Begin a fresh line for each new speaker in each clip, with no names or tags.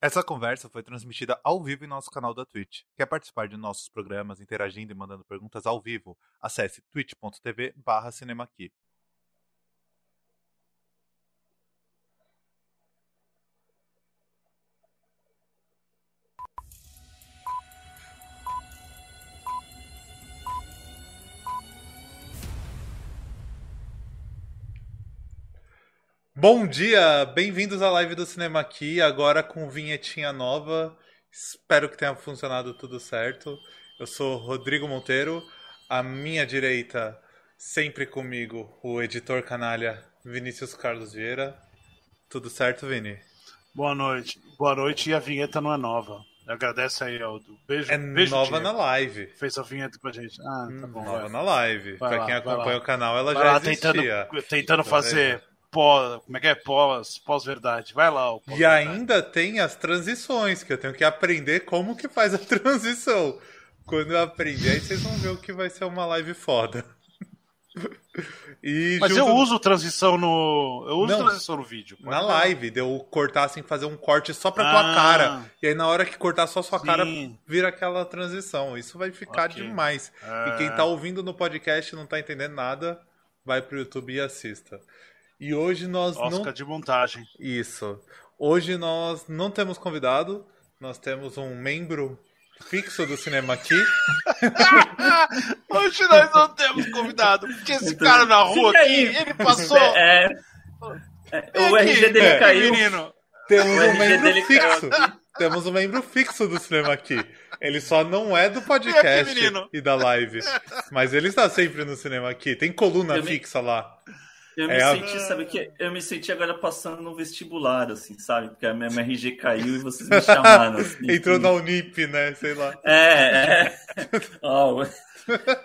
Essa conversa foi transmitida ao vivo em nosso canal da Twitch. Quer participar de nossos programas interagindo e mandando perguntas ao vivo? Acesse twitch.tv barra cinemaqui. Bom dia, bem-vindos à live do Cinema aqui, agora com vinhetinha nova. Espero que tenha funcionado tudo certo. Eu sou Rodrigo Monteiro, à minha direita, sempre comigo, o editor canalha Vinícius Carlos Vieira. Tudo certo, Vini?
Boa noite. Boa noite e a vinheta não é nova. Agradece aí, Aldo. Beijo.
É
beijo,
nova
Diego.
na live.
Fez a vinheta pra gente. Ah, tá bom.
Nova
vai.
na live.
Vai
pra
lá,
quem acompanha
lá.
o canal, ela
Vai
já
lá,
existia.
tentando, tentando
Tá
fazer pós, como é que é? Pós, pós-verdade. Vai lá.
E ainda tem as transições, que eu tenho que aprender como que faz a transição. Quando eu aprender, aí vocês vão ver o que vai ser uma live foda. E
Mas
junto-
eu uso transição no. Eu uso
Não,
transição no vídeo. Pode
na
falar.
live, deu cortar assim, fazer um corte só pra tua
Ah.
cara. E aí na hora que cortar só sua cara,
Sim.
vira aquela transição. Isso vai ficar
Ok.
demais.
É.
E quem tá ouvindo no podcast e não tá entendendo nada, vai pro YouTube e assista. E hoje nós
Oscar
não
de montagem.
Isso. Hoje nós não temos convidado, nós temos um membro fixo do cinema aqui.
Hoje nós não temos convidado. Porque esse cara na rua aqui,
aí.
ele passou.
É, é,
Vem
o
aqui,
RG dele
é,
caiu.
Menino.
Temos
O
um
RG
membro
dele
fixo. Temos um membro fixo do cinema aqui. Ele só não é do
Vem
podcast
aqui, menino.
e da live. Mas ele está sempre no cinema aqui. Tem coluna
Eu me-
fixa lá.
Eu me
É a-
senti, sabe que eu me senti agora passando no vestibular, assim, sabe? Porque a minha, minha RG caiu e vocês me chamaram. Assim,
Entrou na Unip, né? Sei lá.
É, é. Ó, ó,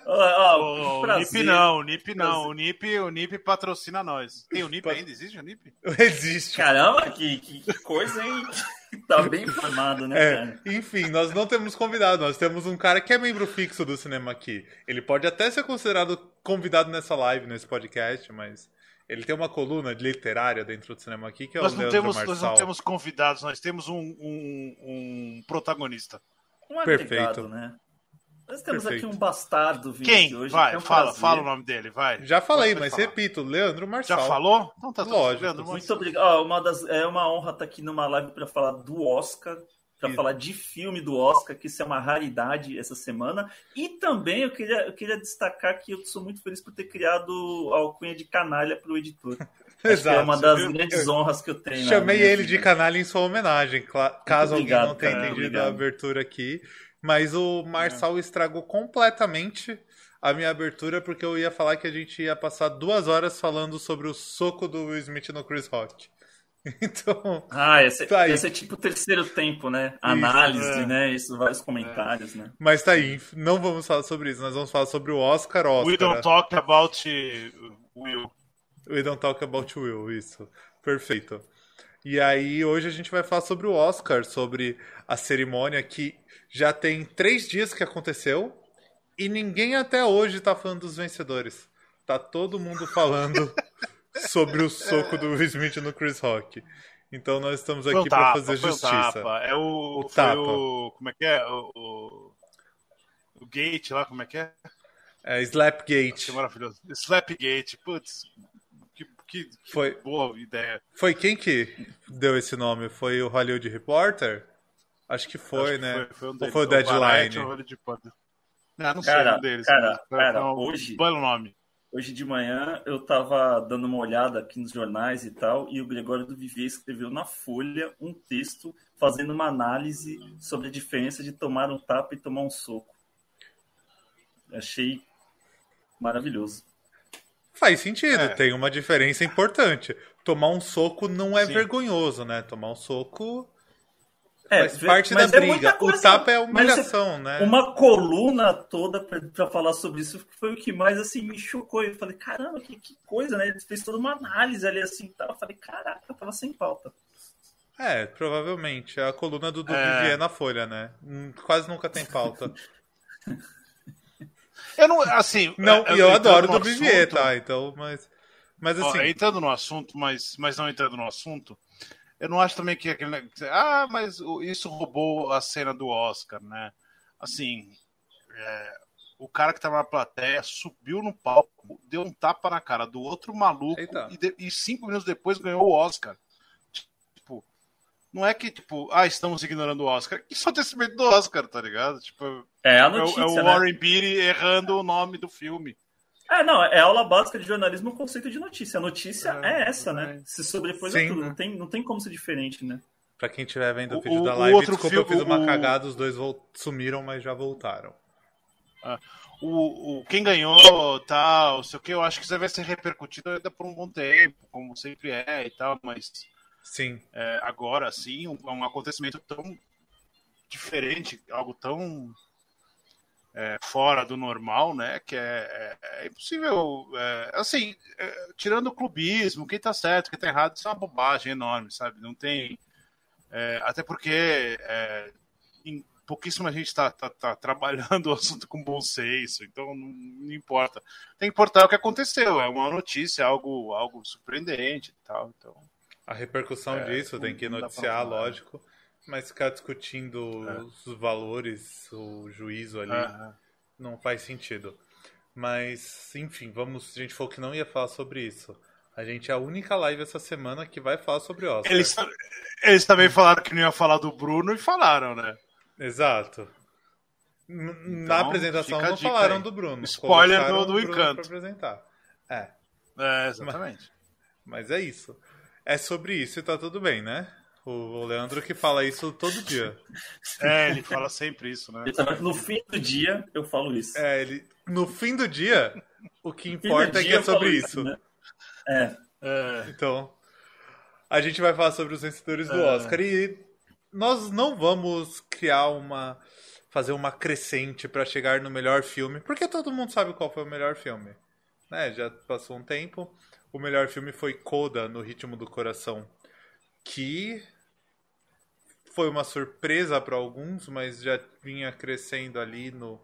ó,
O, o
prazer.
NIP não, o NIP não. O NIP, o NIP patrocina nós. Tem o NIP
Pa-
ainda? Existe o NIP?
Existe.
Caramba, que, que, coisa, hein? Tá bem informado, né,
É,
cara?
enfim, nós não temos convidado, nós temos um cara que é membro fixo do cinema aqui. Ele pode até ser considerado convidado nessa live, nesse podcast, mas ele tem uma coluna literária dentro do cinema aqui que é
Nós
o
não,
Leandro
temos, nós
Marçal.
não temos convidados, nós temos um, um, um protagonista.
Um
Perfeito.
agregado, né? Nós temos
Perfeito.
aqui um bastardo vindo
Quem?
aqui hoje.
vai,
que é um
fala,
prazer.
fala o nome dele, vai.
Já falei,
Pode
mas
falar.
repito, Leandro Marçal.
Já falou? Então tá tudo
Lógico.
Leandro,
Muito obrigado. Ó, uma das, é uma honra estar aqui numa live para falar do Oscar, para falar de filme do Oscar, que isso é uma raridade essa semana. E também eu queria, eu queria destacar que eu sou muito feliz por ter criado a alcunha de canalha para o editor. Acho que é uma das
Eu-
grandes honras que eu tenho.
Chamei ele de canalha em sua homenagem, caso
obrigado,
alguém não tenha
cara,
entendido
obrigado.
a abertura aqui. Mas o Marçal estragou completamente a minha abertura, porque eu ia falar que a gente ia passar duas horas falando sobre o soco do Will Smith no Chris Rock. Então,
Ah, esse,
Tá
esse é tipo o terceiro tempo, né? Análise,
é.
né? Isso, vários comentários, né?
mas tá aí, não vamos falar sobre isso, nós vamos falar sobre o Oscar Oscar.
We don't talk about Will.
We don't talk about Will, isso. Perfeito. E aí, hoje a gente vai falar sobre o Oscar, sobre a cerimônia que já tem três dias que aconteceu e ninguém até hoje tá falando dos vencedores. Tá todo mundo falando sobre o soco do Will Smith no Chris Rock. Então nós estamos
Foi um
aqui para fazer
foi um
justiça.
tapa. É o,
O
foi
tapa.
o. Como é que é? O, o, o Gate lá, como é que é?
É Slapgate.
Que maravilhoso. Slapgate, putz. Que, que, que
Foi-
boa ideia.
Foi quem que deu esse nome? Foi o Hollywood Reporter? Acho que foi,
Acho que
né?
Foi, foi um
Ou foi o Deadline?
o Hollywood Reporter. Não, não
Cara,
sei um deles.
cara,
foi-
cara,
um
hoje-
Belo nome.
Hoje de manhã eu tava dando uma olhada aqui nos jornais e tal, e o Gregório do Vivier escreveu na Folha um texto fazendo uma análise sobre a diferença de tomar um tapa e tomar um soco. Achei maravilhoso.
Faz sentido,
É.
tem uma diferença importante. Tomar um soco não é
Sim.
vergonhoso, né? Tomar um soco
É,
faz parte da
mas é muita
briga.
coisa.
o tapa é a
Mas
humilhação, né?
Uma coluna toda pra, pra falar sobre isso foi o que mais assim me chocou. Eu falei, caramba, que, que coisa, né? Ele fez toda uma análise ali assim e tal. Eu falei, caraca, eu tava sem pauta.
É, provavelmente. É a coluna do, do
É.
Vivier na Folha, né? Hum, Quase nunca tem pauta.
Eu não, assim.
Não,
é,
e eu
entrando
adoro do Vivier,
assunto-
tá? Então, mas. Mas
Ó,
assim.
entrando no assunto, mas, mas não entrando no assunto, eu não acho também que aquele. Ah, mas isso roubou a cena do Oscar, né? Assim, é, o cara que tava na plateia subiu no palco, deu um tapa na cara do outro maluco e, de, e, cinco minutos depois ganhou o Oscar. Tipo, não é que, tipo, ah, estamos ignorando o Oscar. Isso é acontecimento do Oscar, tá ligado? Tipo,
é a notícia,
é, é o
né?
Warren Beatty errando o nome do filme.
É, não, é aula básica de jornalismo o conceito de notícia. A notícia é, é essa, né? Se sobrepôs a tudo. Não tem, não tem como ser diferente, né?
Pra quem estiver vendo o, o vídeo da live, desculpa, filme, eu fiz uma o... cagada, os dois sumiram, mas já voltaram.
Ah, o, o, quem ganhou, tal, sei o que, eu acho que isso vai ser repercutido ainda por um bom tempo, como sempre é e tal, mas.
Sim.
É, agora, sim, um, um acontecimento tão diferente, algo tão é, fora do normal, né? Que é, é, é impossível. É, assim, é, tirando o clubismo, quem tá certo, quem tá errado, isso é uma bobagem enorme, sabe? Não tem. É, até porque em, pouquíssima gente está tá, tá trabalhando o assunto com bom senso, então não, não, importa. Tem que importar o que aconteceu, é uma notícia, algo, algo surpreendente e tal. Então,
a repercussão disso tem que noticiar, lógico mas ficar discutindo é. os valores, o juízo ali, não faz sentido. Mas, enfim, vamos. A gente falou que não ia falar sobre isso. A gente é a única live essa semana que vai falar sobre Oscar.
Eles, eles também falaram que não ia falar do Bruno e falaram, né?
Exato. Então, Na apresentação não falaram aí. do Bruno.
Spoiler do, do Encanto.
Apresentar. É.
É, exatamente.
Mas, mas é isso. É sobre isso e tá tudo bem, né? O Leandro que fala isso todo dia.
É, ele fala sempre isso, né?
No fim do dia, eu falo isso.
É, ele. No fim do dia, o que importa é que é sobre isso. isso. Né?
É.
é. Então, a gente vai falar sobre os vencedores do é. Oscar e nós não vamos criar uma. fazer uma crescente para chegar no melhor filme, porque todo mundo sabe qual foi o melhor filme. Né? Já passou um tempo. O melhor filme foi Coda, no Ritmo do Coração. Que foi uma surpresa para alguns, mas já vinha crescendo ali no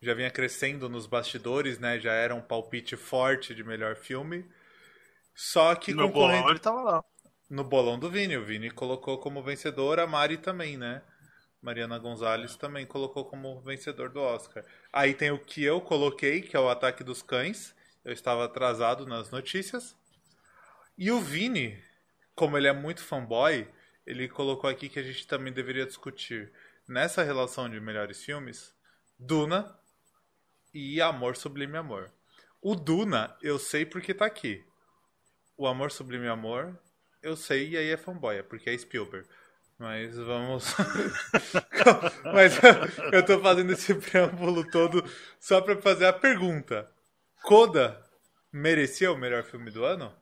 já vinha crescendo nos bastidores, né? Já era um palpite forte de melhor filme. Só que
no concorrente... bolão ele tava lá.
No bolão do Vini, o Vini colocou como vencedor a Mari também, né? Mariana Gonzalez também colocou como vencedor do Oscar. Aí tem o que eu coloquei, que é o Ataque dos Cães. Eu estava atrasado nas notícias. E o Vini, como ele é muito fanboy, ele colocou aqui que a gente também deveria discutir nessa relação de melhores filmes Duna e Amor Sublime Amor. O Duna eu sei porque tá aqui. O Amor Sublime Amor eu sei e aí é fanboy, é porque é Spielberg. Mas vamos. Mas eu tô fazendo esse preâmbulo todo só para fazer a pergunta. Coda merecia o melhor filme do ano?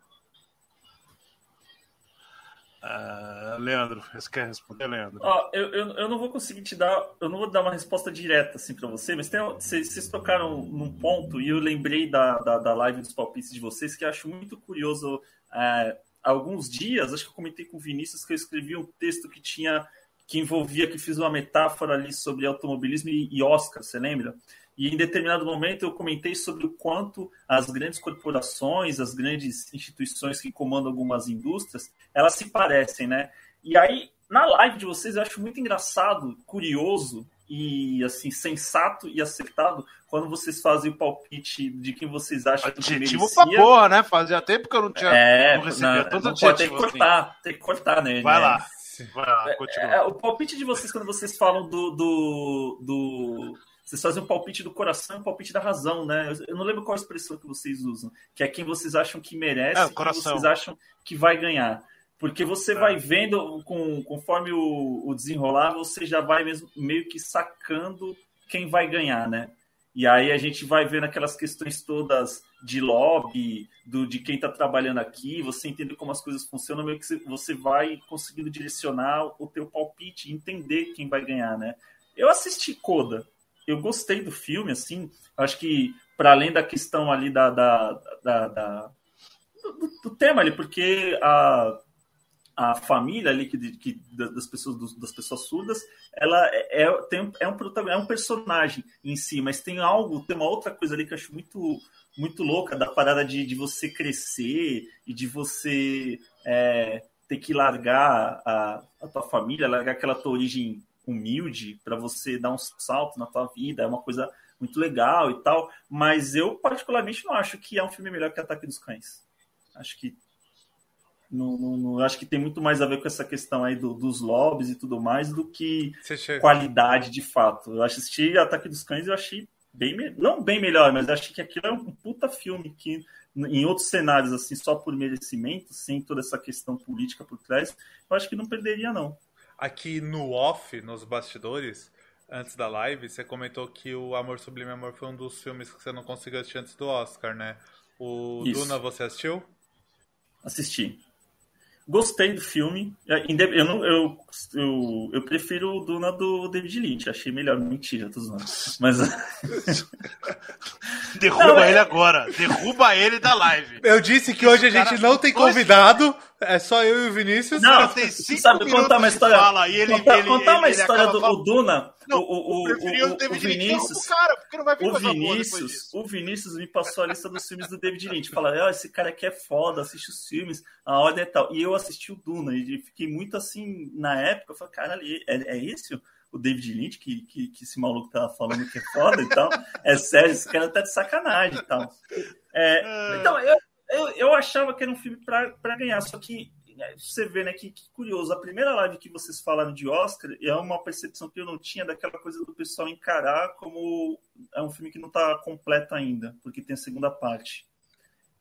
Uh, Leandro, você quer responder, Leandro?
Ó, eu, eu, eu, não vou conseguir te dar, eu não vou dar uma resposta direta assim para você, mas tem, vocês, vocês, tocaram num ponto e eu lembrei da, da, da, live dos palpites de vocês que eu acho muito curioso. Há alguns dias, acho que eu comentei com o Vinícius que eu escrevi um texto que tinha que envolvia, que fiz uma metáfora ali sobre automobilismo e, e Oscar, você lembra? E em determinado momento eu comentei sobre o quanto as grandes corporações, as grandes instituições que comandam algumas indústrias, elas se parecem, né? E aí, na live de vocês, eu acho muito engraçado, curioso e assim sensato e acertado quando vocês fazem o palpite de quem vocês acham
adjetivo que merecia. pra porra, né? Fazia tempo que eu não tinha
é, não recebia pode, Tem que cortar, assim. tem que cortar nele.
Vai
né?
lá. Vai lá, continua.
É, o palpite de vocês quando vocês falam do, do, do vocês fazem um palpite do coração e um palpite da razão, né? Eu não lembro qual a expressão que vocês usam, que é quem vocês acham que merece, é, quem vocês acham que vai ganhar. Porque você é. vai vendo, com, conforme o, o, desenrolar, você já vai mesmo, meio que sacando quem vai ganhar, né? E aí a gente vai vendo aquelas questões todas de lobby, do, de quem está trabalhando aqui, você entende como as coisas funcionam, meio que você vai conseguindo direcionar o teu palpite, entender quem vai ganhar, né? Eu assisti Coda, eu gostei do filme, assim. Acho que, para além da questão ali da, da, da, da do, do, tema ali, porque a, a família ali que, que das pessoas das pessoas surdas ela é, é, tem, é um é um personagem em si mas tem algo tem uma outra coisa ali que eu acho muito muito louca da parada de, de você crescer e de você é, ter que largar a, a tua família largar aquela tua origem humilde para você dar um salto na tua vida é uma coisa muito legal e tal mas eu particularmente não acho que é um filme melhor que Ataque dos Cães acho que não, não, não, acho que tem muito mais a ver com essa questão aí do, dos lobbies e tudo mais do que qualidade de fato. Eu assisti Ataque dos Cães e eu achei bem não bem melhor, mas acho que aquilo é um puta filme que em outros cenários assim só por merecimento, sem toda essa questão política por trás, eu acho que não perderia não.
Aqui no off, nos bastidores, antes da live, você comentou que o Amor Sublime Amor foi um dos filmes que você não conseguiu assistir antes do Oscar, né? O Isso. Duna você assistiu?
Assisti. Gostei do filme. É, eu, não, eu, eu, eu prefiro o Duna do David Lynch. Achei melhor. Mentira, tô zoando. Mas.
Derruba não, é... ele agora. Derruba ele da live.
Eu disse que hoje a gente não tem convidado. É só eu e o Vinícius.
Não, tem cinco sabe contar uma história. Fala, e ele, contar, ele, contar uma ele, história do Duna. Não, o, o, o, o, Vinícius, cara, porque não vai vir o Vinícius, o Vinícius me passou a lista dos filmes do David Lynch. Fala, oh, esse cara aqui é foda, assiste os filmes, a ordem é tal. E eu assisti o Duna e fiquei muito assim na época. Eu falei, cara, é, é isso? O David Lynch, que, que, que esse maluco tava falando que é foda e tal. É sério, esse cara tá de sacanagem e tal. É, então, eu, eu, eu achava que era um filme para ganhar, só que é, você vê, né, que, que, curioso. A primeira live que vocês falaram de Oscar é uma percepção que eu não tinha daquela coisa do pessoal encarar como é um filme que não está completo ainda, porque tem a segunda parte.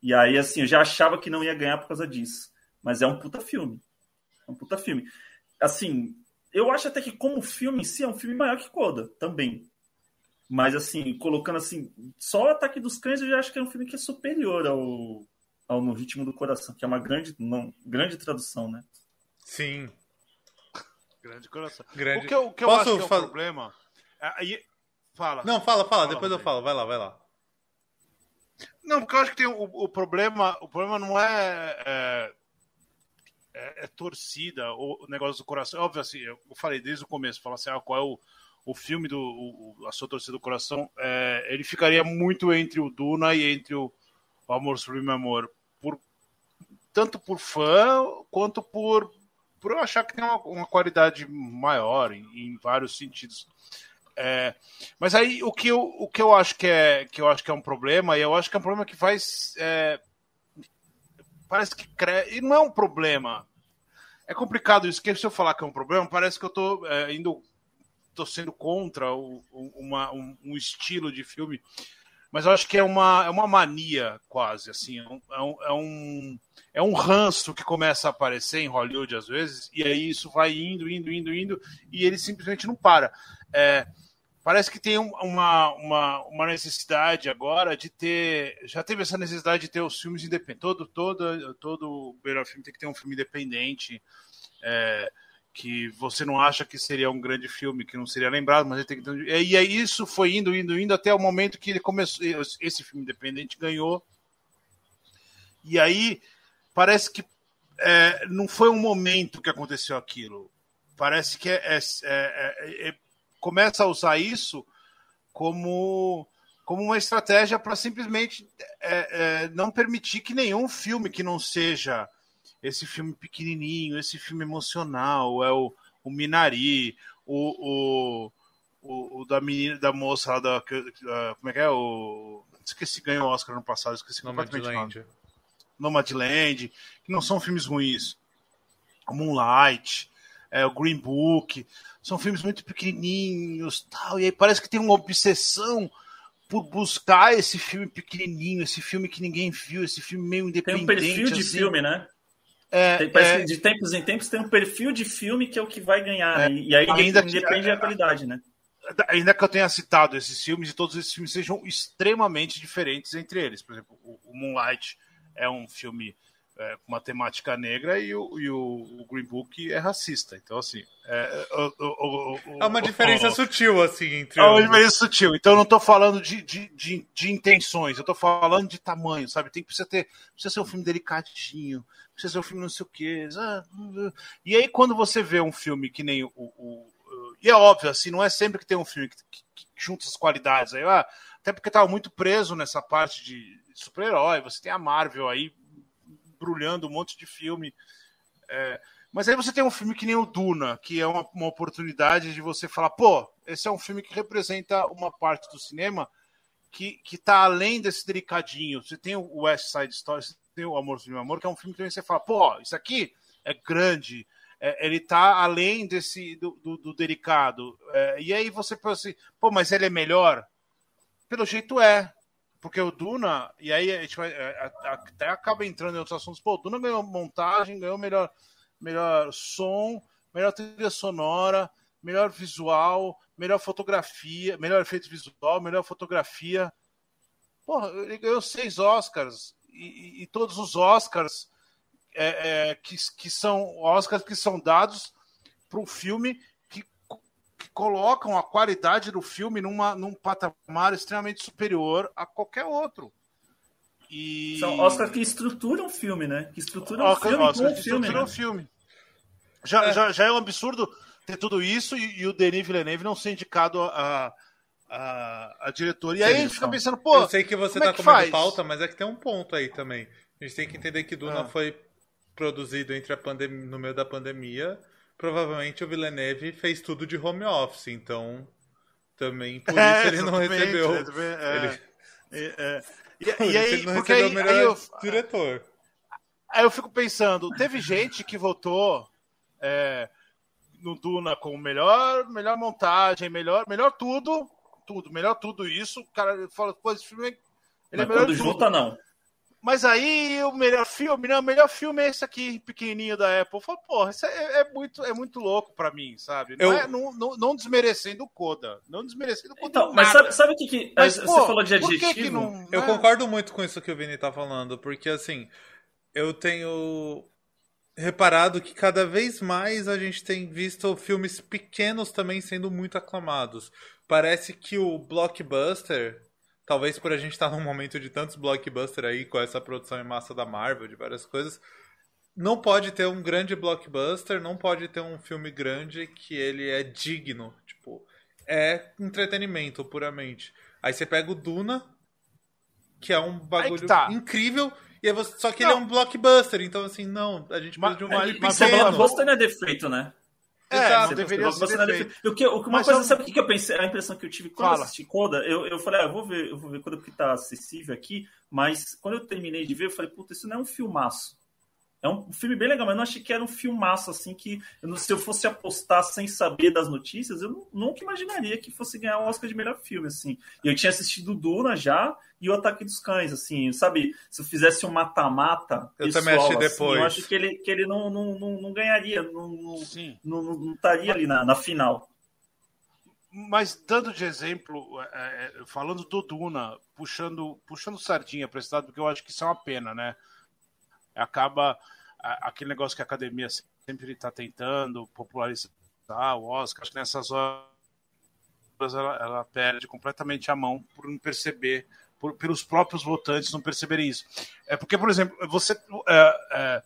E aí, assim, eu já achava que não ia ganhar por causa disso. Mas é um puta filme. É um puta filme. Assim, eu acho até que como filme em si é um filme maior que Coda, também. Mas, assim, colocando assim, só o Ataque dos Cães eu já acho que é um filme que é superior ao, ao No Ritmo do Coração, que é uma grande, não, grande tradução, né?
Sim.
Grande coração. Grande. O que eu, o que eu Posso acho que é o fal... problema. É, aí, fala.
Não, fala, fala, fala depois eu falo. Vai lá, vai lá.
Não, porque eu acho que tem o, o problema. O problema não é, é, é, é torcida ou o negócio do coração. Óbvio, assim, eu falei desde o começo, falar assim, ah, qual é o, o filme do o, a sua torcida do coração, é, ele ficaria muito entre o Duna e entre o, o Amor Sublime Amor, por, tanto por fã quanto por, por achar que tem uma, uma qualidade maior em, em vários sentidos. É, mas aí o que, eu, o que eu acho que é que eu acho que é um problema, e eu acho que é um problema que faz. É, parece que cresce. E não é um problema. É complicado isso, porque se eu falar que é um problema, parece que eu estou é, indo. tô sendo contra o, uma, um, um estilo de filme mas eu acho que é uma, é uma mania quase, assim, é um, é um, é um é ranço que começa a aparecer em Hollywood às vezes, e aí isso vai indo, indo, indo, indo, e ele simplesmente não para. É, parece que tem uma, uma, uma necessidade agora de ter, já teve essa necessidade de ter os filmes independentes, todo, todo, todo melhor filme tem que ter um filme independente, é, que você não acha que seria um grande filme, que não seria lembrado, mas ele tem que. E aí isso foi indo, indo, indo até o momento que ele começou. Esse filme independente ganhou. E aí parece que é, não foi um momento que aconteceu aquilo. Parece que é, é, é, é começa a usar isso como, como uma estratégia para simplesmente é, não permitir que nenhum filme que não seja esse filme pequenininho, esse filme emocional, é o, o Minari, o, o, o, o da menina, da moça lá da, como é que é o esqueci ganhou o Oscar no passado, esqueci
completamente
Nomadland, que não são filmes ruins. Moonlight, é, o Green Book, são filmes muito pequenininhos, tal, e aí parece que tem uma obsessão por buscar esse filme pequenininho, esse filme que ninguém viu, esse filme meio independente.
Tem um perfil de assim. filme, né? É, tem, parece é, que de tempos em tempos tem um perfil de filme que é o que vai ganhar. É, e aí ainda depende da qualidade, né?
Ainda que eu tenha citado esses filmes e todos esses filmes sejam extremamente diferentes entre eles. Por exemplo, o, o Moonlight é um filme é, uma temática negra e o, e o, Green Book é racista. Então, assim. É, o,
é uma diferença sutil, assim, entre.
É uma diferença sutil. Então, eu não estou falando de, de, de, de, intenções, eu estou falando de tamanho, sabe? Tem, precisa, ter, precisa ser um filme delicadinho, precisa ser um filme não sei o quê. E aí, quando você vê um filme que nem o. o e é óbvio, assim, não é sempre que tem um filme que, que, que junta as qualidades. Aí, ah, até porque estava muito preso nessa parte de super-herói, você tem a Marvel aí embrulhando um monte de filme. É, mas aí você tem um filme que nem o Duna, que é uma, uma, oportunidade de você falar, pô, esse é um filme que representa uma parte do cinema que, que tá além desse delicadinho. Você tem o West Side Story, você tem o Amor Sublime Amor, que é um filme que você fala, pô, isso aqui é grande, é, ele tá além desse do, do, do delicado. É, e aí você pensa assim, pô, mas ele é melhor? Pelo jeito é. Porque o Duna, e aí a gente vai, é, até acaba entrando em outros assuntos. Pô, o Duna ganhou montagem, ganhou melhor, melhor som, melhor trilha sonora, melhor visual, melhor fotografia, melhor efeito visual, melhor fotografia. Porra, ele ganhou seis Oscars. E, e, todos os Oscars é, é, que, que são Oscars que são dados para um filme colocam a qualidade do filme numa, num patamar extremamente superior a qualquer outro.
E... São Oscars que estruturam o filme, né? Que estruturam o filme Oscar com o filme. Né? filme.
Já, é. Já, já é um absurdo ter tudo isso e, e o Denis Villeneuve não ser indicado a, a, a diretor. E Sim, aí a gente fica pensando, pô.
Eu sei que você tá é comendo faz? pauta, mas é que tem um ponto aí também. A gente tem que entender que Duna ah. foi produzido entre a pandemia, no meio da pandemia provavelmente o Villeneuve fez tudo de home office, então também por é, isso é, ele não recebeu. É, ele...
É, e, e aí, ele não porque aí, o melhor aí eu,
diretor.
Aí eu fico pensando, teve gente que votou é, no Duna com melhor, melhor montagem, melhor, melhor tudo, tudo, melhor tudo isso. O cara fala, pô, esse filme ele
Mas é melhor quando junta, não.
Mas aí o melhor filme, não, o melhor filme é esse aqui, pequenininho da Apple. Eu falo, porra, isso é, é, muito, é muito louco pra mim, sabe? Não, eu... é, não, não, não, desmerecendo o Coda. Não desmerecendo o Coda.
Então, mas sabe, sabe o que, que mas, você pô, falou de adjetivo? Que que não,
eu né? concordo muito com isso que o Vini tá falando, porque assim, eu tenho reparado que cada vez mais a gente tem visto filmes pequenos também sendo muito aclamados. Parece que o blockbuster talvez por a gente estar tá num momento de tantos blockbusters aí, com essa produção em massa da Marvel, de várias coisas, não pode ter um grande blockbuster, não pode ter um filme grande que ele é digno. Tipo, é entretenimento puramente. Aí você pega o Duna, que é um bagulho tá. incrível, e você, só que não. ele é um blockbuster, então assim, não, a gente precisa de um
filme mas, pequeno. Mas blockbuster não é defeito, né?
É, Exato, não deveria ser
o que, uma Mas coisa, sabe o que eu pensei? A impressão que eu tive quando Fala. eu assisti Coda, eu, eu falei, ah, eu vou ver, eu vou ver quando que tá acessível aqui, mas quando eu terminei de ver, eu falei, puta, isso não é um filmaço. É um filme bem legal, mas não achei que era um filmaço, assim, que eu, se eu fosse apostar sem saber das notícias, eu nunca imaginaria que fosse ganhar o Oscar de melhor filme, assim. E eu tinha assistido Duna já e o Ataque dos Cães, assim, sabe? Se eu fizesse um mata-mata.
Eu pessoal, também achei depois. Assim,
eu acho que ele, que ele não, não, não, não ganharia, não, não, não, não, estaria ali na, na final.
Mas dando de exemplo, é, é falando do Duna, puxando, puxando sardinha para esse lado, porque eu acho que isso é uma pena, né? Acaba aquele negócio que a academia sempre está tentando popularizar o Oscar. Acho que nessas horas ela, ela perde completamente a mão por não perceber, por, pelos próprios votantes não perceberem isso. É porque, por exemplo, você. É, é,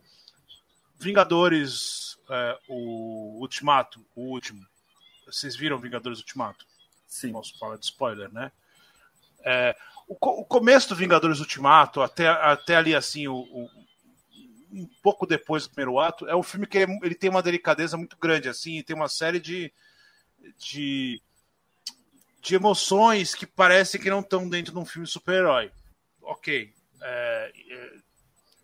Vingadores, é, o Ultimato, o último. Vocês viram Vingadores Ultimato?
Sim.
Posso falar de spoiler, né? É, o, o, começo do Vingadores Ultimato, até, até ali assim, o, o um pouco depois do primeiro ato, é um filme que ele tem uma delicadeza muito grande, assim, tem uma série de, de, de emoções que parece que não estão dentro de um filme super-herói. Ok. É, é,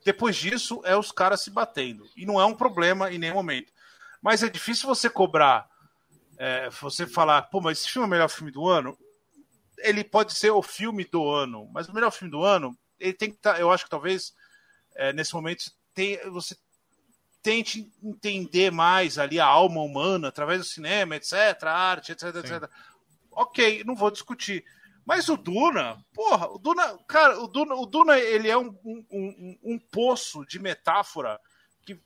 depois disso, é os caras se batendo. E não é um problema em nenhum momento. Mas é difícil você cobrar, é, você falar, pô, mas esse filme é o melhor filme do ano? Ele pode ser o filme do ano, mas o melhor filme do ano, ele tem que estar, tá, eu acho que talvez é, nesse momento tem, você tente entender mais ali a alma humana através do cinema, etc., arte, etc, Sim. etc. Ok, não vou discutir. Mas o Duna, porra, o Duna, cara, o Duna, o Duna ele é um, um, um, um poço de metáfora que,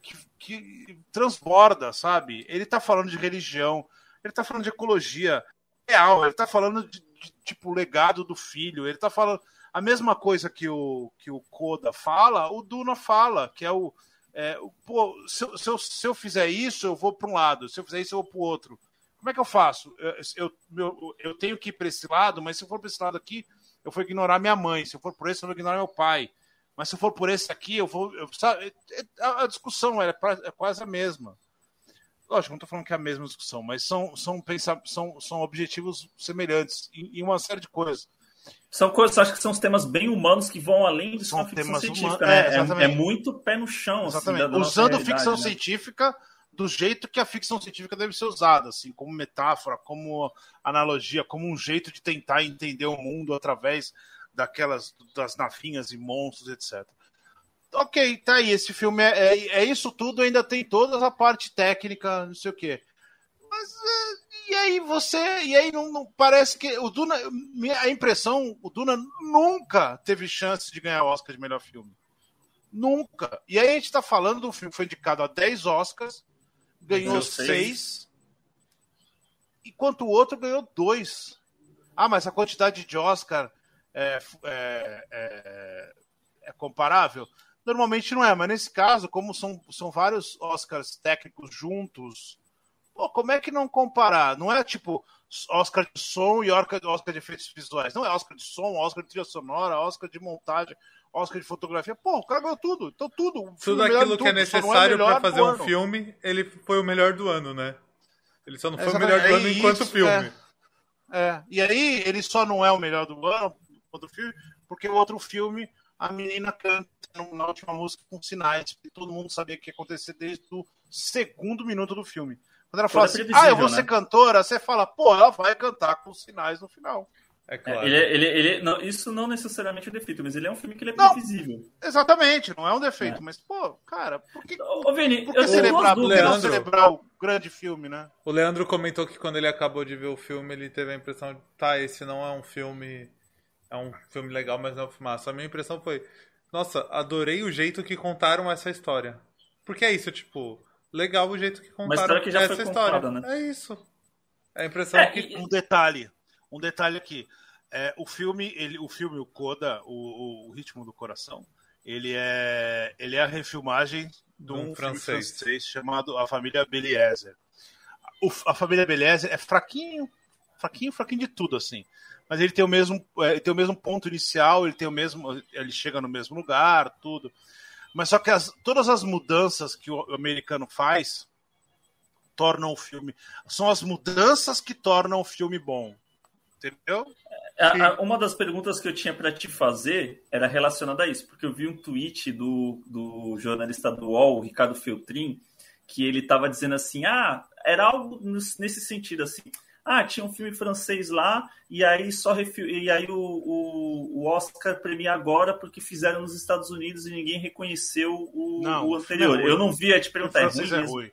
que, que, transborda, sabe? Ele tá falando de religião, ele tá falando de ecologia real, ele tá falando de, de tipo legado do filho, ele tá falando a mesma coisa que o que o Koda fala, o Duna fala, que é o é, pô, se, se, eu, se eu fizer isso, eu vou para um lado, se eu fizer isso, eu vou para o outro. Como é que eu faço? Eu, eu, eu tenho que ir para esse lado, mas se eu for para esse lado aqui, eu vou ignorar minha mãe. Se eu for por esse, eu vou ignorar meu pai. Mas se eu for por esse aqui, eu vou. Eu, sabe, é, é, a discussão é, é quase a mesma. Lógico, não estou falando que é a mesma discussão, mas são, são, pensar, são, são objetivos semelhantes em, em uma série de coisas.
São coisas, acho que são os temas bem humanos que vão além de são ficção científica. Né? É, é, muito pé no chão.
Assim, exatamente. Assim, Usando ficção né? científica do jeito que a ficção científica deve ser usada, assim, como metáfora, como analogia, como um jeito de tentar entender o mundo através daquelas das navinhas e monstros, etc. Ok, tá aí. Esse filme é, é, é isso tudo, ainda tem toda a parte técnica, não sei o quê. Mas é, e aí você. E aí não, não, parece que. O Duna. A impressão, o Duna nunca teve chance de ganhar Oscar de melhor filme. Nunca. E aí a gente tá falando do filme que foi indicado a 10 Oscars ganhou seis, enquanto o outro ganhou dois. Ah, mas a quantidade de Oscar é, é, é, é, comparável? Normalmente não é, mas nesse caso, como são, são vários Oscars técnicos juntos, pô, como é que não comparar? Não é tipo Oscar de som e Oscar de efeitos visuais. Não é Oscar de som, Oscar de trilha sonora, Oscar de montagem, Oscar de fotografia. Pô, o cara ganhou tudo. Então tudo.
Tudo aquilo que é, é necessário é para fazer um ano. filme, ele foi o melhor do ano, né? Ele só não foi Exatamente. o melhor do ano é enquanto isso, filme.
É. é. E aí, ele só não é o melhor do ano, outro filme, porque o outro filme, a menina canta na última música com sinais, que todo mundo sabia que ia acontecer desde o segundo minuto do filme. Quando ela fala assim, ah, eu vou né? ser cantora, você fala, pô, ela vai cantar com sinais no final.
É, é claro. Ele, ele, ele, não, isso não necessariamente é um defeito, mas ele é um filme que ele é não, previsível.
Exatamente, não é um defeito, é. mas, pô, cara, por que,
Ô, Vini,
por que celebrar, por que não celebrar o grande filme, né?
O Leandro comentou que quando ele acabou de ver o filme, ele teve a impressão de, tá, esse não é um filme. É um filme legal, mas não é um filmaço. A minha impressão foi, nossa, adorei o jeito que contaram essa história. Porque é isso, tipo, legal o jeito que contaram
que essa história. Contada, né?
É isso. É a impressão
é,
que.
Um detalhe um detalhe aqui. É, o filme, ele, o filme, o Coda, o, o, Ritmo do Coração, ele é, ele é a refilmagem de um, um francês. francês. chamado A Família Beliezer. O, a Família Beliezer é fraquinho, fraquinho, fraquinho de tudo, assim. Mas ele tem o mesmo, é, ele tem o mesmo ponto inicial, ele tem o mesmo, ele chega no mesmo lugar, tudo. Mas só que as, todas as mudanças que o americano faz tornam o filme. São as mudanças que tornam o filme bom entendeu?
A, a, uma das perguntas que eu tinha para te fazer era relacionada a isso, porque eu vi um tweet do, do jornalista do UOL, Ricardo Feltrin, que ele estava dizendo assim: ah, era algo nesse sentido assim. Ah, tinha um filme francês lá, e aí só refi... e aí o, o, o, Oscar premia agora porque fizeram nos Estados Unidos e ninguém reconheceu o, não, o anterior. É eu não vi a te perguntar.
O francês é ruim.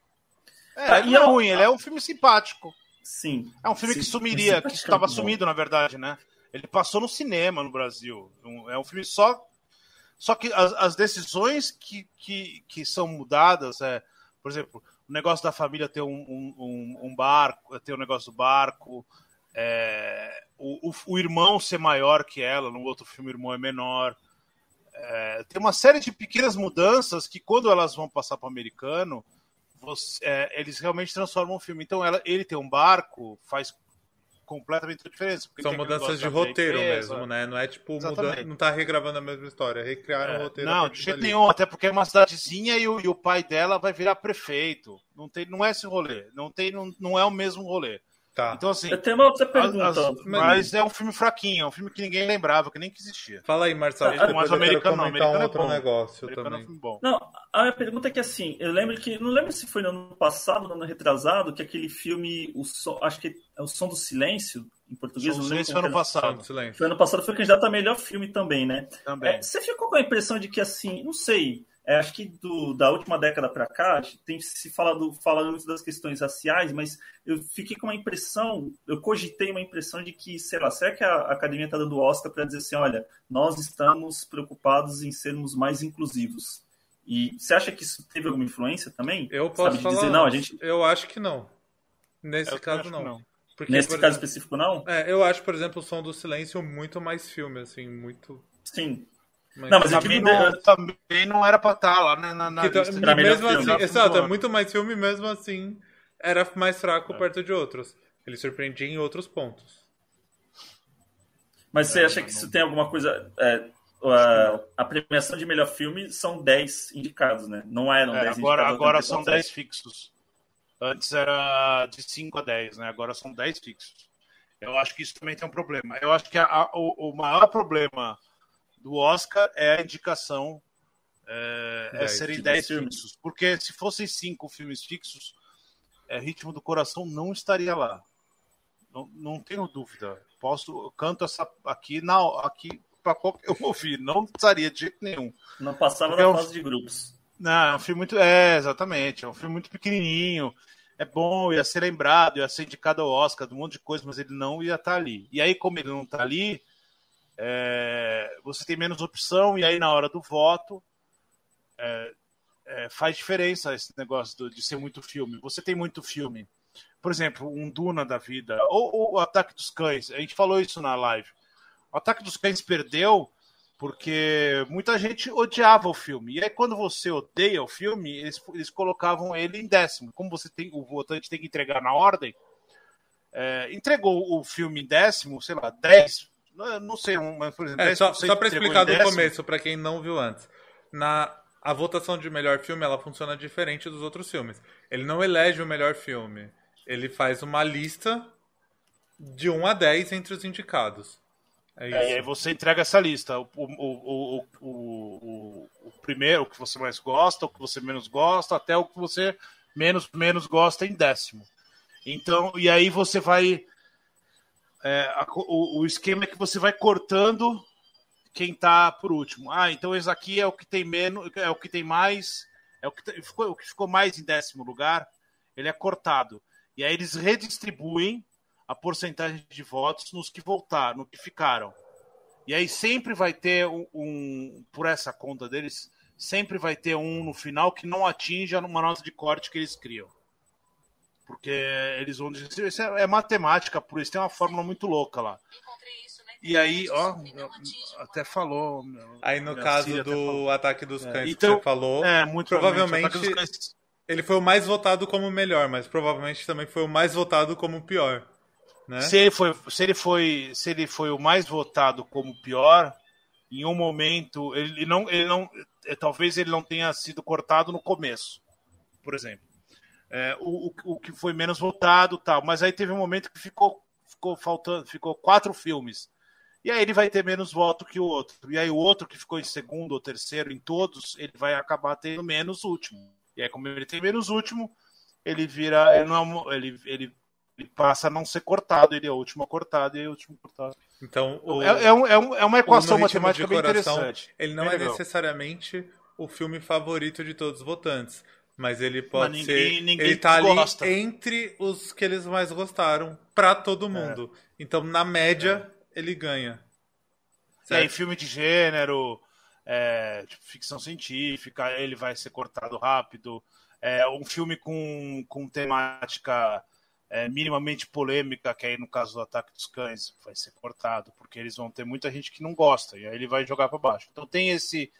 É, tá, é, é ruim, ele é um filme simpático.
Sim.
É um filme
sim,
que sumiria, que estava sumido, na verdade, né? Ele passou no cinema no Brasil. É um filme só. Só que as, as decisões que, que, que são mudadas, é, por exemplo, o negócio da família ter um, um, um barco, ter o um negócio do barco, é, o, o, o, irmão ser maior que ela, no outro filme o irmão é menor. É, tem uma série de pequenas mudanças que, quando elas vão passar para o americano, você, é, eles realmente transformam o filme. Então ela, ele tem um barco, faz completamente diferença.
São mudanças de roteiro empresa, mesmo, né? Não é tipo mudando, não tá regravando a mesma história, recriaram é, o roteiro.
Não, de jeito nenhum, até porque é uma cidadezinha e o, e o pai dela vai virar prefeito. Não, tem, não é esse rolê, não, tem, não, não é o mesmo rolê.
Tá. Então, assim. Eu tenho uma outra pergunta. As, as,
mas é um filme fraquinho, é um filme que ninguém lembrava, que nem que existia.
Fala aí, Marcelo.
Tá, mas o americano não, americano
um outro é negócio
americano
também.
É
não, a minha pergunta é que assim, eu lembro que. Não lembro se foi no ano passado, no ano retrasado, que aquele filme, o som, acho que é o Som do Silêncio, em português.
O Silêncio foi ano passado.
Foi ano passado, foi candidato a melhor filme também, né?
Também.
É, você ficou com a impressão de que, assim, não sei, É, acho que do, da última década para cá, tem se falado, falado muito das questões raciais, mas eu fiquei com uma impressão, eu cogitei uma impressão de que, sei lá, será que a academia está dando Oscar para dizer assim, olha, nós estamos preocupados em sermos mais inclusivos. E você acha que isso teve alguma influência também?
Eu posso
Sabe,
falar,
dizer, não, a gente...
eu acho que não. Nesse
Eu
caso, não.
não.
Porque,
Nesse caso
exemplo,
específico, não?
é, eu acho, por exemplo, o Som do Silêncio muito mais filme, assim, muito...
Sim.
Mais-
Não, mas eu
Também
digo-
não, também não era pra estar lá né, na, na
tá-
melhor
mesmo
filme.
assim,
Já
exato, é muito mais filme, mesmo assim, era mais
É.
fraco perto de outros. Ele surpreendia em outros pontos.
Mas você acha que isso tem alguma coisa... é, a, a premiação de melhor filme são 10 indicados, né? Não eram
É,
10
agora
indicados.
agora são
tempo atrás.
10 fixos. Antes era de 5 a 10, né? Agora são 10 fixos. Eu acho que isso também tem um problema. Eu acho que a- a- o, o maior problema do Oscar é a indicação é, é
Dez.
serem
De
10
dez filmes.
fixos. Porque se fossem 5 filmes fixos, é, Ritmo do Coração não estaria lá. Não, não tenho dúvida. Posso, canto essa aqui, na, aqui para qualquer eu ouvir. Não estaria de jeito nenhum.
Não passava
Porque
na
é um-
fase de grupos.
Não, é um filme muito. É, exatamente. É um filme muito pequenininho. É bom, ia ser lembrado, ia ser indicado ao Oscar, um monte de coisa, mas ele não ia estar ali. E aí, como ele não está ali, é, você tem menos opção, e aí na hora do voto é, é, faz diferença esse negócio do- de ser muito filme. Você tem muito filme. Por exemplo, um Duna da vida, ou, ou o Ataque dos Cães. A gente falou isso na live. O Ataque dos Cães perdeu porque muita gente odiava o filme. E aí, quando você odeia o filme, eles, eles colocavam ele em décimo. Como você tem, o votante tem que entregar na ordem, é, entregou o filme em décimo, sei lá, 10. Não, não sei, mas, por exemplo,
É, só,
10%
só pra
entregou
explicar do começo, pra quem não viu antes. Na, a votação de melhor filme, ela funciona diferente dos outros filmes. Ele não elege o melhor filme. Ele faz uma lista de 1 a 10 entre os indicados. É isso.
É, e aí você entrega essa lista. O, o, o, o, o, o- o primeiro, o que você mais gosta, o que você menos gosta, até o que você menos, menos gosta em décimo. Então, e aí você vai. É, a o, o esquema é que você vai cortando quem tá por último. Ah, então esse aqui é o que tem menos, é o que tem mais, é o que ficou, o que ficou mais em décimo lugar, ele é cortado. E aí eles redistribuem a porcentagem de votos nos que voltaram, no que ficaram. E aí sempre vai ter um, um- por essa conta deles, sempre vai ter um no final que não atinja uma nota de corte que eles criam. Porque eles vão dizer, isso é, é matemática, por isso tem uma fórmula muito louca lá. E aí, ó, até falou. meu,
Aí no caso do. Ataque dos Cães
Então,
que você falou,
É, muito
provavelmente- ele foi o mais votado como o melhor, mas provavelmente também foi o mais votado como o pior. Né?
Se ele foi, se ele foi, se ele foi o mais votado como pior, em um momento ele não, ele não, eh, talvez ele não tenha sido cortado no começo, por exemplo. É, o, o, que foi menos votado, tal, mas aí teve um momento que ficou, ficou faltando, ficou quatro filmes. E aí ele vai ter menos voto que o outro. E aí o outro que ficou em segundo ou terceiro em todos, ele vai acabar tendo menos último. E aí como ele tem menos último, ele vira, ele não é ele, ele ele passa a não ser cortado, ele é o último a cortado e é o último cortado.
Então, o,
É, é um- é um- é uma equação matemática
de
bem
Coração,
interessante.
Ele não é necessariamente o filme favorito de todos os votantes. Mas ele pode
Mas
ser.
ninguém- ninguém
ele tá ali
gosta.
entre os que eles mais gostaram pra todo mundo. Então, na média, ele ganha.
É, em filme de gênero, é, tipo, ficção científica, ele vai ser cortado rápido. É, um filme com, com temática é, minimamente polêmica, que aí no caso do Ataque dos Cães vai ser cortado, porque eles vão ter muita gente que não gosta, e aí ele vai jogar para baixo. Então tem esse.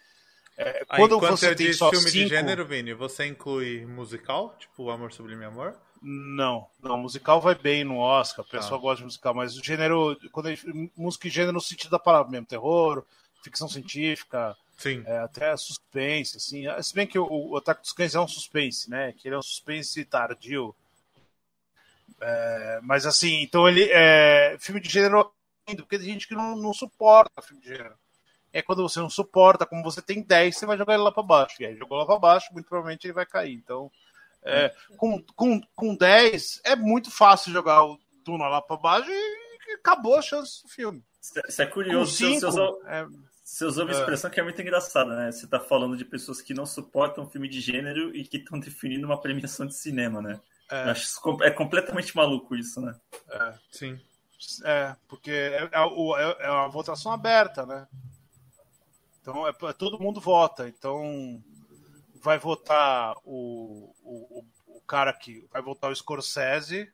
É,
Aí,
quando
quando
você
você
tem
diz
só
filme de
cinco,
gênero, Vini, você inclui musical? Tipo, Amor Sublime Amor?
Não, não, musical vai bem no Oscar, o pessoal
Ah.
gosta de musical, mas o gênero, quando gente- música e gênero no sentido da palavra mesmo, terror, ficção científica,
Sim.
é, até suspense, assim, é, se bem que o, o Ataque dos Cães é um suspense, né, que ele é um suspense tardio, É, mas assim, então ele, é, filme de gênero, porque tem gente que não, não suporta filme de gênero, é quando você não suporta, como você tem 10, você vai jogar ele lá para baixo, e aí jogou lá para baixo, muito provavelmente ele vai cair, então é, com, com, com 10 é muito fácil jogar o Duna lá para baixo e, e acabou a chance do filme.
Isso é curioso.
5,
se, usar,
é,
Você usou uma
É.
expressão que é muito engraçada, né? Você tá falando de pessoas que não suportam filme de gênero e que estão definindo uma premiação de cinema, né?
É,
acho é completamente maluco isso, né?
é,
Sim.
é, porque é, é, é- é uma votação aberta, né? Então é, é- todo mundo vota. Então vai votar o, o, o- cara que vai votar o Scorsese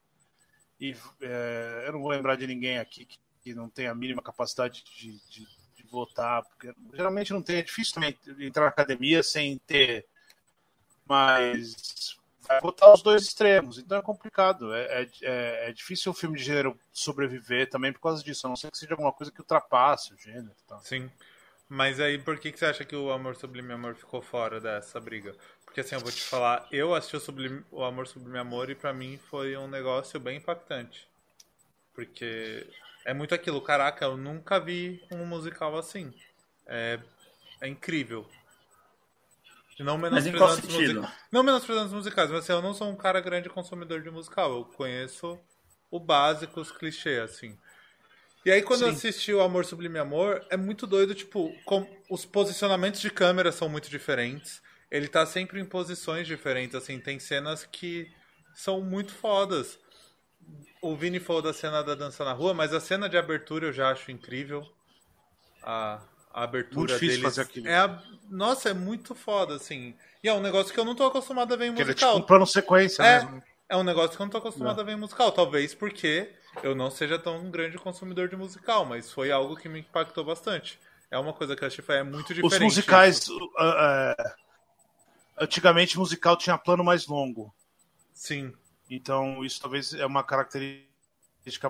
e é, eu não vou lembrar de ninguém aqui que, que não tem a mínima capacidade de, de- de votar, porque geralmente não tem, é difícil também entrar na academia sem ter, mas vai votar os dois extremos, então é complicado, é, é, é, é difícil o filme de gênero sobreviver também por causa disso, a não ser que seja alguma coisa que ultrapasse o gênero tal.
Sim. Mas aí, por que, que você acha que o Amor Sublime Amor ficou fora dessa briga? Porque assim, eu vou te falar, eu assisti o, Sublime- o Amor Sublime Amor e pra mim foi um negócio bem impactante. Porque é muito aquilo, caraca, eu nunca vi um musical assim. É, é incrível. Não menosprezando os musica- Não menosprezando os musicais, mas assim, eu não sou um cara grande consumidor de musical. Eu conheço o básico, os clichês, assim. E aí, quando eu
Sim.
assisti o Amor Sublime Amor, é muito doido, tipo, com... os posicionamentos de câmera são muito diferentes. Ele tá sempre em posições diferentes, assim, tem cenas que são muito fodas. O Vini falou da cena da dança na rua, mas a cena de abertura eu já acho incrível. A, a abertura
Muito
deles
fazer aquilo.
É a... Nossa, é muito foda, assim. E é um negócio que eu não tô acostumado a ver em
Que ele é
musical.
tipo um plano sequência
É,
mesmo.
é um negócio que eu não tô acostumado a ver em musical. Talvez porque eu não seja tão grande consumidor de musical, mas foi algo que me impactou bastante. É uma coisa que eu achei que é muito diferente.
Os musicais, uh, uh, antigamente musical tinha plano mais longo.
Sim,
Então, isso talvez é uma característica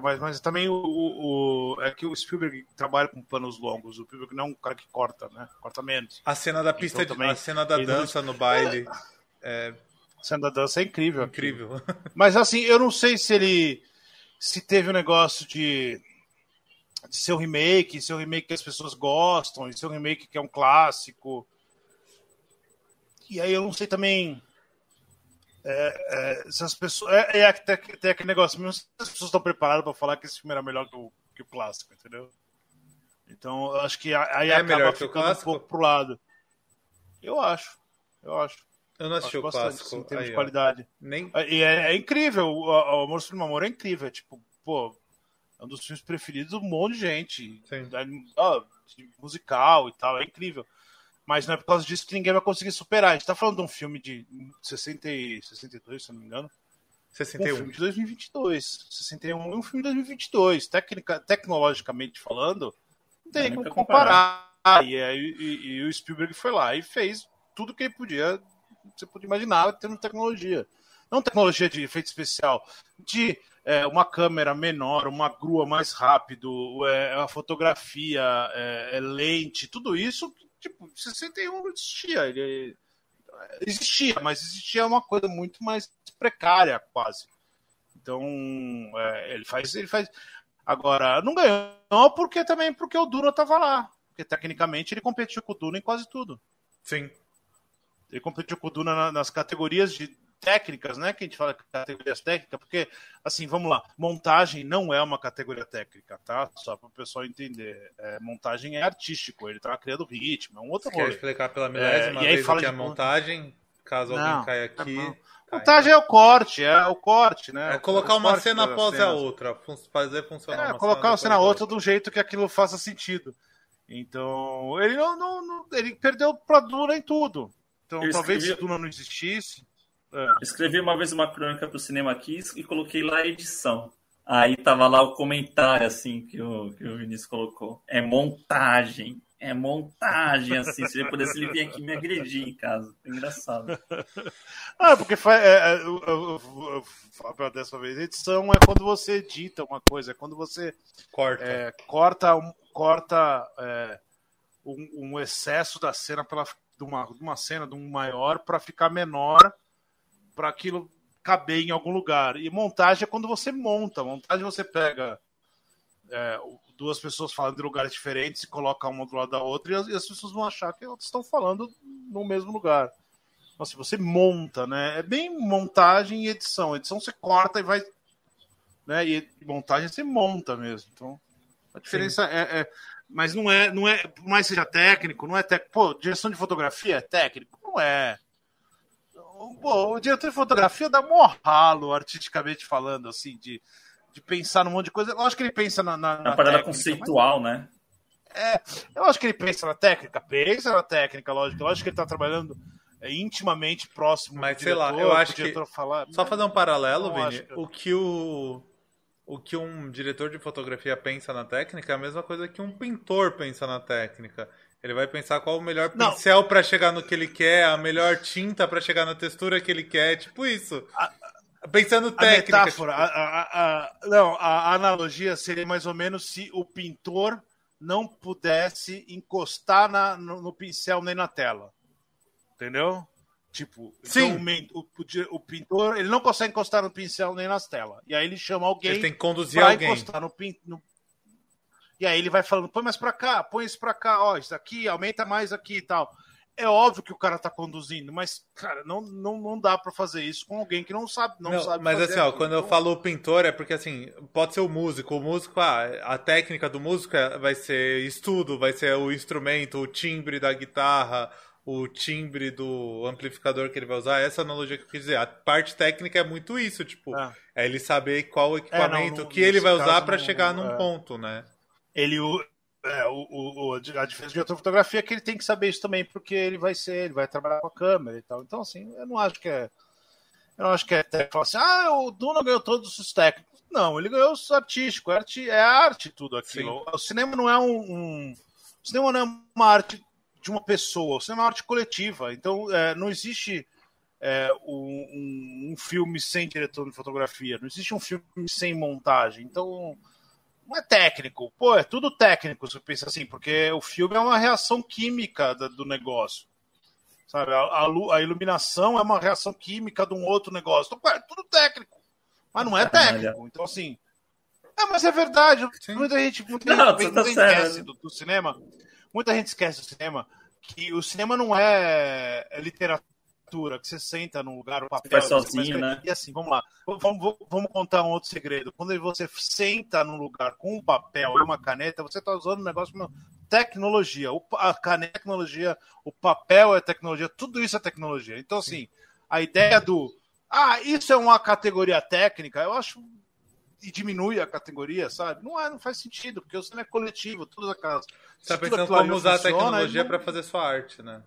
mais. Mas também o, o- o- é que o Spielberg trabalha com planos longos. O Spielberg não é um cara que corta, né? Corta menos.
a cena da pista,
Então,
de,
também,
a cena da
ele não-
dança no baile é
A cena da dança é incrível.
incrível.
Mas assim, eu não sei se ele. Se teve um negócio de. De ser um remake, ser um remake que as pessoas gostam, e ser um remake que é um clássico. E aí eu não sei também. É, é, se as pessoas. É, é, até- tem aquele negócio, mesmo se as pessoas estão preparadas para falar que esse filme era melhor que o, que o clássico, entendeu? Então eu acho que aí
É
acaba ficando um pouco pro lado. Eu acho. Eu acho.
Eu não assisti
acho
o
bastante,
clássico.
assim, em termos
Aí,
de
ó.
qualidade.
Nem...
E é, é incrível, o, o Amor Sublime Amor é incrível. É tipo, pô, é um dos filmes preferidos de um monte de gente. De musical e tal, é incrível. Mas não é por causa disso que ninguém vai conseguir superar. A gente tá falando de um filme de 60, e- 62, se eu não me engano. Um
61.
filme de 2022. 61 é um filme de 2022. Tecnica, tecnologicamente falando, não tem como
pra
comparar. E, e- e- e o Spielberg foi lá e fez tudo que ele podia, você podia imaginar de tecnologia. Não tecnologia de efeito especial, de é, uma câmera menor, uma grua mais rápido, é, a fotografia, é, é lente, tudo isso, tipo, 61 não existia. Ele, existia, mas existia uma coisa muito mais precária, quase. Então, é, ele faz, ele faz. Agora, não ganhou porque também porque o Duna estava lá. Porque tecnicamente ele competiu com o Duna em quase tudo.
Sim.
Ele competiu com o Duna na- nas categorias de técnicas, né? Que a gente fala categorias técnicas, porque, assim, vamos lá, montagem não é uma categoria técnica, tá? Só para o pessoal entender. É, montagem é artístico, ele estava criando ritmo, é um outro
Quer
rolê.
explicar pela milésima
É, e aí
vez
fala
o que é
de-
montagem? Caso
Não,
alguém caia aqui.
não. Montagem é o corte, é o corte, né?
É colocar uma cena após a outra. Fazer funcionar
É,
uma
colocar uma cena outra do jeito que aquilo faça sentido. Então, ele não, não, não- ele perdeu pra Duna em tudo. Então,
Eu
talvez
escrevi-
se Duna não existisse. é,
Eu escrevi uma vez uma crônica pro Cinema Kiss e coloquei lá a edição. Aí tava lá o comentário, assim, que o, que o Vinícius colocou. É montagem. É montagem, assim. Se ele pudesse, ele vinha aqui me agredir em casa. Foi engraçado.
Ah, porque fa- é, é, eu- eu- eu- décima vez, edição é quando você edita uma coisa, é quando você
Corta.
é, corta, um- corta é, um, um excesso da cena pela, de, uma, de uma cena de um maior para ficar menor para aquilo caber em algum lugar. E montagem é quando você monta. Montagem você pega é, duas pessoas falando de lugares diferentes e coloca uma do lado da outra e as, e as pessoas vão achar que elas estão falando no mesmo lugar. Então, assim, você monta, né? É bem montagem e edição. Edição você corta e vai. Né? E montagem você monta mesmo. Então, a diferença é, é- Mas não é, não é, por mais seja técnico, não é técnico. Pô, direção de fotografia é técnico? Não é. Pô, o diretor de fotografia dá mó ralo, artisticamente falando, assim, de, de pensar num monte de coisa. Lógico que ele pensa na. na,
na parada conceitual, mas... né?
É, eu acho que ele pensa na técnica, pensa na técnica, lógico. Lógico que ele tá trabalhando é, intimamente próximo
Mas sei lá, eu acho que.
Falar,
só fazer um paralelo, Vini, que... o que o. O que um diretor de fotografia pensa na técnica é a mesma coisa que um pintor pensa na técnica. Ele vai pensar qual o melhor pincel para chegar no que ele quer, a melhor tinta para chegar na textura que ele quer, tipo isso. A, Pensando técnica.
A metáfora, tipo... a, a, não, a analogia seria mais ou menos se o pintor não pudesse encostar na, no, no pincel nem na tela. Entendeu? Tipo,
Sim.
Então, o, o, pintor ele não consegue encostar no pincel nem nas telas. E aí ele chama alguém. Ele
tem que conduzir alguém.
encostar no, no, E aí ele vai falando: põe mais pra cá, põe isso pra cá, ó, isso aqui, aumenta mais aqui e tal. É óbvio que o cara tá conduzindo, mas, cara, não, não, não dá para fazer isso com alguém que não sabe. Não, não sabe
mas assim, ó, quando eu falo pintor, é porque assim, pode ser o músico. O músico, ah, a técnica do músico é, vai ser estudo, vai ser o instrumento, o timbre da guitarra, o timbre do amplificador que ele vai usar. Essa analogia que eu quis dizer. A parte técnica é muito isso, tipo, ah. é ele saber qual equipamento é, não, que ele vai usar para chegar num é. ponto, né?
Ele é, o, o, a diferença de fotografia é que ele tem que saber isso também, porque ele vai ser, ele vai trabalhar com a câmera e tal. Então, assim, eu não acho que é. Eu não acho que é técnico. assim, ah, o Duna ganhou todos os técnicos. Não, ele ganhou os artísticos. Arte, é arte tudo aquilo. Sim. O cinema não é um, um, O cinema não é uma arte de uma pessoa, o cinema é uma arte coletiva. Então, é, não existe. É, um, um filme sem diretor de fotografia, não existe um filme sem montagem. Então, não é técnico. Pô, é tudo técnico, você pensa assim, porque o filme é uma reação química do negócio. Sabe? A, a, a, iluminação é uma reação química de um outro negócio. Então, é tudo técnico. Mas não é técnico. Então, assim. É, mas é verdade. Muita gente, muita não, gente, tá do, do, cinema. Muita gente esquece do cinema. Que o cinema não é, é literatura que você senta num lugar, um papel.
Você sozinho, né?
E assim, vamos lá. Vamos, vamos contar um outro segredo. Quando você senta num lugar com um papel e uma caneta, você está usando um negócio uma tecnologia. a caneta é tecnologia, o papel é tecnologia, tudo isso é tecnologia. Então, assim, a ideia do. Ah, isso é uma categoria técnica, eu acho e diminui a categoria, sabe? Não, é, não faz sentido, porque o cinema é coletivo, todas aquelas.
Você tá pensando como usar a tecnologia não... para fazer sua arte, né?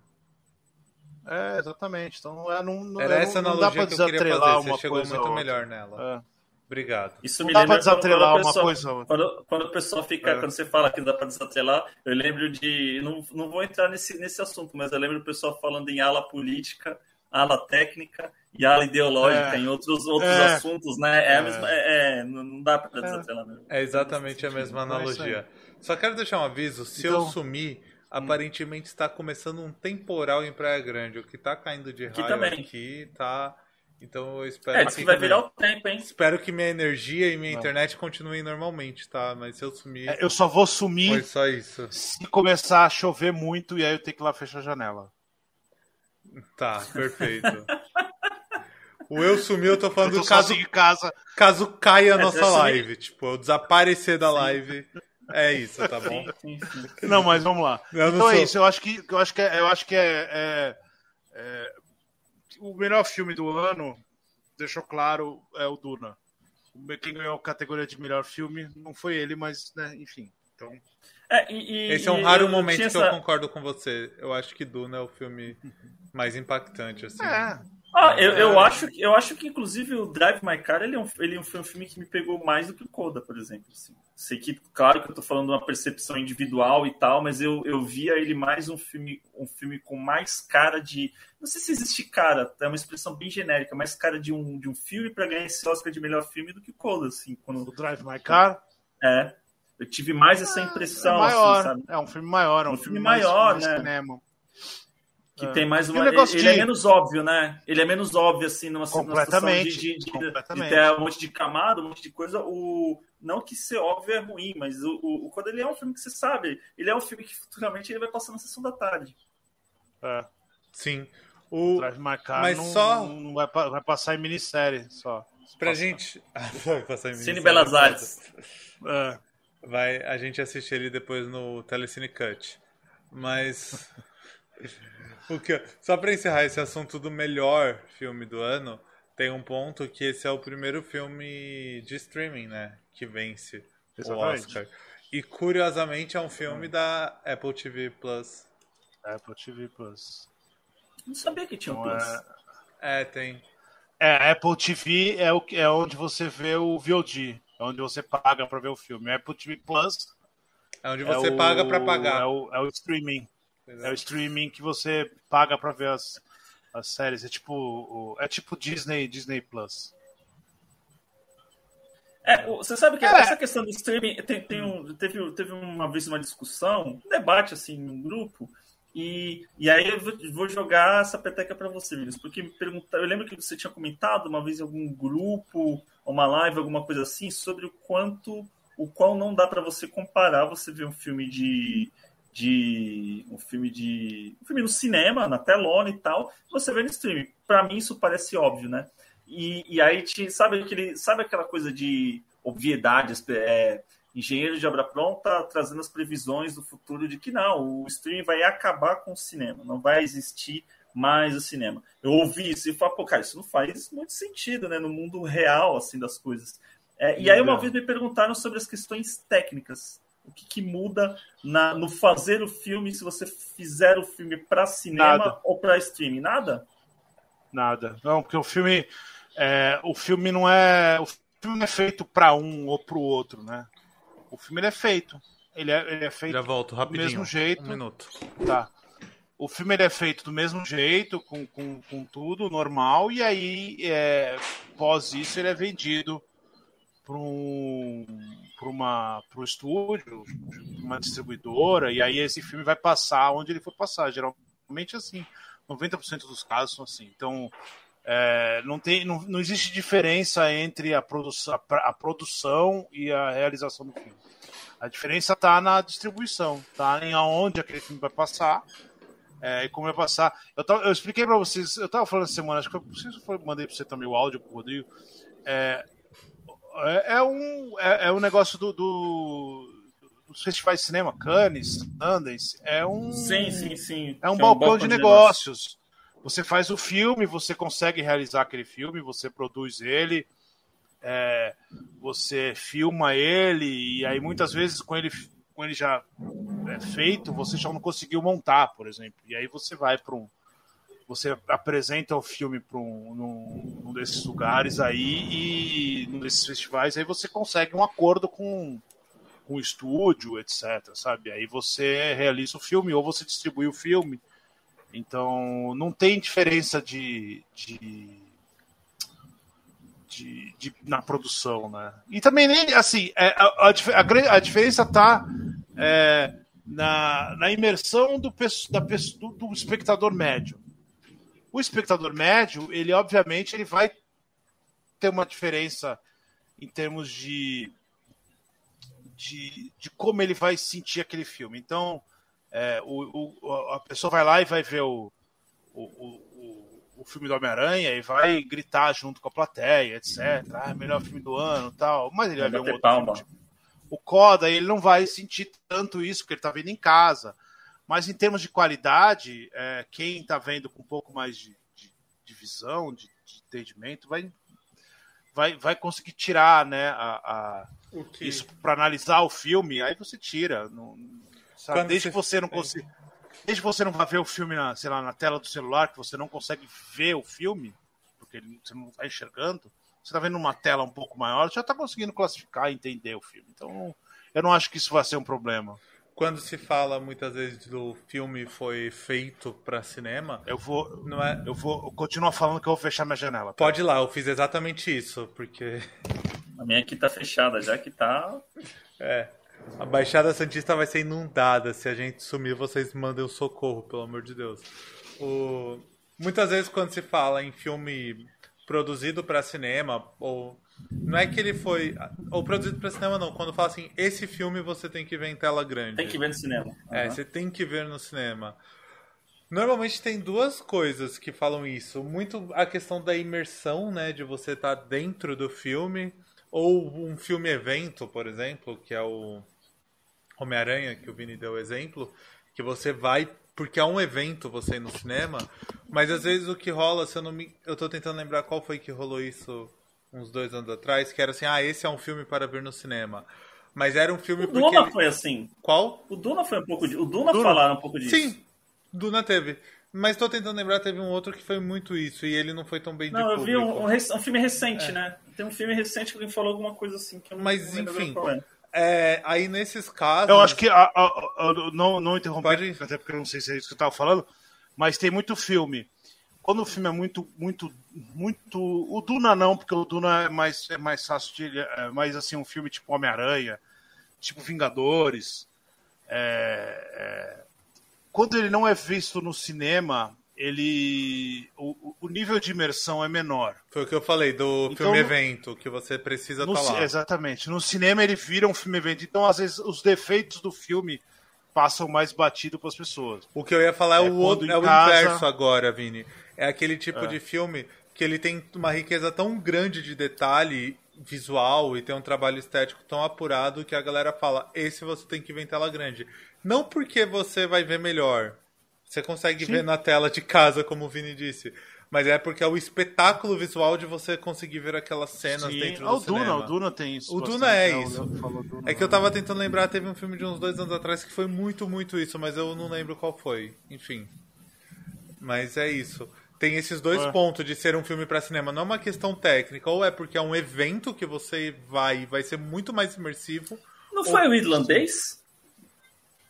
É, exatamente. Então não, é, não,
Era essa
não,
analogia não dá que eu queria fazer. Você chegou muito melhor nela. É. Obrigado.
Isso me dá lembra desatrelar quando, uma coisa. Quando, quando o pessoal fica, é. quando você fala que não dá para desatrelar, eu lembro de. Não, não vou entrar nesse, nesse assunto, mas eu lembro do pessoal falando em ala política, ala técnica e ala ideológica, é. em outros, outros é. assuntos, né? É, a é. mesma, é, é não dá para desatrelar mesmo.
É exatamente a mesma analogia. Só quero deixar um aviso: se então... eu sumir aparentemente está começando um temporal em Praia Grande. O que está caindo de raio aqui, aqui tá. Então eu espero
é, que. vai virar o tempo, hein?
Espero que minha energia e minha Não. internet continuem normalmente, tá? Mas se eu sumir. É,
eu só vou sumir.
Foi só isso.
Se começar a chover muito e aí eu tenho que ir lá fechar a janela.
Tá, perfeito. o eu sumir, eu tô falando
eu
tô caso,
casa.
caso caia a é, nossa live. Tipo, eu desaparecer da live. É isso, tá bom?
Não, mas vamos lá. Eu então é isso. Eu acho que eu acho que é, eu acho que é, é, é, o melhor filme do ano. Deixou claro é o Duna. Quem ganhou a categoria de melhor filme não foi ele, mas né, enfim. Então.
É, e,
Esse é um raro momento que essa... eu concordo com você. Eu acho que Duna é o filme mais impactante assim.
É.
Ah, eu, eu, acho, eu acho que, inclusive, o Drive My Car ele, é um, ele foi um filme que me pegou mais do que o Coda, por exemplo. Assim. Sei que, claro que eu tô falando de uma percepção individual e tal, mas eu, eu via ele mais um filme, um filme com mais cara de. Não sei se existe cara, é uma expressão bem genérica, mais cara de um, de um filme para ganhar esse Oscar de melhor filme do que o Coda, assim. Quando...
O Drive My Car?
É. Eu tive mais essa é, impressão. É,
maior,
assim,
é um filme maior, é um,
um filme, filme maior, mais, né? Cinema que é. tem mais uma. Ele,
de...
é menos óbvio, né? Ele é menos óbvio, assim, numa,
completamente,
situação de, de, de, de, ter um monte de camada, um monte de coisa. O... Não que ser óbvio é ruim, mas o, o, quando ele é um filme que você sabe, ele é um filme que futuramente ele vai passar na sessão da tarde.
É.
Sim. O...
Traz marcar,
mas
não,
só.
Não vai, vai passar em minissérie só.
Pra passar. gente.
vai passar em minissérie. Cine Belas Artes.
É.
Vai, a gente assiste ele depois no Telecine Cut. Mas. o que, só pra encerrar esse assunto do melhor filme do ano, tem um ponto que esse é o primeiro filme de streaming, né? Que vence Exatamente. o Oscar. E curiosamente é um filme da Apple TV Plus.
Apple TV Plus.
Não sabia que tinha um Plus.
É... é, tem.
É, Apple TV é, o, é onde você vê o VOD. É onde você paga pra ver o filme. Apple TV Plus.
É onde você é paga o, pra pagar.
É o, é o streaming. Exato. É o streaming que você paga pra ver as, as séries. É tipo, é tipo Disney, Disney Plus.
É, você sabe que é. essa questão do streaming tem, tem um, teve, teve uma vez uma discussão, um debate assim no grupo, e, e aí eu vou jogar essa peteca para você, Vinícius, porque me perguntar, eu lembro que você tinha comentado uma vez em algum grupo, uma live, alguma coisa assim, sobre o quanto, o qual não dá para você comparar você ver um filme de de um filme de um filme no cinema, na telona e tal, você vê no streaming. Para mim isso parece óbvio, né? E, e aí te, sabe aquele sabe aquela coisa de obviedades, é, engenheiro de obra pronta trazendo as previsões do futuro de que não, o streaming vai acabar com o cinema, não vai existir mais o cinema. Eu ouvi isso e falei, pô, cara, isso não faz muito sentido, né, no mundo real assim das coisas. É, e aí uma vez me perguntaram sobre as questões técnicas o que, que muda na, no fazer o filme se você fizer o filme para cinema Nada. ou para streaming? Nada?
Nada. Não, porque o filme. É, o filme não é. O filme não é feito para um ou para o outro, né? O filme ele é feito. Ele é, ele é feito
Já volto, rapidinho,
do mesmo jeito.
Um minuto.
Tá. O filme ele é feito do mesmo jeito, com, com, com tudo normal, e aí, é, pós isso, ele é vendido para um, para uma para o estúdio, uma distribuidora, e aí esse filme vai passar onde ele for passar. Geralmente assim, 90% dos casos são assim. Então é, não, tem, não, não existe diferença entre a produção, a, a produção e a realização do filme. A diferença está na distribuição, tá em aonde aquele filme vai passar. É, e como vai passar. Eu, tava, eu expliquei para vocês, eu estava falando essa semana, acho que eu, eu mandei para você também o áudio, pro Rodrigo. É, é, é, um, é, é, um negócio do, do, dos festivais de cinema, Cannes, Sundance, é um.
Sim, sim, sim.
É um, balcão, um balcão de, de negócios. Você faz o filme, você consegue realizar aquele filme, você produz ele, é, você filma ele, e aí muitas vezes com ele, com ele já é feito, você já não conseguiu montar, por exemplo. E aí você vai para um você apresenta o filme para um num, num, desses lugares aí e num desses festivais, aí você consegue um acordo com, com o estúdio, etc, sabe? Aí você realiza o filme ou você distribui o filme. Então, não tem diferença de, de, de, de na produção, né? E também, nem assim, é, a, a, a diferença tá é, na, na imersão do, da, do, do espectador médio. O espectador médio, ele obviamente ele vai ter uma diferença em termos de, de, de como ele vai sentir aquele filme. Então, é, o, o, a pessoa vai lá e vai ver o, o, o, o filme do Homem-Aranha e vai gritar junto com a plateia, etc. Ah, melhor filme do ano tal. Mas ele vai ver um outro
palma.
filme. Tipo, o Coda, ele não vai sentir tanto isso, porque ele está vendo em casa. Mas em termos de qualidade, é, quem está vendo com um pouco mais de, de, de visão, de, de, entendimento, vai, vai, vai conseguir tirar né, a, a isso para analisar o filme. Aí você tira. Não, sabe? Desde que você não consiga. Desde que você não vá ver o filme na, sei lá, na tela do celular, que você não consegue ver o filme, porque você não está enxergando, você está vendo uma tela um pouco maior, você já está conseguindo classificar e entender o filme. Então, eu não acho que isso vai ser um problema
quando se fala muitas vezes do filme foi feito para cinema,
eu vou, não é? Eu vou continuar falando que eu vou fechar minha janela.
Tá? Pode ir lá, eu fiz exatamente isso, porque
a minha aqui tá fechada, já que tá.
É. A Baixada Santista vai ser inundada. Se a gente sumir, vocês mandem o um socorro, pelo amor de Deus. O... Muitas vezes, quando se fala em filme produzido para cinema ou não é que ele foi. Ou produzido para cinema, não. Quando fala assim, esse filme você tem que ver em tela grande.
Tem que ver no cinema. Uhum.
É, você tem que ver no cinema. Normalmente tem duas coisas que falam isso. Muito a questão da imersão, né? De você estar tá dentro do filme. Ou um filme evento, por exemplo, que é o Homem-Aranha, que o Vini deu o exemplo, que você vai porque é um evento você ir no cinema, mas às vezes o que rola, se eu não me. Eu tô tentando lembrar qual foi que rolou isso uns dois anos atrás, que era assim, ah, esse é um filme para ver no cinema. Mas era um filme
O. Duna
ele-
foi assim.
Qual?
O Duna foi um pouco de... O Duna,
Duna?
falaram um pouco disso.
Sim, Duna teve. Mas tô tentando lembrar, teve um outro que foi muito isso, e ele não foi tão bem de
Não, eu vi um, um um filme recente, né? Tem um filme recente que alguém falou alguma coisa assim. Que eu não
Mas,
não
enfim,
é.
É, aí nesses casos.
Eu acho que. a- a- a- não, não interromper,
Pode
até porque eu não sei se é isso que eu tava falando, mas tem muito filme. Quando o filme é muito, muito, muito. O Duna não, porque o Duna é mais, é mais fácil de. É mais assim, um filme tipo Homem-Aranha, tipo Vingadores. É, é, quando ele não é visto no cinema, ele. O, o nível de imersão é menor.
Foi o que eu falei do
Então,
filme evento, que você precisa estar
ci-
lá.
Exatamente. No cinema ele vira um filme evento. Então, às vezes, os defeitos do filme passam mais batido para as pessoas.
O que eu ia falar é,
É
o, outro, é o
casa-
inverso agora, Vini. É aquele tipo
É.
de filme que ele tem uma riqueza tão grande de detalhe visual e tem um trabalho estético tão apurado que a galera fala: esse você tem que ver em tela grande. Não porque você vai ver melhor. Você consegue ver na tela de casa, como o Vini disse. Mas é porque é o espetáculo visual de você conseguir ver aquelas cenas
Sim.
dentro
Ah,
do
o Duna,
cinema.
o Duna tem isso.
O
bastante,
Duna é?
O
isso.
Duna.
É que eu tava tentando lembrar, teve um filme de uns dois anos atrás que foi muito, muito isso, mas eu não lembro qual foi. Enfim. Mas é isso. Tem esses dois
É.
pontos de ser um filme pra cinema. Não é uma questão técnica, ou é porque é um evento que você vai e vai ser muito mais imersivo.
Não foi o irlandês?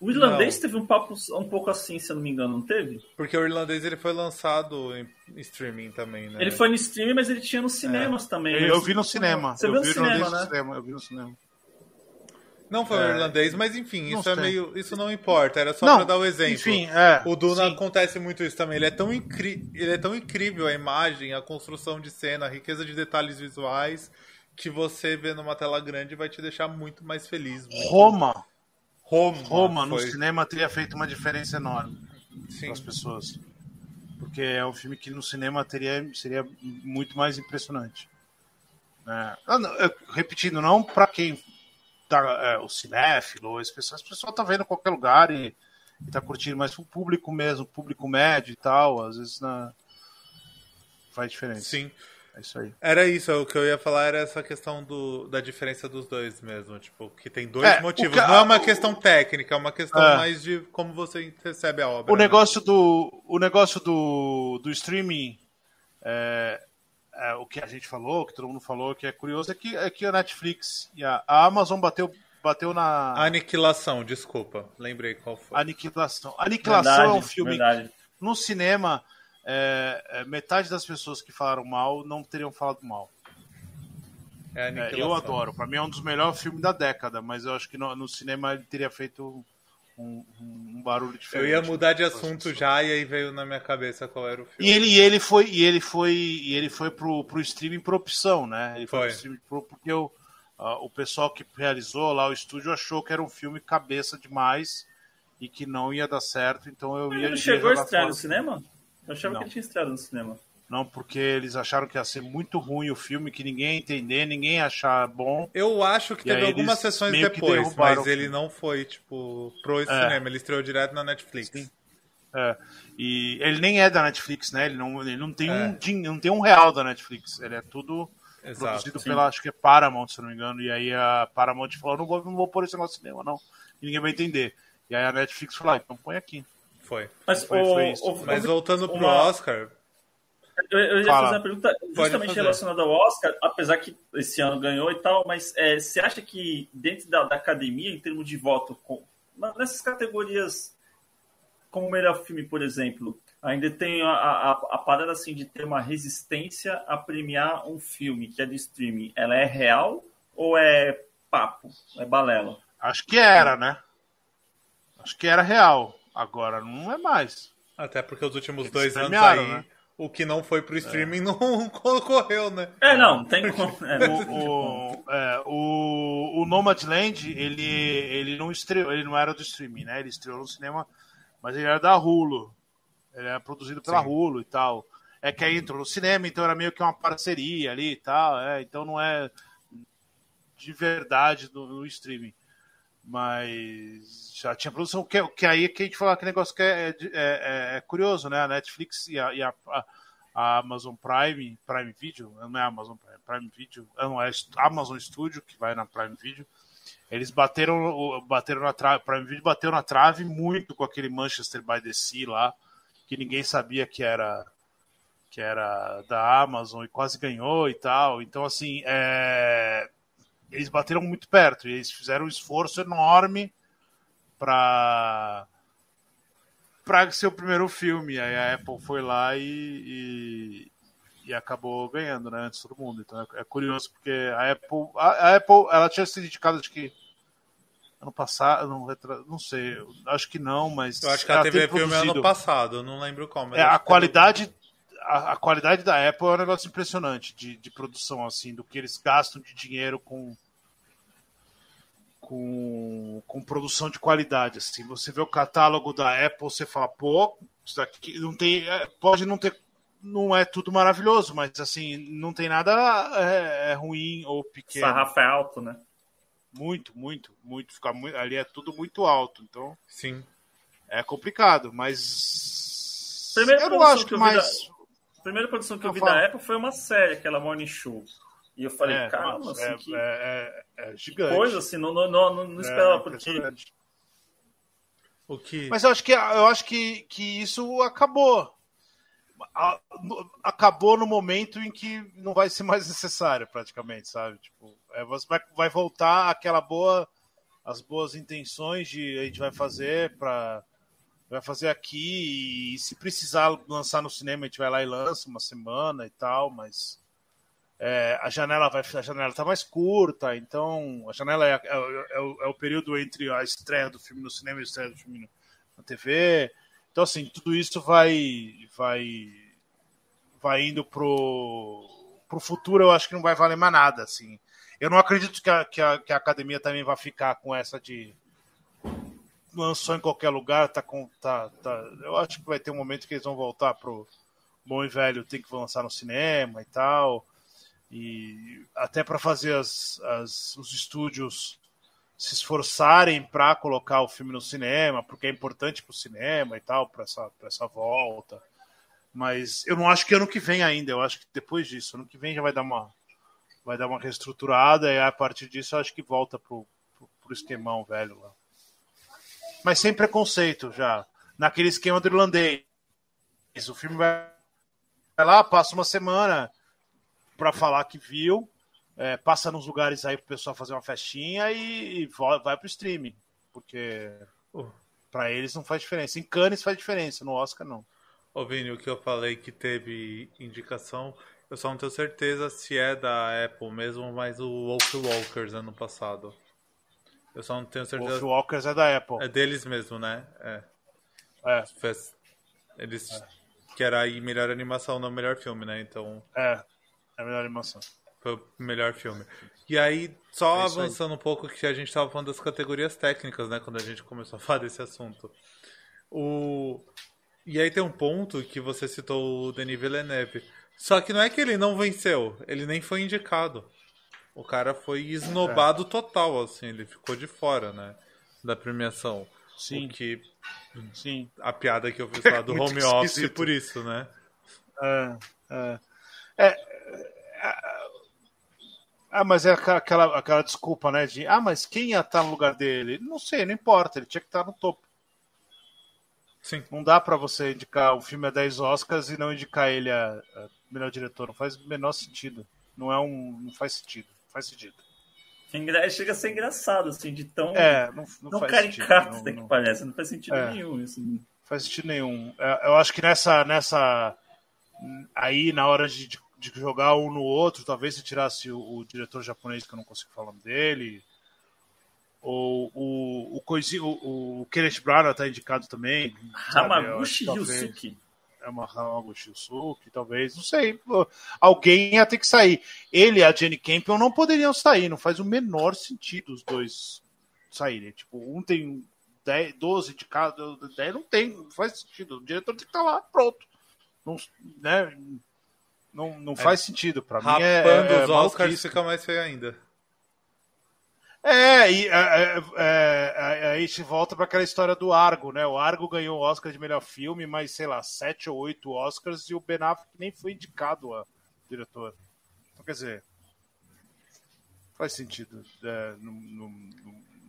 O irlandês
Não.
teve um papo um pouco assim, se eu não me engano, não teve?
Porque o irlandês ele foi lançado em streaming também, né?
Ele foi no streaming, mas ele tinha nos cinemas também.
Eu, eu vi no cinema.
Você
eu
viu no
vi
cinema,
desde
né?
cinema. Eu vi no cinema.
Não foi o
É,
irlandês, mas enfim,
não
isso é
sei.
meio. Isso não importa, era só
Não,
pra dar o exemplo.
enfim, é,
o Duna
sim.
acontece muito isso também. Ele é tão incri... ele é tão incrível a imagem, a construção de cena, a riqueza de detalhes visuais que você vê numa tela grande vai te deixar muito mais feliz. muito-
Roma.
Roma,
Roma no cinema teria feito uma diferença enorme para as pessoas. Porque é um filme que no cinema teria, seria muito mais impressionante. É, ah, repetindo, não para quem tá, é, o cinéfilo, as pessoas, as pessoas tá vendo em qualquer lugar e, e tá curtindo, mas o público mesmo, o público médio e tal, às vezes na... faz diferença.
Sim.
É isso aí.
Era isso, o que eu ia falar era essa questão do, da diferença dos dois mesmo. Tipo, que tem dois
É, o
motivos.
ca-
Não é uma questão técnica, é uma questão
É.
mais de como você recebe a obra.
O
né?
negócio do, o negócio do, do streaming, é, é, o que a gente falou, que todo mundo falou, que é curioso, é que, é que a Netflix e a, a Amazon bateu, bateu na
Aniquilação, desculpa. Lembrei qual foi.
Aniquilação. Aniquilação
Verdade,
é um filme.
verdade.
No cinema, é, é, metade das pessoas que falaram mal não teriam falado mal.
É
É, eu adoro. Pra mim é um dos melhores filmes da década, mas eu acho que no, no cinema ele teria feito um, um- um barulho
Eu
diferente.
ia mudar de
para as
assunto já e aí veio na minha cabeça qual era o filme.
E ele, e ele foi, e ele foi, e ele foi pro, pro streaming por opção, né? Ele foi,
Foi.
pro streaming pro- porque o, ah, o pessoal que realizou lá o estúdio achou que era um filme cabeça demais e que não ia dar certo, então eu ia.
Ele não chegou a estrear no cinema? Eu achava
Não.
que ele tinha estreado no cinema.
Não, porque eles acharam que ia ser muito ruim o filme, que ninguém ia entender, ninguém ia achar bom.
Eu acho que
E
teve algumas sessões depois, mas ele não foi, tipo, pro cinema. Ele estreou direto na Netflix.
Sim. É, e ele nem é da Netflix, né? Ele não, ele não tem
É.
um não tem um real da Netflix. Ele é tudo
Exato.
produzido
sim.
pela, acho que é Paramount, se não me engano. E aí a Paramount falou, não vou, não vou pôr esse negócio no cinema, não. E ninguém vai entender. E aí a Netflix falou, ah, então põe aqui.
Foi.
Mas,
Foi-
o,
foi isso.
o-
Mas voltando pro
uma-
Oscar,
Eu, eu ia
Fala.
fazer uma pergunta justamente relacionada ao Oscar, apesar que esse ano ganhou e tal, mas é, você acha que dentro da, da academia, em termos de voto, com- nessas categorias, como o melhor filme, por exemplo, ainda tem a, a, a parada assim de ter uma resistência a premiar um filme que é de streaming? Ela é real ou é papo? É balela?
Acho que era, né? Acho que era real. Agora não é mais.
até porque os últimos
Eles
dois anos aí,
né?
o que não foi pro streaming não ocorreu, né?
É, não, não tem como. é,
O, o, é, o, o Nomadland, ele, ele não estreou, ele não era do streaming, né? Ele estreou no cinema, mas ele era da Hulu. Ele era produzido pela
Sim.
Hulu e tal. É que aí entrou no cinema, então era meio que uma parceria ali e tal. É, então não é de verdade no, no streaming. Mas já tinha produção. Que, que aí que a gente falou que negócio que é, é, é, é, curioso, né? A Netflix e a, e a, a, Amazon Prime, Prime Video, não é Amazon Prime, Prime Video, não é Amazon Studio, que vai na Prime Video. Eles bateram, bateram na trave, Prime Video bateu na trave muito com aquele Manchester by the Sea lá, que ninguém sabia que era que era da Amazon e quase ganhou e tal. Então, assim, é... eles bateram muito perto e eles fizeram um esforço enorme para para ser o primeiro filme. Aí a Apple foi lá e, e, e acabou ganhando, né, antes todo mundo. Então é, é curioso porque a Apple, a, a, Apple, ela tinha sido indicada de que ano passado, não, não sei, acho que não, mas
eu acho que ela, ela teve filme produzido... ano passado, eu não lembro como.
É, a qualidade a, a, qualidade da Apple é um negócio impressionante de, de produção, assim, do que eles gastam de dinheiro com, com, com produção de qualidade. Assim. Você vê o catálogo da Apple, você fala, pô, isso aqui não tem. É, pode não ter. Não é tudo maravilhoso, mas assim, não tem nada é, é ruim ou pequeno.
Sarrafo é alto, né?
Muito, muito, muito. Ficar muito. Ali é tudo muito alto. Então.
Sim.
É complicado, mas.
Primeiro eu não acho que mais. A primeira produção que eu, eu vi falo. da Apple foi uma série, aquela Morning Show. E eu falei, é, caramba, assim,
é,
que,
é, é, é gigante.
coisa, assim, não, não, não, não é, esperava, porque...
O que...
Mas eu acho que, eu acho que, que isso acabou. Acabou no momento em que não vai ser mais necessário, praticamente, sabe? Tipo, é, você vai, vai voltar aquela boa, as boas intenções de a gente vai fazer para vai fazer aqui e se precisar lançar no cinema a gente vai lá e lança uma semana e tal, mas é, a janela vai a janela tá mais curta, então a janela é, é, é, o, é, o, período entre a estreia do filme no cinema e a estreia do filme na TV. Então assim tudo isso vai vai vai indo pro pro futuro. Eu acho que não vai valer mais nada assim. Eu não acredito que a, que a, que a academia também vai ficar com essa de lançou em qualquer lugar, tá com. Tá, tá, eu acho que vai ter um momento que eles vão voltar pro bom e velho, tem que lançar no cinema e tal. E até para fazer as, as, os estúdios se esforçarem para colocar o filme no cinema, porque é importante para o cinema e tal, para essa, essa volta. Mas eu não acho que ano que vem ainda, eu acho que depois disso, ano que vem já vai dar uma, vai dar uma reestruturada e a partir disso eu acho que volta pro, pro, esquemão velho lá mas sem preconceito já. Naquele esquema do irlandês. O filme vai lá, passa uma semana para falar que viu, é, passa nos lugares aí pro pessoal fazer uma festinha e, e vai pro streaming. Porque uh. para eles não faz diferença. Em Cannes faz diferença, no Oscar não.
Ô Vini, o que eu falei que teve indicação, eu só não tenho certeza se é da Apple mesmo, mas o Wolf Walkers ano passado. Eu só não tenho certeza.
Wolf Walkers é da Apple.
É deles mesmo, né?
É. É.
Eles. É. Que era aí melhor animação, não melhor filme, né? Então.
É. É a melhor animação.
Foi o melhor filme. E aí, só é avançando aí. um pouco, que a gente estava falando das categorias técnicas, né? Quando a gente começou a falar desse assunto. O... E aí tem um ponto que você citou o Denis Villeneuve. Só que não é que ele não venceu, ele nem foi indicado. O cara foi esnobado é. total, assim, ele ficou de fora, né? Da premiação.
Sim.
O que.
Sim.
A piada que eu fiz lá do home esquisito. office por isso, né?
É, é. É, é ah, mas é aquela, aquela desculpa, né? De ah, mas quem ia estar no lugar dele? Não sei, não importa, ele tinha que estar no topo.
Sim.
Não dá para você indicar o filme a 10 Oscars e não indicar ele a, a melhor diretor. Não faz o menor sentido. Não é um. Não faz sentido faz sentido.
Chega a ser engraçado, assim, de tão,
é, não, não
tão
caricato
sentido, não, que parece. Não faz sentido é, nenhum isso. Não
faz sentido nenhum. É, eu acho que nessa. nessa aí, na hora de, de, jogar um no outro, talvez se tirasse o, o, diretor japonês, que eu não consigo falar dele. Ou o, o, o, o Kenneth Branagh está indicado também.
Hamaguchi Yusuke
é uma Hamaguchi Yusuke, talvez, não sei. Alguém ia ter que sair. Ele e a Jenny Campion não poderiam sair, não faz o menor sentido os dois saírem. Tipo, um tem 10, 12 de cada, 10 não tem, não faz sentido. O diretor tem que estar lá, pronto. Não, né? Não, não faz é, sentido. Para mim é.
Rapando é, os Oscars fica mais feio ainda.
É, e é, é, é, a gente volta para aquela história do Argo, né? O Argo ganhou o Oscar de melhor filme, mas sei lá, sete ou oito Oscars e o Ben Affleck nem foi indicado a diretor. Então, quer dizer, faz sentido. É, no,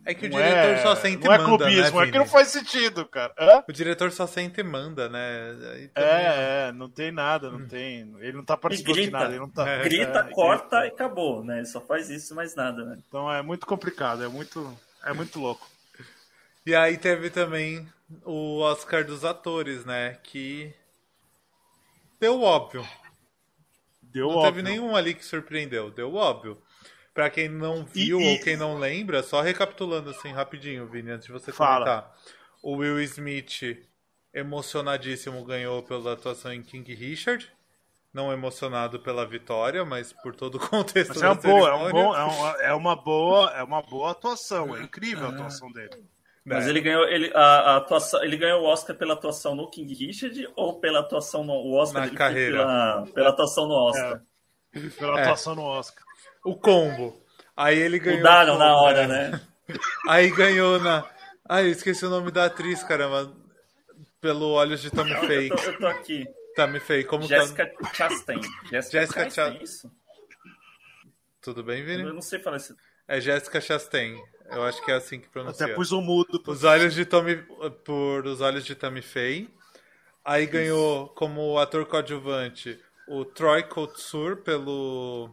é que o diretor é, só sente
não
e manda,
é clubismo,
né,
é que não faz sentido, cara. Hã?
O diretor só sente e manda, né?
Também... É, é, não tem nada, não tem. Ele não tá participando
grita,
de nada. Ele não tá,
grita, é, corta grita. e acabou, né? Ele só faz isso mais nada, né?
Então é muito complicado, é muito, é muito louco.
E aí teve também o Oscar dos atores, né? Que deu óbvio.
Deu
não
óbvio.
teve nenhum ali que surpreendeu, deu óbvio. Pra quem não viu e, e... ou quem não lembra, só recapitulando assim rapidinho, Vini, antes de você
Fala.
comentar. O Will Smith, emocionadíssimo, ganhou pela atuação em King Richard. Não emocionado pela vitória, mas por todo o contexto
mas é uma boa, é, um bom, é, uma, é, uma boa, é uma boa atuação, é incrível a atuação dele.
Mas é. ele ganhou ele, a, a, atuação, ele ganhou o Oscar pela atuação no King Richard ou pela atuação no o Oscar
Na carreira.
Pela, pela atuação no Oscar?
É, pela atuação no Oscar
o combo. Aí ele ganhou.
Mudaram na hora, né?
Aí ganhou na. Ai, eu esqueci o nome da atriz, caramba. Pelo Olhos de Tommy Faye.
Eu, eu tô, aqui.
Tammy Faye, como
Jessica tá... Chastain.
Jessica, Jessica Chastain. Isso? Tudo bem, Vini?
Eu não sei falar isso.
É Jessica Chastain. Eu acho que é assim que pronuncia.
Até pus um mudo.
Os olhos de Tommy, por Os Olhos de Tammy Faye. Aí ganhou como ator coadjuvante o Troy Kotsur pelo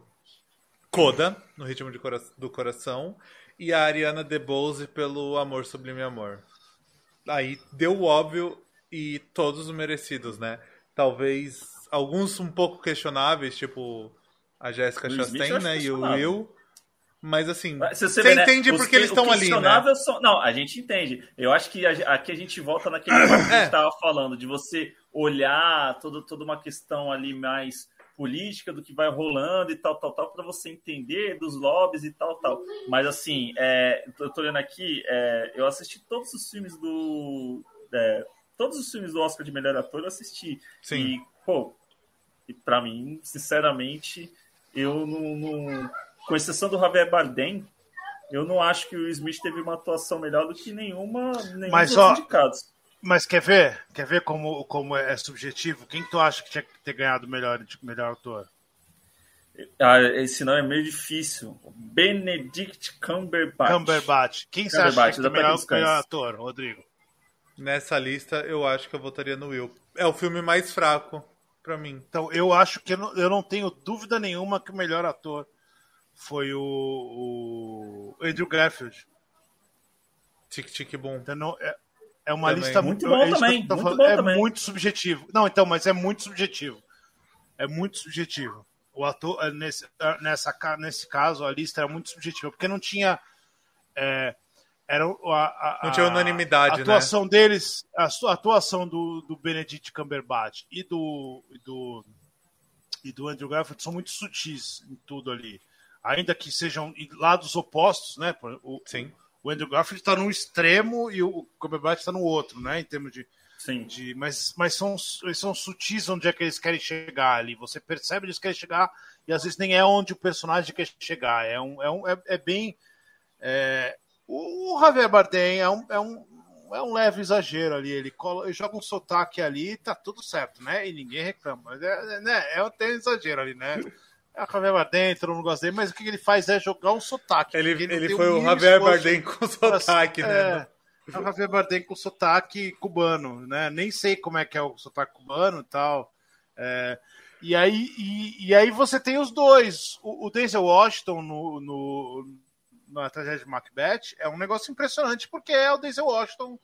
Coda, no Ritmo Cora do Coração, e a Ariana DeBose pelo Amor Sublime Amor. Aí deu óbvio e todos os merecidos, né? Talvez alguns um pouco questionáveis, tipo a Jessica Chastain, né? E o Will. Mas assim, você, você né? entende porque eles estão ali, né?
São... Não, a gente entende. Eu acho que aqui a gente volta naquele que a gente estava é. falando, de você olhar toda, toda uma questão ali mais política do que vai rolando e tal, tal, tal, para você entender dos lobbies e tal, tal. Mas assim, é, eu tô olhando aqui, é, eu assisti todos os filmes do. É, todos os filmes do Oscar de melhor ator eu assisti.
Sim.
E, pô, e pra mim, sinceramente, eu não, não. Com exceção do Javier Bardem, eu não acho que o Smith teve uma atuação melhor do que nenhuma, nenhum
Mas, dos ó, indicados. Mas quer ver? Quer ver como, como é subjetivo? Quem tu acha que tinha que ter ganhado melhor, melhor ator?
Ah, esse não é meio difícil. Benedict Cumberbatch.
Cumberbatch. Quem você acha que é melhor, melhor ator, Rodrigo?
Nessa lista, eu acho que eu votaria no Will. É o filme mais fraco para mim.
Então, eu acho que eu não, eu não, tenho dúvida nenhuma que o melhor ator foi o, o Andrew Garfield.
Tic Tic Boom.
Então, não, é, é uma também. lista
muito bom é também. Muito bom
é
também.
muito subjetivo. Não, então, mas é muito subjetivo. É muito subjetivo. O ator, é, nesse, é, nessa, nesse caso, a lista era muito subjetiva, porque não tinha. É, era a, a,
não tinha unanimidade,
a atuação né? deles, a, a atuação do, do Benedict Cumberbatch e do, e do e do Andrew Garfield são muito sutis em tudo ali, ainda que sejam lados opostos, né? O,
Sim
o Andrew Garfield está num extremo e o Cumberbatch está no outro, né? Em termos de.
Sim.
De, mas mas são, eles são sutis onde é que eles querem chegar ali. Você percebe eles querem chegar e às vezes nem é onde o personagem quer chegar. É, um, é, um, é, é bem. É, o, Javier Bardem é um, é um, é um leve exagero ali. Ele, cola, ele joga um sotaque ali e tá tudo certo, né? E ninguém reclama. Mas é, é, né, é até um exagero ali, né? É o Javier Bardem, todo mundo gosta dele, mas o que ele faz é jogar um sotaque.
Ele, ele foi o Javier Bardem com sotaque, né?
É, é o Javier Bardem com sotaque cubano, né? Nem sei como é que é o sotaque cubano e tal. É, e, aí, e, e, aí você tem os dois. O, o Denzel Washington no, no, na tragédia de Macbeth é um negócio impressionante, porque é o Denzel Washington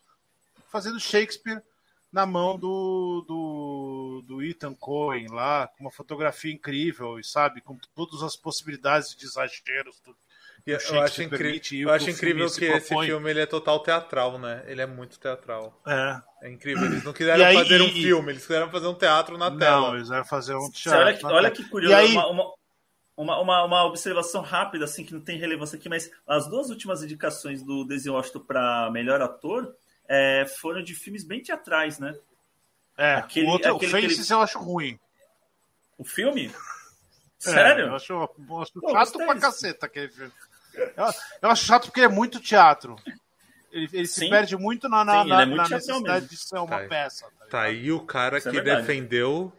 fazendo Shakespeare na mão do, do, do Ethan Cohen lá, com uma fotografia incrível, e sabe, com todas as possibilidades de exageros. Do,
eu, acho, incri eu acho incrível que esse filme ele é total teatral, né? Ele é muito teatral.
É.
É incrível. Eles não quiseram aí, fazer um filme, eles quiseram fazer um teatro na
não,
tela.
Não, eles quiseram fazer um teatro.
Olha que, olha que curioso. Aí... Uma, uma, uma, uma, observação rápida, assim, que não tem relevância aqui, mas as duas últimas indicações do Denzel Washington para melhor ator é, foram de filmes bem teatrais, né?
É, aquele, o outro, aquele, o Faces aquele... eu acho ruim.
O filme? É, Sério?
eu acho, eu acho Pô, chato pra caceta aquele filme. Eu, eu acho chato porque é muito teatro. Ele, ele se perde muito na, na,
Sim,
na,
é
na necessidade mesmo. de ser uma
tá
peça.
Tá, tá aí o cara Isso é que é defendeu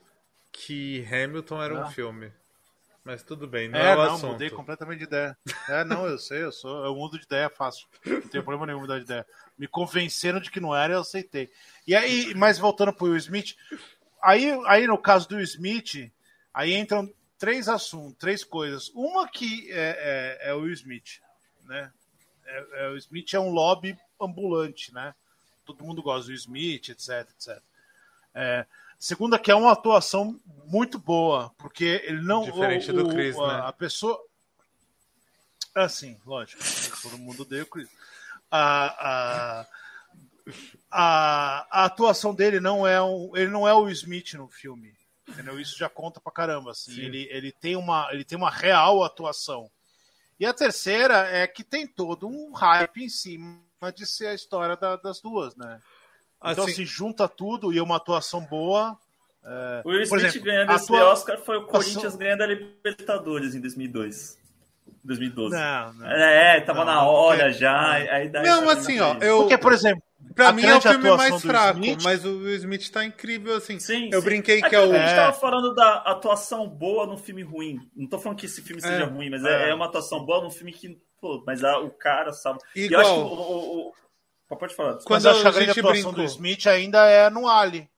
que Hamilton era ah. um filme. Mas tudo bem, não é, é o não, assunto.
mudei completamente de ideia. É, não, eu sei, eu sou, eu mudo de ideia fácil. Não tenho problema nenhum mudar de ideia. Me convenceram de que não era, eu aceitei. E aí, mas voltando pro Will Smith, aí, aí no caso do Will Smith, aí entram três assuntos, três coisas. Uma que é, é, é o Will Smith, né? É, é, o Smith é um lobby ambulante, né? Todo mundo gosta do Smith, etc, etc. É, Segunda, que é uma atuação muito boa, porque ele não.
Diferente o, do Chris,
o,
né?
A pessoa. Assim, lógico. Todo mundo odeia o Chris. A, a, a, a, atuação dele não é um, ele não é o Smith no filme. Entendeu? Isso já conta pra caramba. Assim. Ele, ele, tem uma, ele tem uma real atuação. E a terceira é que tem todo um hype em cima de ser a história da, das duas, né? Então, assim, se junta tudo e é uma atuação boa.
É... O Will Smith exemplo, ganhando esse atua... Oscar foi o Corinthians ganhando a Libertadores em 2002. 2012.
Não, não.
É, tava não, na hora é... já. Aí
não, assim, ó. Eu...
Porque, por exemplo.
Pra mim é o filme mais fraco, Smith... mas o Will Smith tá incrível, assim.
Sim,
eu
sim.
brinquei é que é o.
A gente tava falando da atuação boa num filme ruim. Não tô falando que esse filme seja é, ruim, mas é. é. uma atuação boa num filme que. Pô, mas a, o cara, sabe.
Igual. E eu acho que
o, o, Pode falar.
Quando Mas a, a grande atuação brincou. do Smith ainda é no Ali.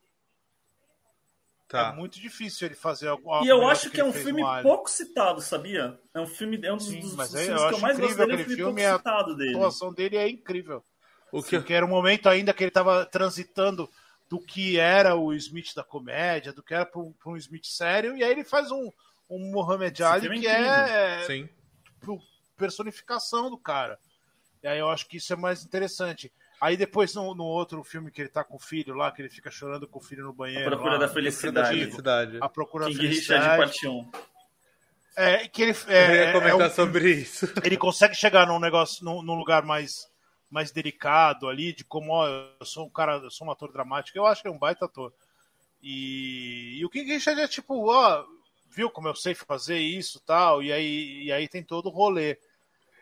Tá. É muito difícil ele fazer algo.
E eu acho que, que é um filme pouco citado, sabia? É um filme, é um dos, Sim, dos
mas filmes eu que eu mais gosto dele, é um filme, filme pouco citado dele. A atuação dele é incrível. O que... Porque era um momento ainda que ele estava transitando do que era o Smith da comédia, do que era para um, um, Smith sério, e aí ele faz um, um Muhammad Ali que é
Sim.
Tipo, personificação do cara. E aí eu acho que isso é mais interessante. Aí depois no, no, outro filme que ele tá com o filho lá, que ele fica chorando com o filho no banheiro.
A Procura
lá,
da Felicidade.
felicidade.
A Procura
King
da Felicidade.
Richard
É, que ele, é,
eu ia comentar
é um,
sobre isso.
Ele consegue chegar num negócio, num, num, lugar mais, mais delicado ali, de como, ó, eu sou um cara, eu sou um ator dramático, eu acho que é um baita ator. E, e o King Richard é tipo, ó, viu como eu sei fazer isso tal, e aí, e aí tem todo o rolê.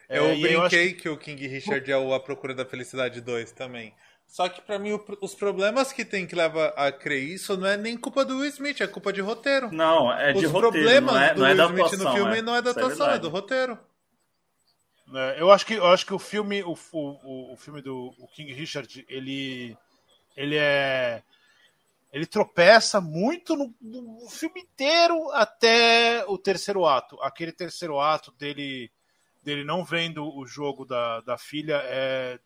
Eu é, brinquei eu que... que... o King Richard é o A Procura da Felicidade 2 também. Só que para mim o, os problemas que tem que leva a crer isso não é nem culpa do Will Smith, é culpa de roteiro.
Não, é de
os
roteiro.
Os problemas
não é,
do
não é
Will
Smith
atuação, no filme é. não é da é atuação, é, é, do roteiro.
É, eu acho que eu acho que o filme o, o, o filme do o King Richard ele ele é ele tropeça muito no, no filme inteiro até o terceiro ato. Aquele terceiro ato dele dele não vendo o jogo da, da filha é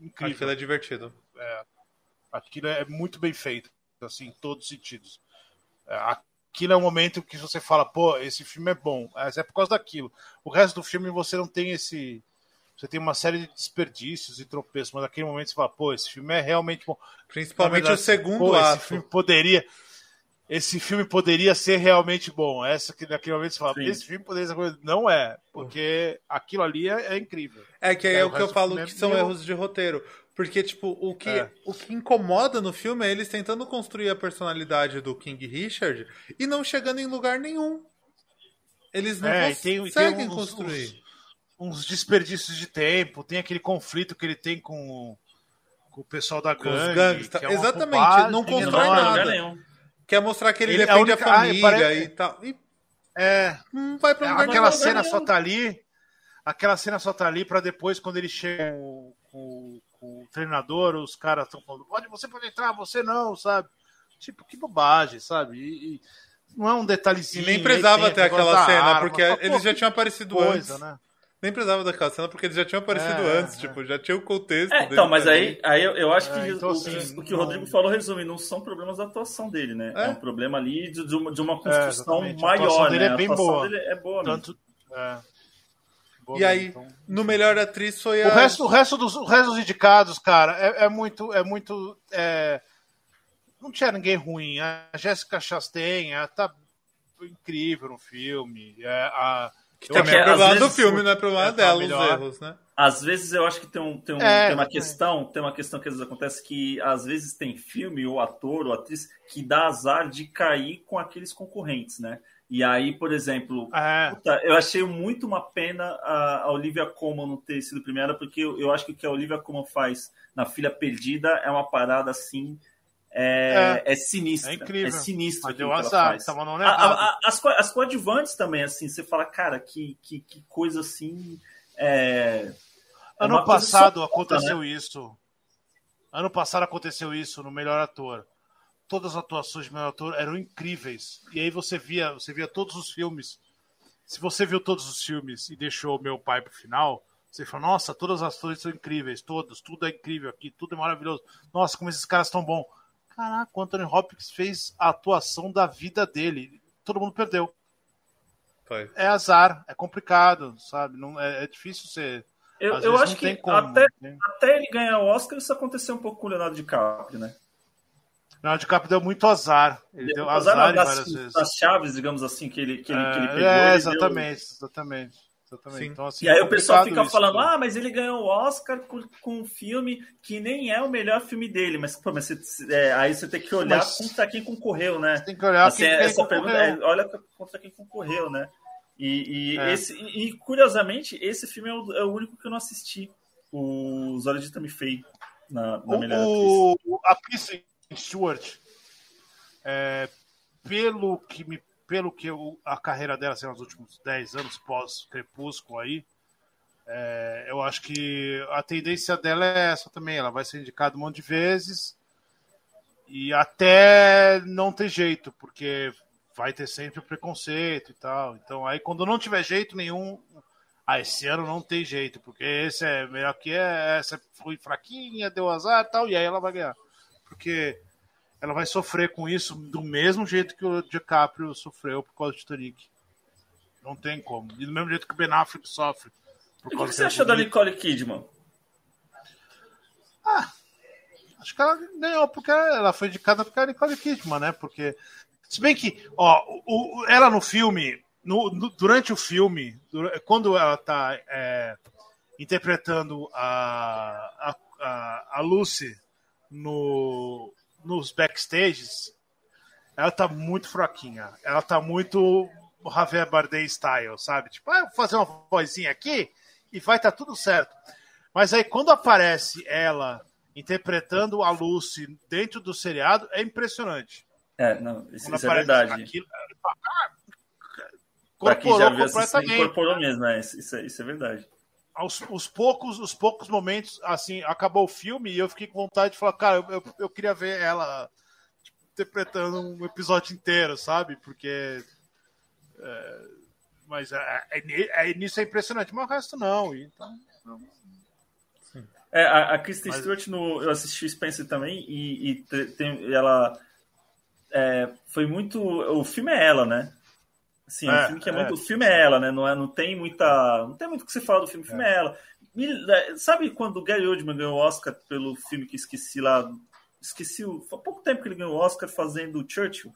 incrível.
Aquilo é divertido.
É, aquilo é muito bem feito, assim, em todos os sentidos. É, aquilo é um momento que você fala, pô, esse filme é bom, mas é por causa daquilo. O resto do filme você não tem esse. Você tem uma série de desperdícios e tropeços, mas naquele momento você fala, pô, esse filme é realmente bom.
Principalmente verdade, o segundo pô, ato.
Esse filme poderia esse filme poderia ser realmente bom. Essa que naquele momento você fala, Sim. esse filme poderia ser coisa. Não é, porque aquilo ali é, é incrível.
É que é, é o que eu falo que são erros de roteiro. Porque, tipo, o que, é. o que incomoda no filme é eles tentando construir a personalidade do King Richard e não chegando em lugar nenhum. Eles não é, conseguem tem, uns, construir.
Uns, uns, desperdícios de tempo, tem aquele conflito que ele tem com, com o pessoal da gangue. É
Exatamente, não constrói nada. Quer mostrar que ele, ele defende a, única... a família ah, e tal. E...
É. Não vai pra lugar Aquela cena só tá ali. Aquela cena só tá ali para depois, quando ele chega com, com, com o treinador, os caras estão falando: pode, você pode entrar, você não, sabe? Tipo, que bobagem, sabe? E, e não é um detalhezinho.
E nem precisava ter aquela cena, arma, porque eles já tinham aparecido coisa, antes. Né? Nem precisava daquela cena, porque eles já tinham aparecido é, antes, é. tipo, já tinha o contexto.
É, então, mas aí, aí eu, eu acho que, é, então, o, assim, o, que o Rodrigo falou resume, não são problemas da atuação dele, né? É, é um problema ali de, de, uma, de uma construção maior,
né?
Dele
é bem boa.
Dele é boa,
Tanto, é.
Boa e aí, então... no melhor atriz foi
a... O resto, o resto, dos, o resto dos indicados, cara, é, é muito... É muito é... Não tinha ninguém ruim. A Jéssica Chastain, ela tá incrível no filme. É, a
que também é problema do filme, não é problema é dela, os erros, né?
Às vezes eu acho que tem, um, tem, um, é, tem uma questão, tem uma questão que às vezes acontece que às vezes tem filme, ou ator, ou atriz, que dá azar de cair com aqueles concorrentes, né? E aí, por exemplo,
É.
puta, eu achei muito uma pena a, a Olivia Colman não ter sido premiada, porque eu, eu acho que o que a Olivia Colman faz na Filha Perdida é uma parada assim. É, é, sinistra.
É incrível.
É sinistro.
Mas deu azar, tava
a- as, as coadjuvantes também, assim, você fala, cara, que, que, que coisa assim. É, é
Ano passado aconteceu isso. Ano passado aconteceu isso no Melhor Ator. Todas as atuações de melhor ator eram incríveis. E aí você via, você via todos os filmes. Se você viu todos os filmes e deixou meu pai pro final, você falou, nossa, todas as atores são incríveis, todos, tudo é incrível aqui, tudo é maravilhoso. Nossa, como esses caras estão bons. Caraca, o Anthony Hopkins fez a atuação da vida dele. Todo mundo perdeu.
Foi.
É azar, é complicado, sabe? Não, é, é difícil ser.
Eu, eu acho que
como,
até,
né?
até ele ganhar o Oscar, isso aconteceu um pouco com o Leonardo DiCaprio, né?
Não, o DiCaprio deu muito azar. Ele deu
Apesar
azar
das,
várias vezes.
das chaves, digamos assim, que ele, que ele, que ele
É,
pegou.
é,
ele deu-
exatamente, exatamente. Então, assim,
E aí o pessoal fica
isso,
falando,
né?
ah, mas ele ganhou o Oscar com, com um filme que nem é o melhor filme dele. Mas, pô, mas você- é, aí você tem que olhar
Mas-
contra quem concorreu, né?
Tem que olhar
Assim,
quem, quem
essa pergunta é, olha contra quem concorreu, né? E, e
É.
esse, e, e, curiosamente, esse filme é o, é o único que eu não assisti. O Os Olhos de Tammy Faye, na, na melhor.
O, o, a Kristen Stewart, é, pelo que me pelo que eu- a carreira dela assim, nos últimos 10 anos pós-crepúsculo aí, é, eu acho que a tendência dela é essa também. Ela vai ser indicada um monte de vezes e até não ter jeito, porque vai ter sempre preconceito e tal. Então, aí quando não tiver jeito nenhum, ah, esse ano não tem jeito, porque esse é melhor que é, essa foi fraquinha, deu azar e tal, e aí ela vai ganhar. Porque ela vai sofrer com isso do mesmo jeito que o DiCaprio sofreu por causa de Titanic. Não tem como. E do mesmo jeito que o Ben Affleck sofre.
E o que, você
é
achou da. Nicole Kidman?
Acho que ela ganhou porque ela foi indicada porque era Nicole Kidman, né? Porque. Se bem que, ó, o, ela no filme, no- no- durante o filme, quando ela tá é, interpretando a, a, a, a Lucy no, nos backstages, ela tá muito fraquinha. Ela tá muito Javier Bardem style, sabe? Tipo, ah, vou fazer uma vozinha aqui e vai estar tudo certo. Mas aí quando aparece ela interpretando a Lucy dentro do seriado, é impressionante.
É, não, isso,
Quando
isso é verdade.
aquilo, ah,
Pra quem já viu
completamente.
incorporou mesmo, né? Isso, isso é, isso é verdade.
Aos, os poucos, os poucos momentos, assim, acabou o filme e eu fiquei com vontade de falar, cara, eu, eu, queria ver ela tipo, interpretando um episódio inteiro, sabe? Porque. é, mas é, é, é- nisso é impressionante, mas o resto não. Então,
É, a, a Kristen
Mas-
Stewart, no, eu assisti o Spencer também, e, e te- tem, ela é, foi muito. O filme é ela, né? Assim, é,
É,
um filme que é
é.
muito. O filme é ela, né? Não, é, não tem muita. Não tem muito o que você falar do filme, o filme é, ela. Me- é, sabe quando o Gary Oldman ganhou o Oscar pelo filme que esqueci lá? Esqueci, o- há pouco tempo que ele ganhou o Oscar fazendo Churchill.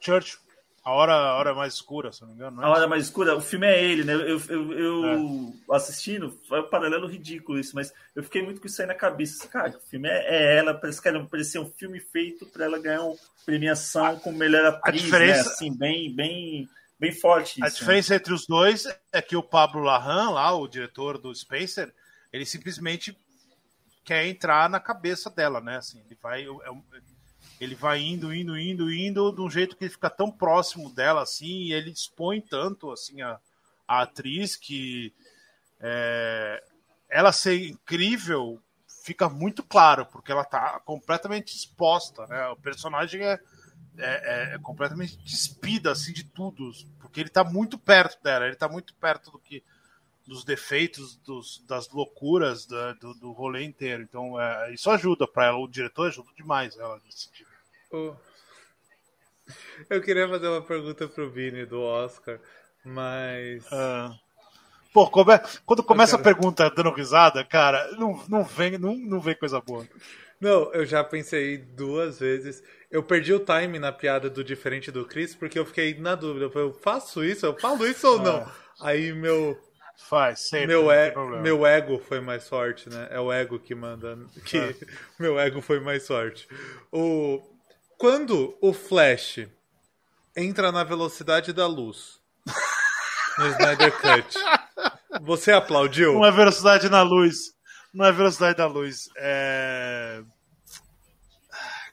Church, a hora, a hora mais escura, se não me engano. É?
A Hora Mais Escura, o filme é ele, né? Eu, eu, eu assistindo, foi um paralelo ridículo isso, mas eu fiquei muito com isso aí na cabeça. Cara, o filme é, é ela, parece que parecia um filme feito para ela ganhar uma premiação como melhor atriz,
diferença-
né? Assim, bem, bem, bem forte
A
isso. né?
diferença entre os dois é que o Pablo Larran, lá, o diretor do Spencer, ele simplesmente quer entrar na cabeça dela, né? Assim, ele vai, é ele vai indo, indo, indo, indo, de um jeito que ele fica tão próximo dela, assim, e ele expõe tanto, assim, a, a atriz que é, ela ser incrível fica muito claro, porque ela tá completamente exposta, né? O personagem é, é, é completamente despida, assim, de tudo, porque ele tá muito perto dela, ele tá muito perto do que dos defeitos, dos, das loucuras da- do, do rolê inteiro. Então, é, isso ajuda para ela. O diretor ajuda demais ela nesse sentido.
O- Eu queria fazer uma pergunta pro Vini do Oscar, mas.
Ah. Pô, come- quando começa
Eu
a
quero-
pergunta dando risada, cara, não, não, vem, não, não vem coisa boa.
Não, eu já pensei duas vezes. Eu perdi o time na piada do diferente do Chris, porque eu fiquei na dúvida. Eu faço isso? Eu falo isso ou não? Aí meu,
Faz, sempre.
meu,
tem
e, meu ego foi mais forte, né? É o ego que manda. Que
É.
meu ego foi mais forte. O, quando o Flash entra na velocidade da luz no Snyder Cut. Você aplaudiu?
É velocidade na luz. Não é velocidade da luz. É...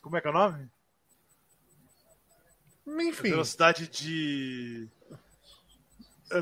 Como é que é o nome?
Enfim.
Velocidade de.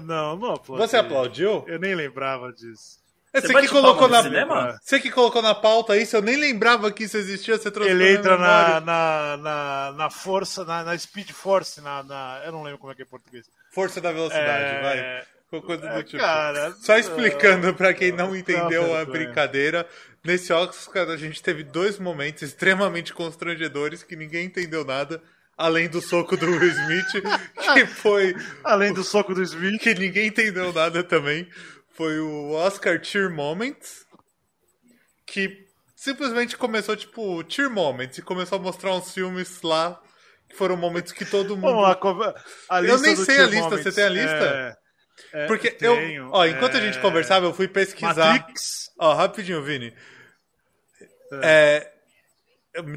Não, não aplaudi.
Você aplaudiu?
Eu nem lembrava disso.
É
Você
Você, que colocou na
cinema?
Você que colocou na pauta isso, eu nem lembrava que isso existia, você trouxe
Ele entra na, na, na, na força, na, na Speed Force, na, na. Eu não lembro como é que é em português.
Força da velocidade,
É,
vai. Qualquer coisa do
é,
tipo.
cara,
Só explicando pra quem não entendeu a brincadeira, nesse Oscar a gente teve dois momentos extremamente constrangedores que ninguém entendeu nada, além do soco do Will Smith, que foi
Além do soco do Smith.
que ninguém entendeu nada também, foi o Oscar Cheer Moments, que simplesmente começou tipo Cheer Moments e começou a mostrar uns filmes lá que foram momentos que todo mundo
Vamos lá, a
Eu
lista
nem
do
sei a lista,
Moments.
você tem a lista?
É, é,
Porque
tenho,
eu, ó, enquanto a gente
é,
conversava, eu fui pesquisar.
Matrix.
Ó, rapidinho, Vini. É,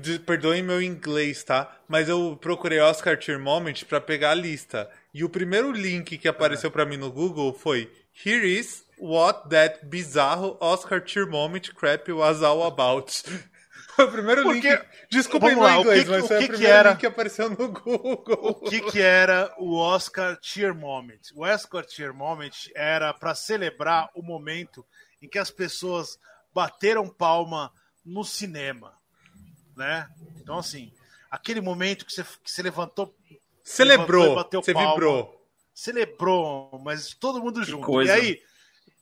des- perdoem meu inglês, tá? Mas eu procurei Oscar Tier Moment pra pegar a lista. E o primeiro link que apareceu pra mim no Google foi Here is what that bizarro Oscar Tier Moment crap was all about. O primeiro
Porque-
link. Desculpa
Vamos lá, o
inglês,
que-
mas
o
foi
que
o
que
primeiro
era?
link que apareceu no Google.
O que, que era o Oscar Cheer Moment? O Oscar Cheer Moment era para celebrar o momento em que as pessoas bateram palma no cinema, né? Então assim, aquele momento que você, que você levantou, levantou
Celebrou,
bateu
você
palma.
vibrou.
celebrou, mas todo mundo junto.
coisa.
E aí,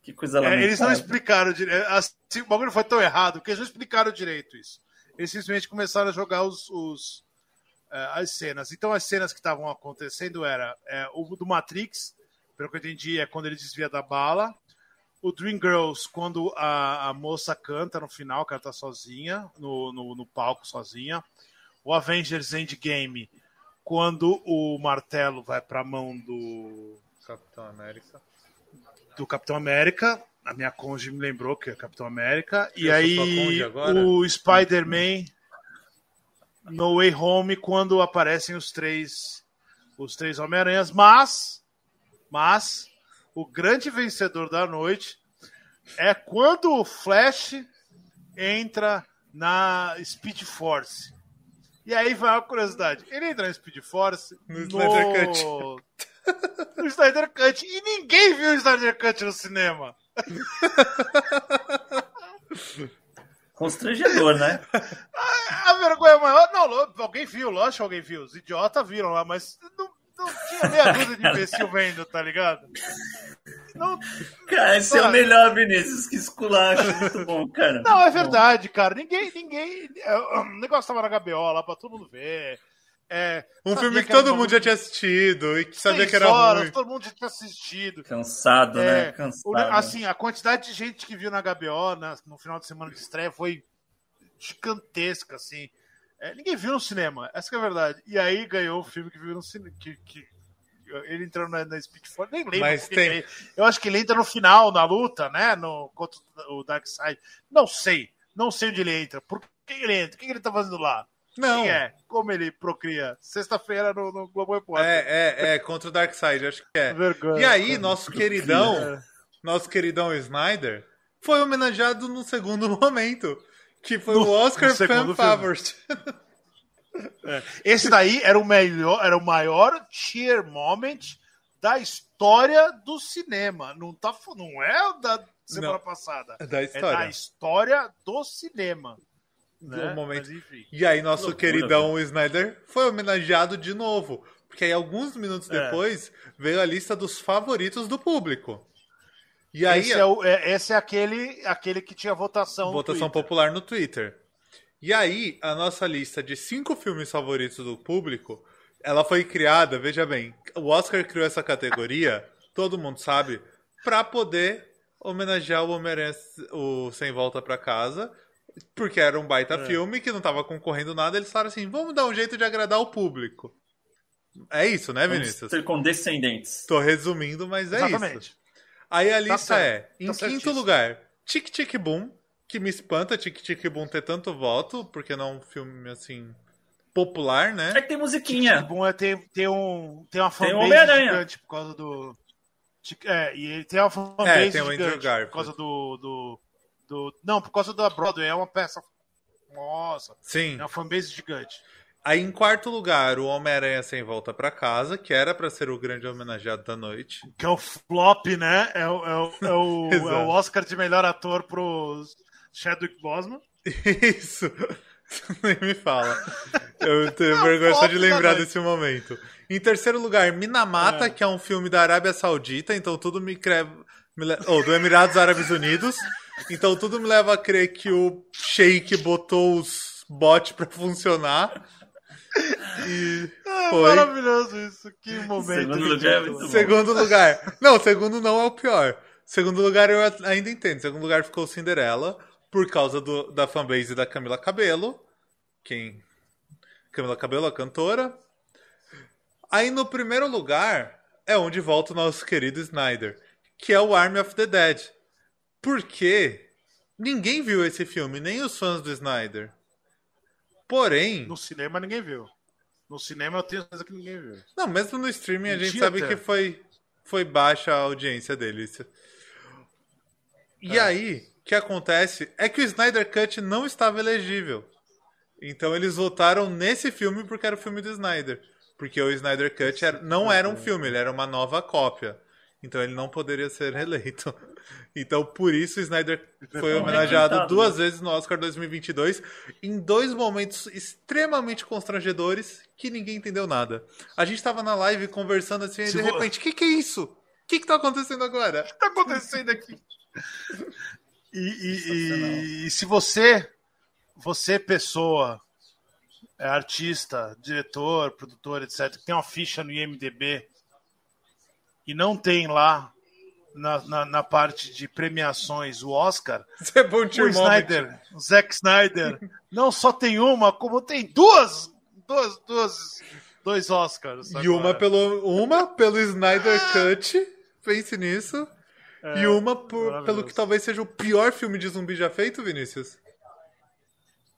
Que coisa
é,
lamentável.
eles não explicaram direito. Assim, o bagulho foi tão errado que eles não explicaram direito isso. Eles simplesmente começaram a jogar os, os, é, as cenas. Então, as cenas que estavam acontecendo era é, o do Matrix, pelo que eu entendi, é quando ele desvia da bala. O Dream Girls, quando a, a moça canta no final, que ela tá sozinha, no, no, no palco sozinha. O Avengers Endgame, quando o martelo vai pra mão do,
Capitão América.
do Capitão América. A minha conge me lembrou que é Capitão América. E
Eu sou
aí o Spider-Man no Way Home quando aparecem os três os três Homem-Aranhas, mas mas o grande vencedor da noite é quando o Flash entra na Speed Force. E aí vai uma curiosidade. Ele entra na Speed Force
No Snyder Cut.
no Snyder Cut. E ninguém viu o Snyder Cut no cinema.
Constrangedor, né?
A vergonha maior. Não, alguém viu, lógico que alguém viu. Os idiotas viram lá, mas não, não tinha meia dúzia de imbecil vendo, tá ligado? Não,
Cara, esse é o melhor, Vinícius. Que esculacho. Muito bom, cara.
não, é verdade, cara. Ninguém, ninguém. é, O negócio tava na HBO lá pra todo mundo ver. É,
Um
sabia
filme que
era
todo mundo já tinha assistido e que sabia que era
horas,
ruim.
Todo mundo já tinha assistido.
Cansado,
É,
né? Cansado.
assim, a quantidade de gente que viu na HBO na- no final de semana de estreia foi gigantesca, assim. É, ninguém viu no cinema, essa que é a verdade. E aí ganhou o filme que viu no cinema. Que, que- ele entrou na, na Speed Force, nem lembro.
Mas tem-
ele- eu acho que ele entra no final, na luta, né? No, contra o Darkseid. Não sei. Não sei onde ele entra. Por que ele entra? O que ele tá fazendo lá?
Não,
Quem
é,
é? Como ele procria? Sexta-feira no, no Globo Repórter.
é, é, contra o Darkseid, acho que é.
Vergonha.
E aí, nosso queridão,
É.
nosso queridão Snyder, foi homenageado no segundo momento, que foi
No-
o Oscar Fan. Favorite.
É. Esse daí era o melhor, era o maior cheer moment da história do cinema. Não tá, não é o da semana
Não.
passada.
da
É
história.
da história do cinema. Né?
Momento. E aí, nosso
Loucura,
queridão Snyder foi homenageado de novo. Porque aí, alguns minutos
É.
depois, veio a lista dos favoritos do público. E aí,
esse, é o- é, esse é aquele, aquele que tinha votação. no
votação
Twitter.
popular no Twitter. E aí, a nossa lista de cinco filmes favoritos do público, ela foi criada, veja bem, o Oscar criou essa categoria, todo mundo sabe, pra poder homenagear o Homem-Aranha o Sem Volta pra Casa, porque era um baita
É.
filme que não tava concorrendo nada, eles falaram assim, vamos dar um jeito de agradar o público. É isso, né,
Vamos
Vinícius?
ser condescendentes.
Tô resumindo, mas é isso.
Exatamente.
Aí a lista
certo,
é, em
tá
quinto lugar, Tic Tic Boom, que me espanta Tic Tic Boom ter tanto voto, porque não é um filme assim popular, né?
É que tem musiquinha.
O bom é ter, ter, um, ter uma
Tem
fanbase
Homem-Aranha.
gigante por causa do. É, e ele tem uma fanbase
É, tem
gigante por causa do, do, do. Não, por causa da Broadway. É uma peça. Nossa,
Sim.
é uma fanbase gigante.
Aí em quarto lugar, o Homem-Aranha Sem Volta pra Casa, que era pra ser o grande homenageado da noite.
Que é o flop, né? É o, é o, é o, é
Exato.
o Oscar de melhor ator pro Chadwick Boseman.
Isso. Nem me fala. Eu tenho
É
vergonha só de lembrar desse momento. Em terceiro lugar, Minamata,
É.
que é um filme da Arábia Saudita, então tudo me creve. Ou do Emirados Árabes Unidos. Então tudo me leva a crer que o Sheik botou os bots pra funcionar. E
É
foi.
maravilhoso isso. Que momento.
Segundo lugar é muito bom.
Segundo lugar. Não, segundo não é o pior. Segundo lugar eu ainda entendo. Segundo lugar ficou Cinderela, por causa do, da fanbase da Camila Cabelo. Quem? Camila Cabelo, a cantora. Aí no primeiro lugar é onde volta o nosso querido Snyder, que é o Army of the Dead. Porque ninguém viu esse filme, nem os fãs do Snyder. Porém,
No cinema ninguém viu. No cinema eu tenho certeza que ninguém viu.
Não, mesmo no streaming a gente sabe
theater.
que foi, foi baixa a audiência deles. E aí, o que acontece é que o Snyder Cut não estava elegível. Então eles votaram nesse filme porque era o filme do Snyder. Porque o Snyder Cut era- não era um filme, ele era uma nova cópia. Então ele não poderia ser reeleito. Então por isso o Snyder foi
Foi
homenageado duas
né?
vezes no Oscar 2022 em dois momentos extremamente constrangedores que ninguém entendeu nada. A gente tava na live conversando assim e de repente, o que, que é isso? O que, que tá acontecendo agora?
que tá acontecendo aqui? E, e- e- e se você, você pessoa, é artista, diretor, produtor, etc., que tem uma ficha no IMDB e não tem lá na, na, na parte de premiações o Oscar,
Isso é bom
o
de
Snyder, o Zack Snyder, não só tem uma, como tem duas, duas, duas dois Oscars.
E uma pelo, uma pelo Snyder Cut, pense nisso.
É,
e uma por- pelo que talvez seja o pior filme de zumbi já feito, Vinícius.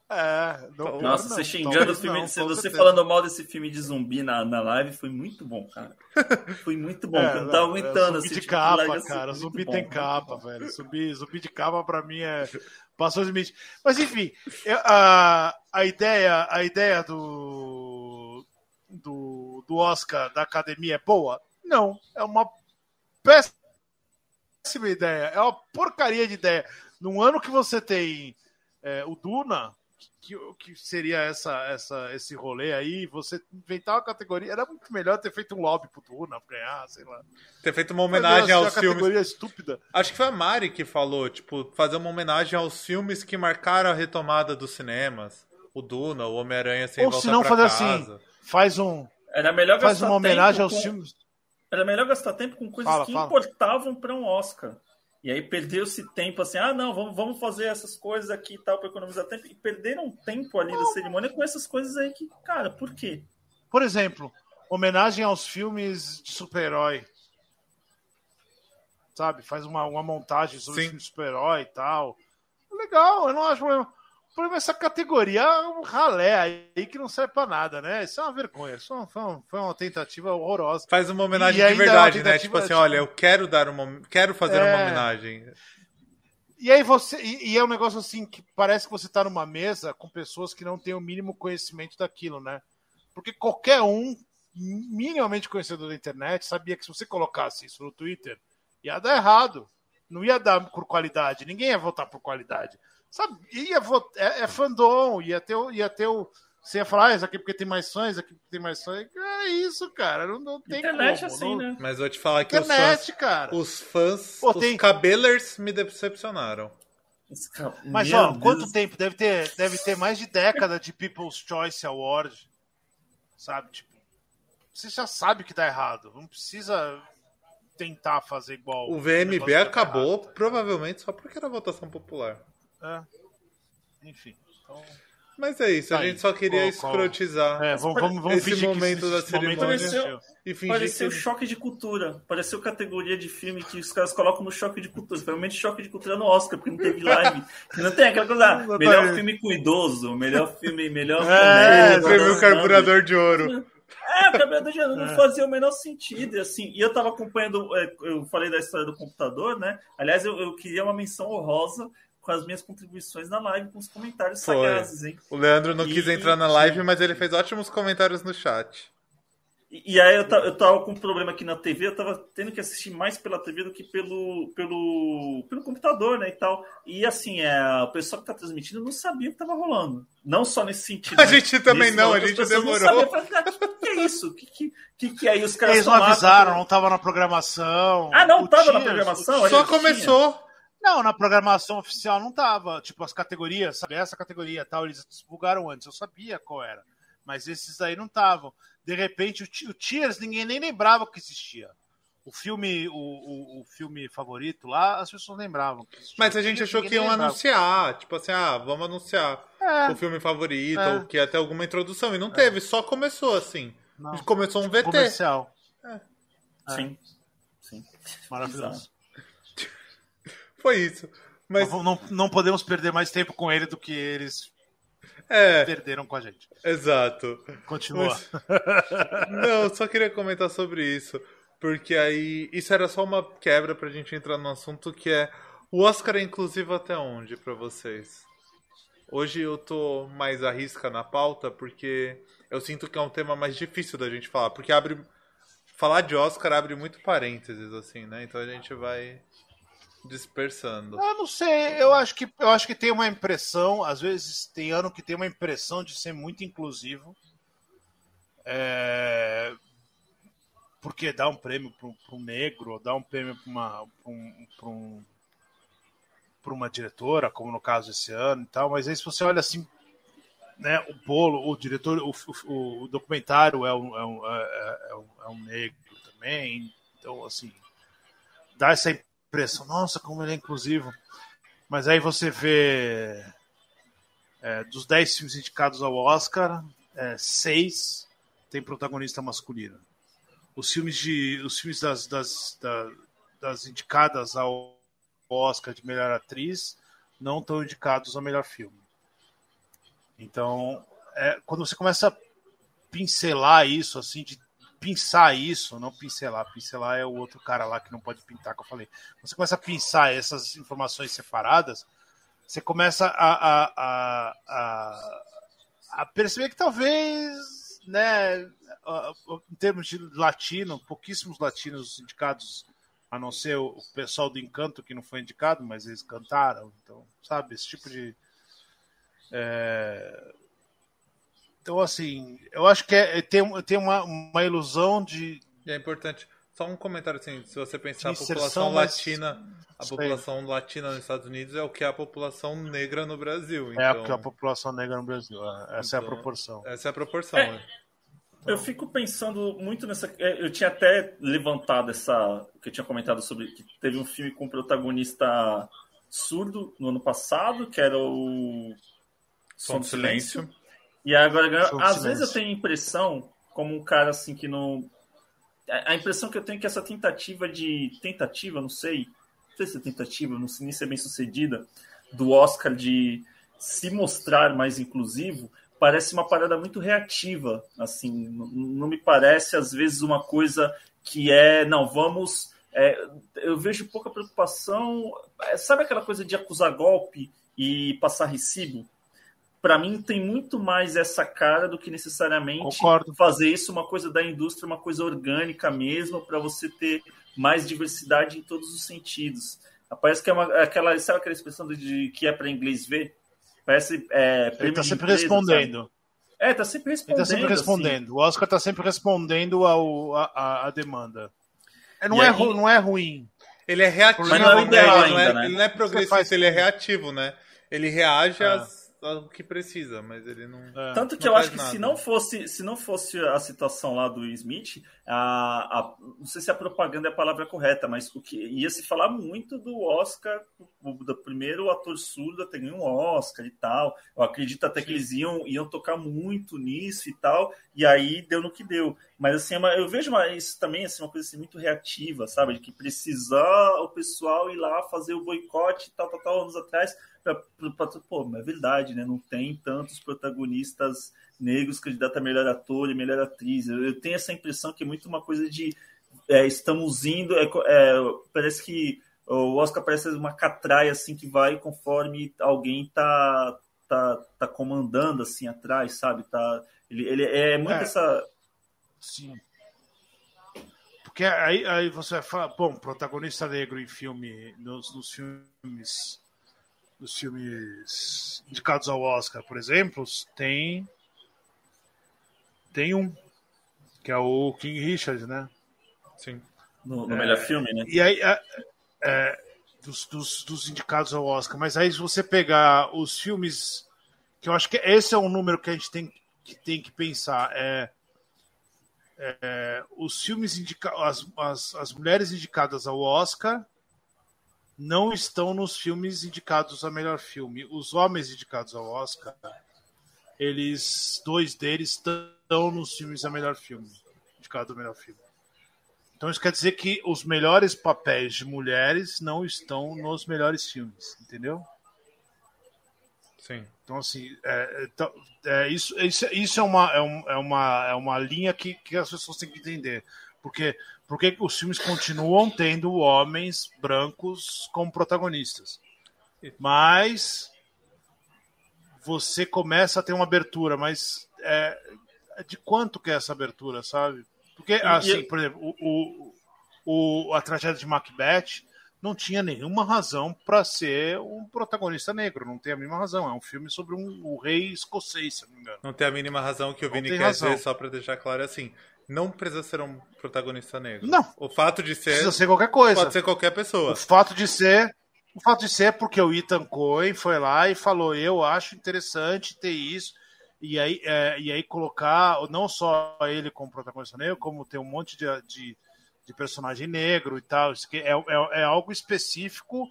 É, não,
Nossa,
não,
você xingando o filme,
não,
você, você falando mal desse filme de zumbi na, na live foi muito bom, cara. Foi muito bom,
É,
eu tava
é
aguentando.
Zumbi
assim,
de
tipo,
capa,
larga assim,
cara.
muito
Zumbi
bom,
tem
muito
capa,
bom.
velho. Zumbi, zumbi de capa pra mim é. Passou os limites. Mas enfim, eu- a, a ideia, a ideia do, do, do Oscar da academia é boa? Não. É uma péssima ideia. É uma porcaria de ideia. Num ano que você tem é, o Duna, que, que seria essa, essa, esse rolê aí, você inventar uma categoria. Era muito melhor ter feito um lobby pro Duna pra ganhar, sei lá.
Ter feito uma homenagem
Fazer uma
aos filmes.
categoria estúpida.
Acho que foi a Mari que falou, tipo, fazer uma homenagem aos filmes que marcaram a retomada dos cinemas. O Duna, o Homem-Aranha sem
Ou
volta
se não
pra
fazer
casa.
assim, faz um,
Era melhor
faz
gastar
uma homenagem
tempo
aos
com-
filmes.
Era melhor gastar tempo com coisas
Fala,
que
fala.
importavam para um Oscar. E aí perdeu-se tempo assim, ah, não, vamos, vamos fazer essas coisas aqui e tal para economizar tempo. E perderam tempo ali da cerimônia com essas coisas aí que, cara, por quê?
Por exemplo, homenagem aos filmes de super-herói. Sabe? Faz uma, uma montagem sobre
Sim.
filme de super-herói e tal. Legal, eu não acho problema. Problema é essa categoria é um ralé aí que não serve pra nada, né? Isso é uma vergonha. Isso foi, uma- foi uma- foi uma tentativa horrorosa.
Faz uma homenagem
E
de
é uma
verdade, né?
tentativa,
Tipo assim,
tipo-
olha, eu quero dar uma. Quero fazer uma
É.
homenagem.
E aí você. E, e é um negócio assim que parece que você tá numa mesa com pessoas que não têm o mínimo conhecimento daquilo, né? Porque qualquer um minimamente conhecedor da internet sabia que se você colocasse isso no Twitter, ia dar errado. Não ia dar por qualidade. Ninguém ia votar por qualidade. Sabe? Ia votar, é, é fandom, ia ter, o- ia ter o. Você ia falar, ah, isso aqui porque tem mais fãs, isso aqui porque tem mais fãs. É isso, cara. Não, não tem
Internet
como.
assim,
não...
né?
Mas vou te falar que os
Internet,
fãs.
cara.
Os fãs.
Pô,
os
tem-
cabelers me decepcionaram.
Mas,
Meu
ó,
Deus.
quanto tempo? Deve ter, deve ter mais de década de People's Choice Award. Sabe? Tipo, você já sabe que dá errado. Não precisa tentar fazer igual.
O VMB acabou,
errado.
provavelmente só porque era votação popular.
É. Enfim. Então,
Mas é isso, a
Aí,
gente só queria
qual- qual-
escrotizar
É, vamos, vamos, vamos
esse
fingir que
momento
esse-
da
esse momento
cerimônia
Pareceu-
e fingir
Pareceu
que...
choque de cultura. Pareceu categoria de filme que os caras colocam no choque de cultura. Realmente choque de cultura no Oscar, porque não teve live. não tem aquela coisa.
Exatamente.
melhor filme com idoso, melhor filme, melhor
É,
comédia,
Prêmio
sabe?
Carburador de Ouro.
É, o Carburador de Ouro não fazia o menor sentido. E, assim, e eu tava acompanhando, é, eu falei da história do computador, né? Aliás, eu, eu queria uma menção honrosa com as minhas contribuições na live, com os comentários
Foi.
sagazes, hein?
O Leandro não
E-
quis entrar na live, mas ele fez ótimos comentários no chat.
E, e aí eu, eu tava com um problema aqui na TV, eu tava tendo que assistir mais pela TV do que pelo, pelo, pelo computador, né, e tal. E assim, é, o pessoal que tá transmitindo não sabia o que tava rolando. Não só nesse sentido.
A
né?
gente também não, a gente demorou.
sabiam. Falei, cara, que, que é isso? Que, que, que, que aí os caras
Eles não
tão lá-
avisaram, não tava na programação.
Ah, não
O
tava na programação?
Só
gente tinha.
Não, na programação oficial não tava. Tipo, as categorias, sabe? Essa categoria tal, eles divulgaram antes. Eu sabia qual era. Mas esses aí não estavam. De repente, o, o Cheers, ninguém nem lembrava que existia. O filme, o, o, o filme favorito lá, as pessoas lembravam. que existia.
Mas a gente achou que iam
lembrava.
anunciar. Tipo assim, ah, vamos anunciar
É,
o filme favorito,
É.
ou que ia ter alguma introdução. E não teve, só começou assim.
não.
Começou um VT.
Comercial.
Sim. Sim.
Maravilhoso.
Foi isso. Mas,
Não, não, não podemos perder mais tempo com ele do que eles
é,
perderam com a gente.
exato.
Continua.
Mas- Não, só queria comentar sobre isso. Porque aí. Isso era só uma quebra pra gente entrar no assunto que é. O Oscar é inclusivo até onde pra vocês? Hoje eu tô mais à risca na pauta porque eu sinto que é um tema mais difícil da gente falar. Porque abre. Falar de Oscar abre muito parênteses, assim, né? Então a gente vai dispersando.
Eu não sei, eu acho que eu acho que tem uma impressão, às vezes tem ano que tem uma impressão de ser muito inclusivo. É, Porque dá um prêmio para um negro, dá um prêmio para uma, pra um, pra um- pra uma diretora, como no caso esse ano e tal, mas aí se você olha assim, né, o bolo, o diretor, o, o- o documentário é um, é, um, é, é um, é um negro também, então assim, dá essa impressão, nossa, como ele é inclusivo. Mas aí você vê é, dos 10 filmes indicados ao Oscar, é, seis tem protagonista masculino. Os filmes, de, os filmes das, das, da- das indicadas ao Oscar de melhor atriz não estão indicados ao melhor filme. Então, é, quando você começa a pincelar isso, assim, de pinçar isso, não pincelar, pincelar é o outro cara lá que não pode pintar, que eu falei. Você começa a pinçar essas informações separadas, você começa a, a, a, a, a perceber que talvez, né, em termos de latino, pouquíssimos latinos indicados, a não ser o pessoal do Encanto que não foi indicado, mas eles cantaram, então, sabe, esse tipo de. é, Então, assim, eu acho que é, tem, tem uma, uma ilusão de,
E é importante. Só um comentário assim, se você pensar a população
mas-
latina, a
Sei.
população latina nos Estados Unidos é o que é a população negra no Brasil.
É
Então,
a, que a população negra no Brasil. é, Essa é a
Então,
proporção.
essa é a proporção.
É.
né?
Eu fico pensando muito nessa. é, Eu tinha até levantado essa. que eu tinha comentado sobre. que teve um filme com protagonista surdo no ano passado, que era o. Som do Silêncio. E agora,
do
às vezes eu tenho a impressão, como um cara assim que não. A impressão que eu tenho é que essa tentativa de. Tentativa, não sei. Não sei se é tentativa, não sei nem se é bem sucedida, do Oscar de se mostrar mais inclusivo, parece uma parada muito reativa. Assim, não, não me parece, às vezes, uma coisa que é. Não, vamos. é, eu vejo pouca preocupação. é, sabe aquela coisa de acusar golpe e passar recibo? Para mim, tem muito mais essa cara do que necessariamente
Concordo.
fazer isso uma coisa da indústria, uma coisa orgânica mesmo, para você ter mais diversidade em todos os sentidos. Parece que é uma, aquela, sabe aquela expressão de que é para inglês ver? Parece é,
Ele está sempre
empresa,
respondendo.
sabe? É, tá sempre
Ele
respondendo.
está sempre
assim.
respondendo. O Oscar está sempre respondendo ao, a, a, a demanda. É, não,
E
é,
aí-
não é ruim.
Ele é reativo,
Mas não é o
né?
ideal
ele, não é,
ainda, né?
ele não é progressista,
faz-
ele é reativo, né? Ele reage
É.
às- ao que precisa, mas ele não.
É.
Tanto que
Não
eu acho que
nada.
se não fosse se não fosse a situação lá do Will Smith, a, a, não sei se a propaganda é a palavra correta, mas o que ia se falar muito do Oscar, do primeiro ator surdo a ter um Oscar e tal. Eu acredito até Sim. que eles iam, iam tocar muito nisso e tal, e aí deu no que deu. Mas assim, é eu vejo uma, isso também assim, uma coisa assim, muito reativa, sabe? De que precisar o pessoal ir lá fazer o boicote tal, tal, tal, anos atrás. Pô, é verdade, né? Não tem tantos protagonistas negros candidatos a melhor ator e melhor atriz. Eu, eu, tenho essa impressão que é muito uma coisa de é, estamos indo. É, é, parece que o Oscar parece uma catraia assim que vai conforme alguém tá, tá, tá comandando assim atrás, sabe? Tá, ele, ele é muito é, essa.
Sim. Porque aí, aí você fala, bom, protagonista negro em filme, nos, nos filmes. Nos filmes indicados ao Oscar, por exemplo, tem tem um, que é o King Richard, né?
Sim. No, no é, melhor filme, né?
E aí, é, é, dos, dos, dos, indicados ao Oscar. Mas aí, se você pegar os filmes, que eu acho que esse é um número que a gente tem que, tem que pensar, é, é os filmes indicados, as, as, as mulheres indicadas ao Oscar não estão nos filmes indicados a melhor filme. Os homens indicados ao Oscar, eles, dois deles estão nos filmes a melhor filme, indicado o melhor filme. Então isso quer dizer que os melhores papéis de mulheres não estão nos melhores filmes, entendeu?
Sim.
Então assim, é, então, é, isso, isso, isso é, uma, é, é, uma, é uma linha que, que as pessoas têm que entender. Porque, porque os filmes continuam tendo homens brancos como protagonistas. Mas você começa a ter uma abertura, mas é, de quanto que é essa abertura, sabe? Porque, assim, por exemplo, o, o, o, a tragédia de Macbeth não tinha nenhuma razão para ser um protagonista negro, não tem a mínima razão. É um filme sobre um, o rei escocês, se não me engano.
Não tem a mínima razão que o Vini quer razão. dizer, só para deixar claro, é assim. Não precisa ser um protagonista negro.
Não.
O fato de ser.
Precisa ser qualquer coisa.
Pode ser qualquer pessoa.
O fato de ser. O fato de ser é porque o Ethan Cohen foi lá e falou: Eu acho interessante ter isso e aí, é, e aí colocar não só ele como protagonista negro, como ter um monte de, de, de personagem negro e tal. Isso é, é, é, algo específico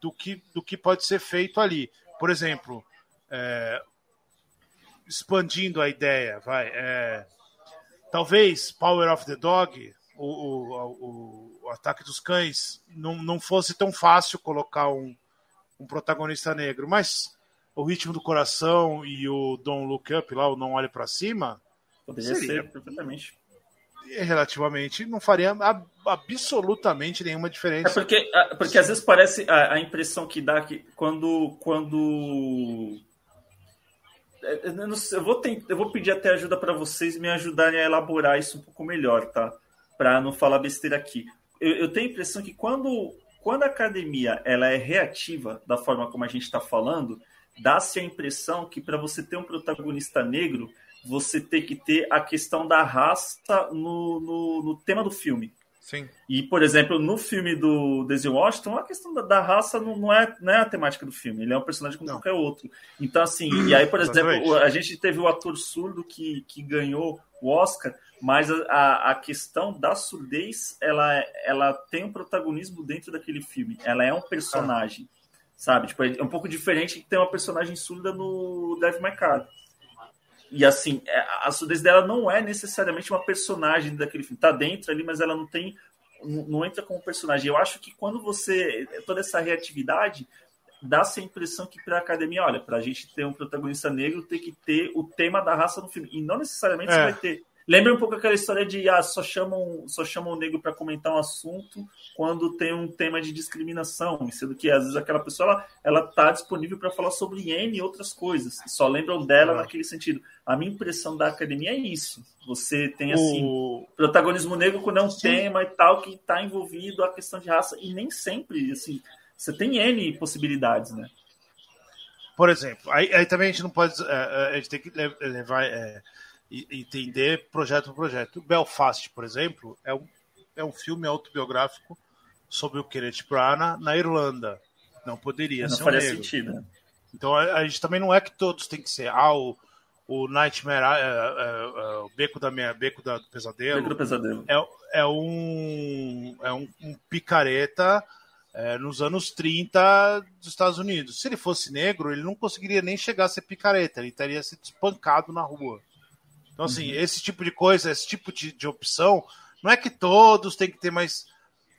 do que, do que pode ser feito ali. Por exemplo, é, expandindo a ideia, vai. É, talvez Power of the Dog, o, o, o, ataque dos cães, não, não fosse tão fácil colocar um, um protagonista negro, mas o ritmo do coração e o Don't Look Up lá, o Não Olhe para Cima.
Poderia seria, ser perfeitamente.
Relativamente, não faria absolutamente nenhuma diferença.
É porque, porque às vezes parece a, a impressão que dá que quando. quando é, eu, eu, vou tentar, eu vou pedir até ajuda para vocês me ajudarem a elaborar isso um pouco melhor, tá? Para não falar besteira aqui. Eu, eu, tenho a impressão que quando, quando a academia ela é reativa da forma como a gente está falando, dá-se a impressão que para você ter um protagonista negro, você tem que ter a questão da raça no, no, no tema do filme.
Sim.
E, por exemplo, no filme do Denzel Washington, a questão da, da raça não, não, é, não é a temática do filme. Ele é um personagem como não. qualquer outro. Então, assim, e aí, por exemplo, a gente teve o ator surdo que, que ganhou o Oscar, mas a, a questão da surdez, ela, ela tem um protagonismo dentro daquele filme. Ela é um personagem. Ah sabe? Tipo, é um pouco diferente de ter uma personagem surda no Devil May Cry. E assim, é, a surdez dela não é necessariamente uma personagem daquele filme. Tá dentro ali, mas ela não tem. Não entra como personagem. Eu acho que quando você. toda essa reatividade dá-se a impressão que para a academia, olha, para a gente ter um protagonista negro, tem que ter o tema da raça no filme. E não necessariamente é. você vai ter. Lembra um pouco aquela história de ah, só chamam, só chamam o negro para comentar um assunto quando tem um tema de discriminação, sendo que às vezes aquela pessoa ela, ela tá disponível para falar sobre N e outras coisas, só lembram dela é. naquele sentido. A minha impressão da academia é isso. Você tem assim, o... protagonismo negro quando é um Sim. tema e tal que está envolvido a questão de raça e nem sempre assim, você tem N possibilidades, né?
Por exemplo, aí, aí também a gente não pode, é, a gente tem que levar é, entender projeto por projeto. Belfast, por exemplo, é um, é um filme autobiográfico sobre o Kenneth Branagh na Irlanda. Não poderia
não
ser
um negro. sentido.
Então a, a, gente também não é que todos têm que ser ah, o, o Nightmare, é, é, é, o Beco da minha, Beco da, do Pesadelo.
Beco do Pesadelo.
É, é um é um, um picareta nos anos 30 dos Estados Unidos. Se ele fosse negro, ele não conseguiria nem chegar a ser picareta, ele estaria sido espancado na rua. Então, assim, uhum. esse tipo de coisa, esse tipo de, de opção, não é que todos têm que ter, mas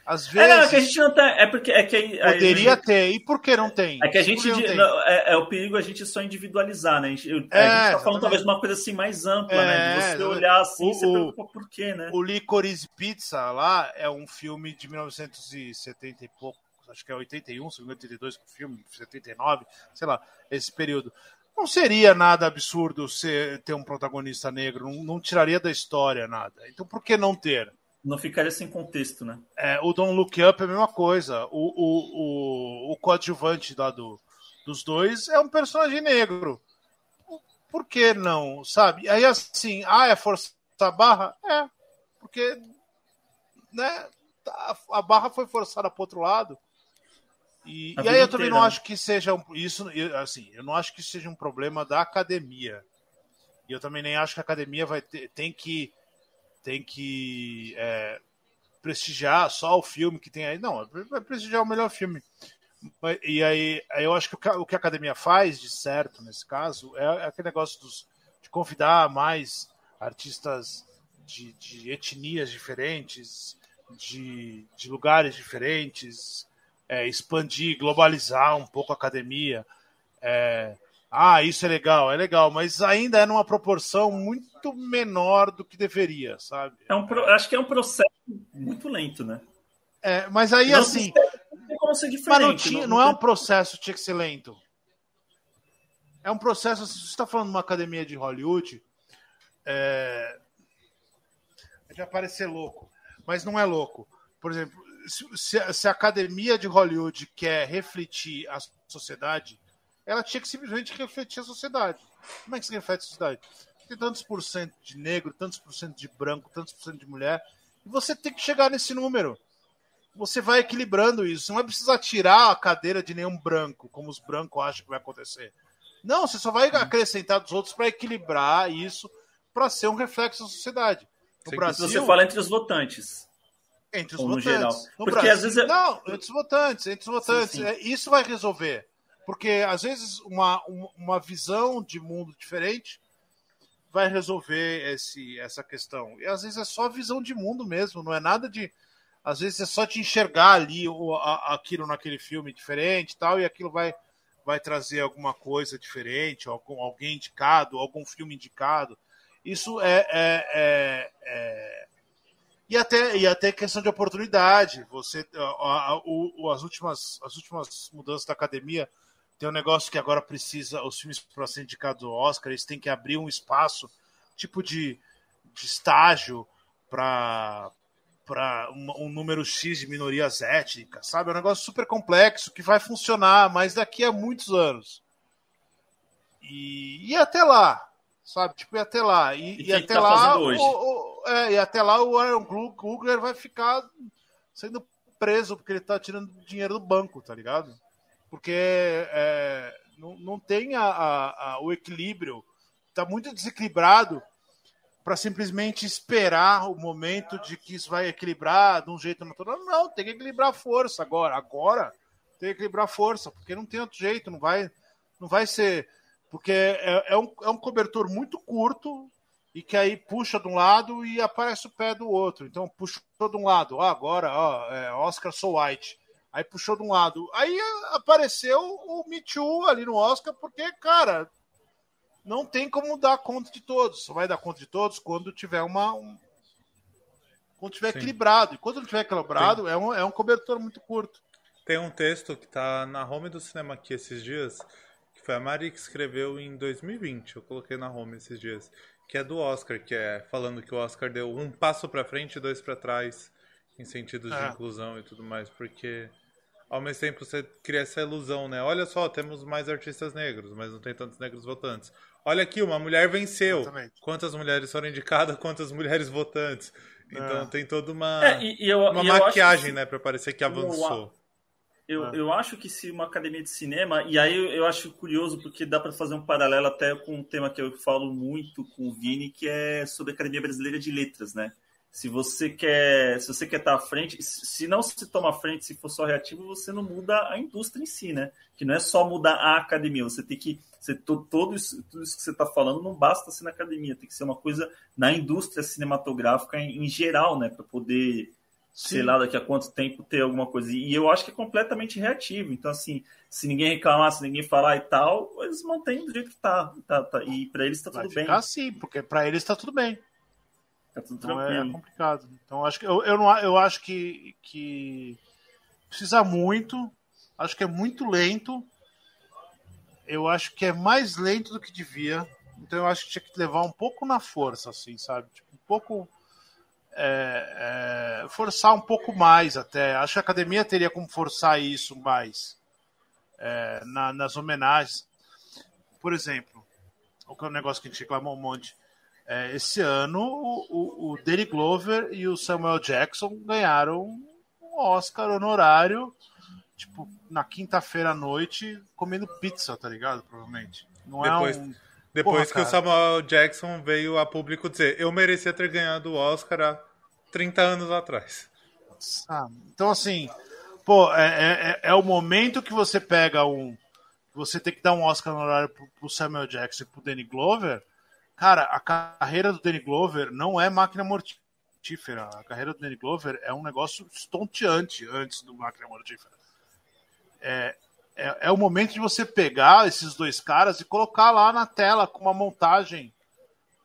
às vezes. É,
não, é que a gente não tem. É porque. É que
poderia gente, ter. E por que não tem?
É que a gente. Não, é, é, o perigo a gente só individualizar, né? A gente, é, a gente tá falando talvez uma coisa assim mais ampla, é, né? De você olhar assim, o, você pergunta por quê, né?
O Licorice Pizza lá é um filme de 1970 e pouco. Acho que é 81, 82 o filme, 79, sei lá, esse período. Não seria nada absurdo ser, ter um protagonista negro, não, não tiraria da história nada. Então por que não ter?
Não ficaria sem contexto, né?
É, o Don't Look Up é a mesma coisa. O, o, o, o coadjuvante lá do, dos dois é um personagem negro. Por que não, sabe? Aí assim, ah, é forçar a barra? É, porque né, a, a barra foi forçada para outro lado. E, e aí eu também não né? acho que seja um, isso, assim, eu não acho que seja um problema da academia. E eu também nem acho que a academia vai ter, tem que tem que é, prestigiar só o filme que tem aí. Não, vai prestigiar o melhor filme. E aí, eu acho que o que a academia faz de certo nesse caso é, é aquele negócio dos, de convidar mais artistas de, de etnias diferentes, de, de lugares diferentes, é, expandir, globalizar um pouco a academia. É, ah, isso é legal, é legal, mas ainda é numa proporção muito menor do que deveria, sabe?
É um, acho que é um processo muito lento, né?
É, mas aí não assim. Mas não, tinha, não, não é um processo tinha que ser lento. É um processo. Se você está falando de uma academia de Hollywood, é, vai parecer louco, mas não é louco. Por exemplo, se, se a academia de Hollywood quer refletir a sociedade, ela tinha que simplesmente refletir a sociedade. Como é que se reflete a sociedade? Tem tantos por cento de negro, tantos por cento de branco, tantos por cento de mulher, e você tem que chegar nesse número. Você vai equilibrando isso. Você não vai precisar tirar a cadeira de nenhum branco, como os brancos acham que vai acontecer. Não, você só vai acrescentar dos outros para equilibrar isso, para ser um reflexo da sociedade.
No Sim, Brasil, você fala entre os votantes.
Entre os votantes. Geral. No Porque Brasil, às vezes é... Não, entre os votantes, entre os votantes. Sim, sim. É, isso vai resolver. Porque às vezes uma, uma visão de mundo diferente vai resolver esse, essa questão. E às vezes é só visão de mundo mesmo, não é nada de. Às vezes é só te enxergar ali o, a, aquilo naquele filme diferente e tal, e aquilo vai, vai trazer alguma coisa diferente, algum, alguém indicado, algum filme indicado. Isso é, é, é, é... E até, e até questão de oportunidade. Você, a, a, o, as, últimas, as últimas mudanças da academia tem um negócio que agora precisa, os filmes para ser indicados ao Oscar, eles têm que abrir um espaço, tipo de, de estágio para para um, um, número X de minorias étnicas, sabe? É um negócio super complexo que vai funcionar, mas daqui a muitos anos. E, e até lá, sabe? Tipo, e até lá. E, e, e até tá lá. O, o, é, e até lá o Aaron Kugler vai ficar sendo preso porque ele tá tirando dinheiro do banco, tá ligado? porque é, não, não tem a, a, a, o equilíbrio, está muito desequilibrado para simplesmente esperar o momento de que isso vai equilibrar de um jeito natural. Não, tem que equilibrar a força agora. Agora tem que equilibrar a força, porque não tem outro jeito, não vai, não vai ser. Porque é, é, um, é um cobertor muito curto e que aí puxa de um lado e aparece o pé do outro. Então puxou de um lado, ah, agora, ó, é Oscar So White. Aí puxou de um lado. Aí apareceu o Me Too ali no Oscar, porque, cara, não tem como dar conta de todos. Só vai dar conta de todos quando tiver uma. Um... Quando tiver Sim. equilibrado. E quando não tiver equilibrado, é um, é um cobertor muito curto.
Tem um texto que tá na home do cinema aqui esses dias, que foi a Mari que escreveu em 2020. Eu coloquei na home esses dias. Que é do Oscar, que é falando que o Oscar deu um passo para frente e dois para trás em sentidos de é. inclusão e tudo mais, porque ao mesmo tempo você cria essa ilusão, né? Olha só, temos mais artistas negros, mas não tem tantos negros votantes. Olha aqui, uma mulher venceu. Exatamente. Quantas mulheres foram indicadas, quantas mulheres votantes. Então é. tem toda uma, é, e, e eu, uma maquiagem, que... né, para parecer que avançou.
Eu, eu acho que se uma academia de cinema, e aí eu, eu acho curioso porque dá para fazer um paralelo até com um tema que eu falo muito com o Vini, que é sobre a Academia Brasileira de Letras, né? Se você quer, se você quer estar à frente, se não se toma à frente, se for só reativo, você não muda a indústria em si, né? Que não é só mudar a academia, você tem que você, todo isso, tudo isso que você está falando não basta ser na academia, tem que ser uma coisa na indústria cinematográfica em, em geral, né? Para poder Sim. sei lá daqui a quanto tempo ter alguma coisa. E eu acho que é completamente reativo. Então, assim, se ninguém reclamar, se ninguém falar e tal, eles mantêm do jeito que tá. tá, tá. E para eles está tudo bem.
Sim, porque para eles está tudo bem. Tá tudo então é tranquilo. é complicado. Então acho que eu, eu, não, eu acho que, que precisa muito. Acho que é muito lento. Eu acho que é mais lento do que devia. Então eu acho que tinha que levar um pouco na força, assim, sabe? Tipo, um pouco. É, é, forçar um pouco mais até. Acho que a academia teria como forçar isso mais é, na, nas homenagens. Por exemplo, o que é um negócio que a gente reclamou um monte. É, esse ano, o, o, o Danny Glover e o Samuel Jackson ganharam um Oscar honorário, tipo, na quinta-feira à noite, comendo pizza, tá ligado? Provavelmente. Não
depois,
é um.
Depois Porra, que cara. o Samuel Jackson veio a público dizer, eu merecia ter ganhado o Oscar há 30 anos atrás.
Ah, então, assim, pô, é, é, é, é, o momento que você pega um. Você tem que dar um Oscar honorário pro, pro Samuel Jackson e pro Danny Glover Cara, a carreira do Danny Glover não é máquina mortífera. A carreira do Danny Glover é um negócio estonteante antes do máquina mortífera. É, é, é, o momento de você pegar esses dois caras e colocar lá na tela com uma montagem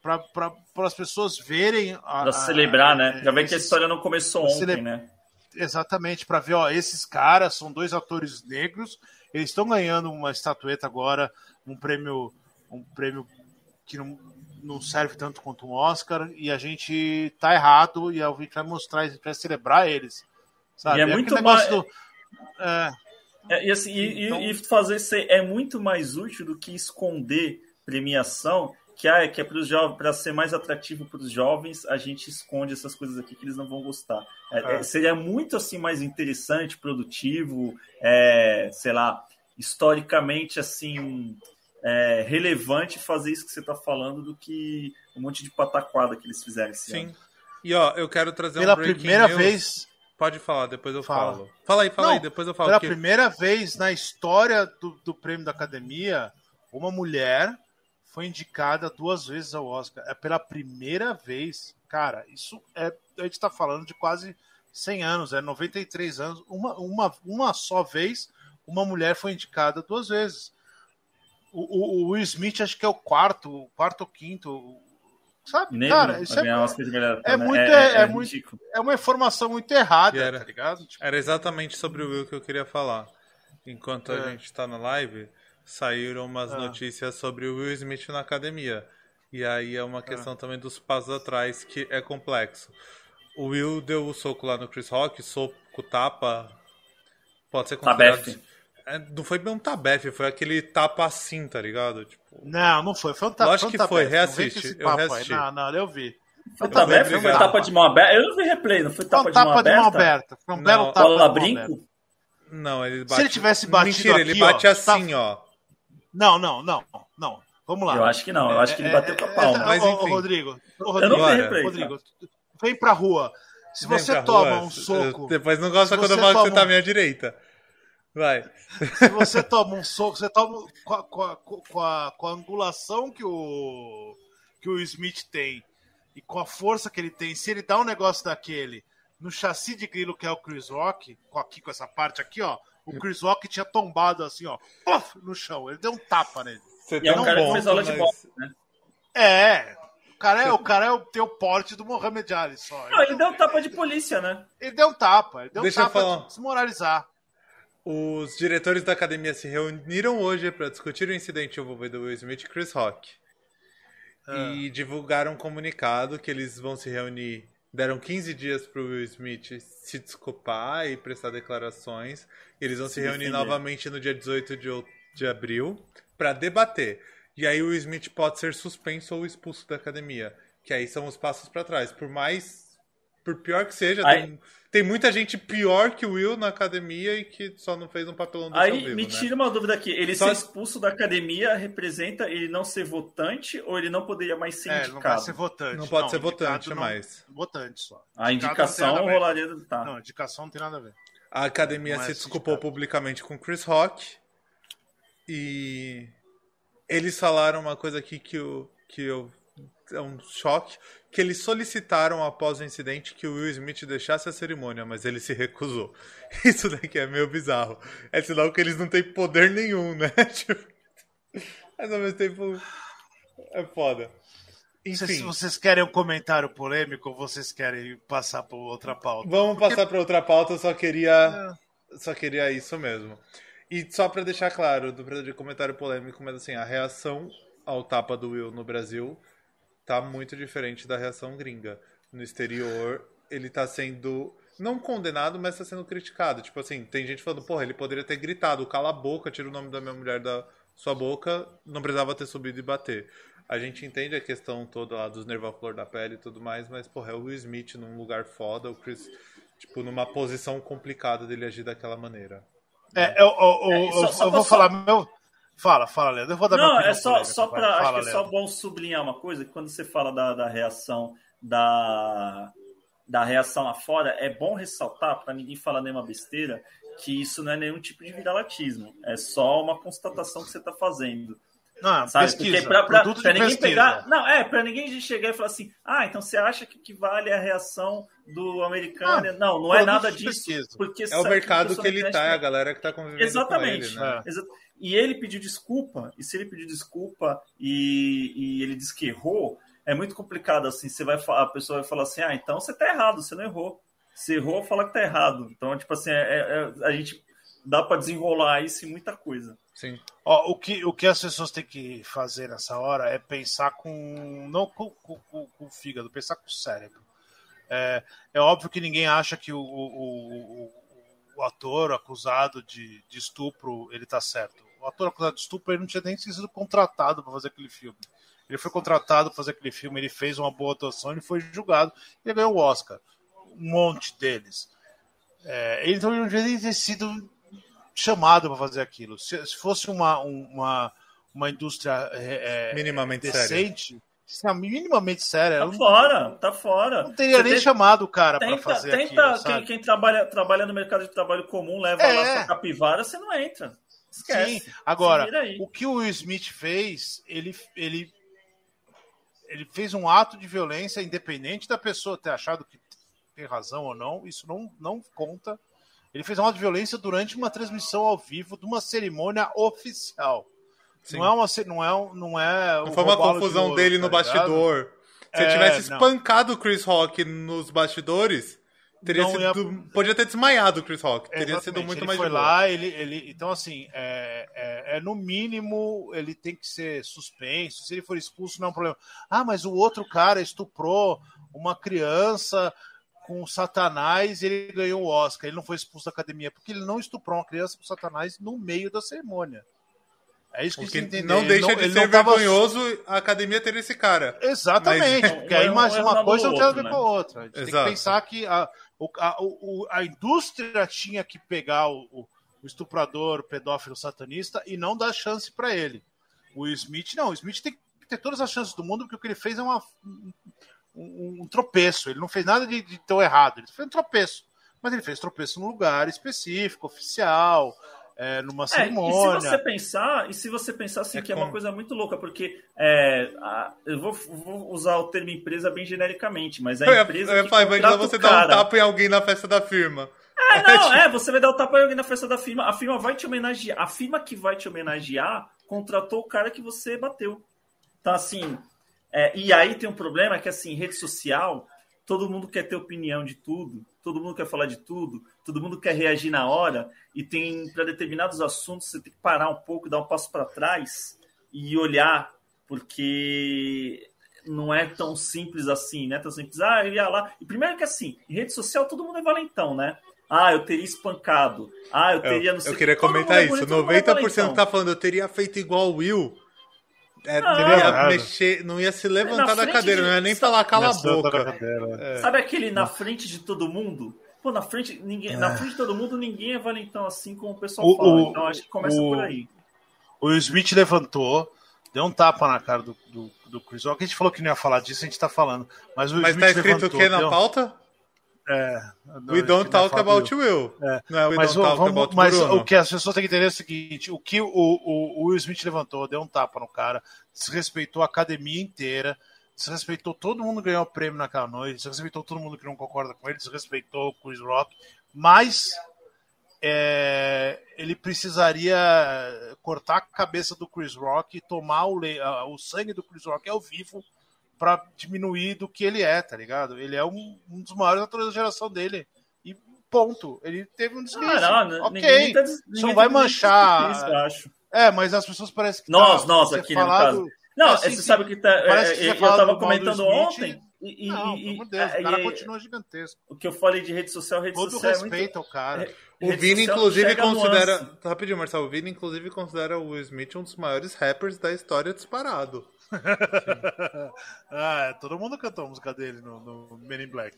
para as pessoas verem.
Para celebrar, a, né? Já vê que a história não começou ontem, cele... né?
Exatamente, para ver, ó, esses caras são dois atores negros, eles estão ganhando uma estatueta agora, um prêmio, um prêmio que não, não serve tanto quanto um Oscar e a gente tá errado e a gente vai mostrar, a gente vai celebrar eles. Sabe?
E é, é muito mais. Do, é... É, e, assim, então... e, e, fazer isso é muito mais útil do que esconder premiação, que ah, é que é para os jovens, para ser mais atrativo para os jovens, a gente esconde essas coisas aqui que eles não vão gostar. É, é. seria muito assim mais interessante, produtivo, sei lá, historicamente assim é, relevante fazer isso que você está falando do que um monte de pataquada que eles fizeram esse Sim. ano.
E ó, eu quero trazer
pela um primeira news. vez.
Pode falar, depois eu fala. falo. Fala aí, fala Não, aí, depois eu falo.
Pela que... primeira vez na história do, do prêmio da academia, uma mulher foi indicada duas vezes ao Oscar. É pela primeira vez. Cara, isso é. A gente está falando de quase 100 anos, é 93 anos. Uma, uma, uma só vez, uma mulher foi indicada duas vezes. O, o, Will Smith acho que é o quarto, quarto ou quinto. Sabe, Negro, cara, isso é, é, muito, é, é, é, muito, é uma informação muito errada, era, tá ligado?
Tipo... Era exatamente sobre o Will que eu queria falar. Enquanto a é. gente tá na live, saíram umas é. notícias sobre o Will Smith na academia. E aí é uma questão também dos passos atrás que é complexo. O Will deu o soco lá no Chris Rock, soco, tapa. Pode ser considerado. É, não foi bem um tabefe, foi aquele tapa assim, tá ligado? Tipo...
Não, não foi. Foi um tapa.
Lógico que foi, reassiste. Eu reassisti.
Não, não, eu vi.
Foi um tabefe? Foi tapa de mão aberta? Eu não vi replay, não foi tapa, foi um tapa de, mão de mão aberta?
Foi um não, belo tapa
bola brinco?
Não, ele
bate... Se ele tivesse batido
Mentira,
aqui,
ele bate
ó,
assim, ó.
Não, não, não, não. Vamos lá.
Eu acho que não, eu acho que ele é, bateu com a é, palma.
Mas, enfim. Ô, Rodrigo, ô,
Rodrigo, eu não replay.
Rodrigo, vem pra rua. Se vem você toma rua, um soco.
Depois não gosta quando eu falo que você tá à minha direita. Vai.
Se você toma um soco, você toma com a, com a, com a, com a angulação que o, que o Smith tem e com a força que ele tem, se ele dá um negócio daquele no chassi de grilo que é o Chris Rock, aqui com essa parte aqui, ó, o Chris Rock tinha tombado assim, ó, puff, no chão. Ele deu um tapa nele.
Você e é um cara que fez aula de boxe, né?
É, o cara, é, o cara é o, tem o porte do Mohamed Ali só.
Não, ele deu um tapa de polícia, né?
Ele deu um tapa, ele deu
Deixa
um tapa
de
desmoralizar.
Os diretores da academia se reuniram hoje para discutir o incidente envolvendo Will Smith e Chris Rock. Ah. E divulgaram um comunicado que eles vão se reunir. Deram 15 dias para o Will Smith se desculpar e prestar declarações. Eles vão se, se reunir novamente no dia 18 de, de abril para debater. E aí o Will Smith pode ser suspenso ou expulso da academia. Que aí são os passos para trás. Por mais por pior que seja,
Aí-
tem, tem muita gente pior que o Will na academia e que só não fez um papelão ao
Aí
vivo,
me
né?
tira uma dúvida aqui. Ele
Só-
ser expulso da academia representa ele não ser votante ou ele não poderia mais ser
É, não vai
indicado?
ser votante.
Não pode ser
indicado
votante
não-
mais.
Votante só.
A
Indicado
indicação
não
rolaria. Tá.
Não, indicação não tem nada a ver.
A academia
Não é
se desculpou
sindicato.
publicamente com Chris Rock e eles falaram uma coisa aqui que eu, que eu é um choque, que eles solicitaram após o incidente que o Will Smith deixasse a cerimônia, mas ele se recusou. Isso daqui é meio bizarro. É sinal que eles não têm poder nenhum, né? Tipo, mas ao mesmo tempo é foda. Enfim,
vocês querem um comentário polêmico ou vocês querem passar por outra pauta?
vamos passar para outra pauta, eu só queria Só queria isso mesmo. E só pra deixar claro, do de comentário polêmico, mas assim, a reação ao tapa do Will no Brasil tá muito diferente da reação gringa. No exterior, ele tá sendo não condenado, mas tá sendo criticado. Tipo assim, tem gente falando, porra, ele poderia ter gritado, cala a boca, tira o nome da minha mulher da sua boca, não precisava ter subido e bater. A gente entende a questão toda lá dos nervos à flor da pele e tudo mais, mas, porra, é o Will Smith num lugar foda, o Chris, tipo, numa posição complicada dele agir daquela maneira.
É, eu, eu- eu-
É,
eu- vou falar meu. Fala, fala, Leandro. Eu vou dar minha
Não,
opinião
é só,
polêmica,
só
vai.
pra. Acho que é só
Leandro.
bom sublinhar uma coisa, que quando você fala da, da reação da, da reação lá fora, é bom ressaltar, para ninguém falar nenhuma besteira, que isso não é nenhum tipo de viralatismo. É só uma constatação que você está fazendo.
Não,
Sabe?
pesquisa.
Porque pra, pra-
produto
pra
de
ninguém
pesquisa.
pegar. Não, é, pra ninguém chegar e falar assim, ah, então você acha que, que vale a reação do americano? Não, não, é nada disso.
pesquisa.
Porque
É o mercado que
na
ele tá, é
não-
a galera que tá convivendo
Exatamente.
com ele, né?
É.
Exa- E ele pediu desculpa, e se ele pediu desculpa e, e ele disse que errou, é muito complicado assim. Você vai a pessoa vai falar assim: ah, então você tá errado, você não errou. Você errou, fala que tá errado. Então, tipo assim, é- é- a gente dá para desenrolar isso em muita coisa.
Sim.
Ó, o, que, o que as pessoas têm que fazer nessa hora é pensar com. Não com, com- com- com o fígado, pensar com o cérebro. É, é óbvio que ninguém acha que o, o, o- o ator acusado de, de estupro ele tá certo. O ator acusado de estupro ele não tinha nem sido contratado para fazer aquele filme. Ele foi contratado para fazer aquele filme, ele fez uma boa atuação, ele foi julgado e ele ganhou o Oscar. Um monte deles. É, ele então ele não devia nem ter sido chamado para fazer aquilo. Se, se fosse uma, uma, uma indústria é, é,
Minimamente séria.
decente, se é minimamente séria,
Tá
não,
fora, tá fora.
não teria
Você
nem
tem-
chamado o cara para fazer
tenta
aquilo,
quem, quem trabalha, trabalha no mercado de trabalho comum, leva
É.
lá sua capivara, você não entra. Esquece.
Sim, agora, o que o Will Smith fez, ele, ele, ele fez um ato de violência, independente da pessoa ter achado que tem razão ou não, isso não, não conta. Ele fez um ato de violência durante uma transmissão ao vivo de uma cerimônia oficial.
Sim.
Não é uma ce- não é não é
Não foi uma
roubalo de
confusão
ouro,
dele
tá
no
ligado?
bastidor. Se ele
É,
tivesse espancado o Chris Rock nos bastidores, teria
Não ia-
sido. Podia ter desmaiado o Chris Rock. Teria
Exatamente,
sido muito
ele
mais
foi lá, ele, ele, então assim, é, é, é no mínimo ele tem que ser suspenso. Se ele for expulso, não é um problema. Ah, mas o outro cara estuprou uma criança com Satanás e ele ganhou o Oscar. Ele não foi expulso da academia porque ele não estuprou uma criança com Satanás no meio da cerimônia. É isso que
Porque
você entender.
não
Ele
deixa de
ele
ser
não tava-
vergonhoso a academia ter esse cara.
Exatamente,
Mas-
porque aí
Um-
mais
um
uma
anula
coisa não tem a ver com a outra. A gente tem
Exato.
que pensar que a, o- a, o- a indústria tinha que pegar o, o- o estuprador, o pedófilo satanista e não dar chance para ele. O Smith, não, o Smith tem que ter todas as chances do mundo, porque o que ele fez é uma, um, um- um tropeço. Ele não fez nada de, de tão errado, ele fez um tropeço. Mas ele fez tropeço num lugar específico, oficial, é, numa
É, e
cerimônia.
se você pensar, e se você pensar assim,
É
que é
como-
uma coisa muito louca, porque é, a- eu vou, vou usar o termo empresa bem genericamente, mas a
Eu
empresa
eu ia
que
imagina
contrata
você
o
dar um tapa em alguém na festa da firma.
É, não, é, você vai dar o tapa em alguém na festa da firma, a firma vai te homenagear, a firma que vai te homenagear contratou o cara que você bateu. Então, assim, é, e aí tem um problema que, assim, rede social, todo mundo quer ter opinião de tudo, todo mundo quer falar de tudo, todo mundo quer reagir na hora, e tem, para determinados assuntos, você tem que parar um pouco, dar um passo para trás e olhar, porque não é tão simples assim, né? Tão simples, ah, eu ia lá. E primeiro que assim, em rede social todo mundo é valentão, né? Ah, eu teria espancado. Ah, eu teria
Eu,
não sei
eu queria comentar
é
isso.
bonito, todo mundo é
90%
valentão.
tá falando, eu teria feito igual o Will. É,
Não.
não, ia
Nada.
mexer, não ia se levantar
Na
da cadeira,
de-
não ia nem falar cala a boca.
cadeira.
É.
Sabe aquele na frente de todo mundo? Pô, na frente, ninguém, na frente de todo mundo, ninguém é valentão assim como o pessoal
O-
fala.
o-
então acho que começa
o-
por aí.
O Will Smith levantou, deu um tapa na cara do, do, do Chris Rock. A gente falou que não ia falar disso, a gente tá falando. Mas o
Mas
Smith
tá escrito o
levantou,
que na
deu-
pauta?
É,
We don't talk about
you.
Will.
É.
Não é We
Mas,
don't talk
vamos-
about
mas
Bruno.
o que as pessoas têm que entender é o seguinte: o que o, o- o Will Smith levantou, deu um tapa no cara, desrespeitou a academia inteira, desrespeitou todo mundo que ganhou o prêmio naquela noite, desrespeitou todo mundo que não concorda com ele, desrespeitou o Chris Rock, mas é, ele precisaria cortar a cabeça do Chris Rock e tomar o, o sangue do Chris Rock ao vivo pra diminuir do que ele é, tá ligado? Ele é um, um dos maiores atores da geração dele. E ponto. Ele teve um deslize.
Ah, não,
ok.
tá,
Só vai
tá
manchar.
eu acho.
É, mas as pessoas parecem que.
Nós,
tá,
nós aqui, né, no
falado-
caso. Não,
É, sim,
você
sim.
sabe que tá.
Parece
é,
que você
eu
fala
tava
do mal do
comentando
Smith.
ontem. E, e-
Não,
e-
pelo
e-
Deus, o cara
e-
continua gigantesco.
o que eu falei de rede social, rede
Todo
social é muito.
respeito ao cara.
O Vini, inclusive, considera.
nuance.
Rapidinho, Marcelo. O Vini, inclusive, considera o Will Smith um dos maiores rappers da história disparado.
ah, é, todo mundo cantou a música dele no, no Men in Black.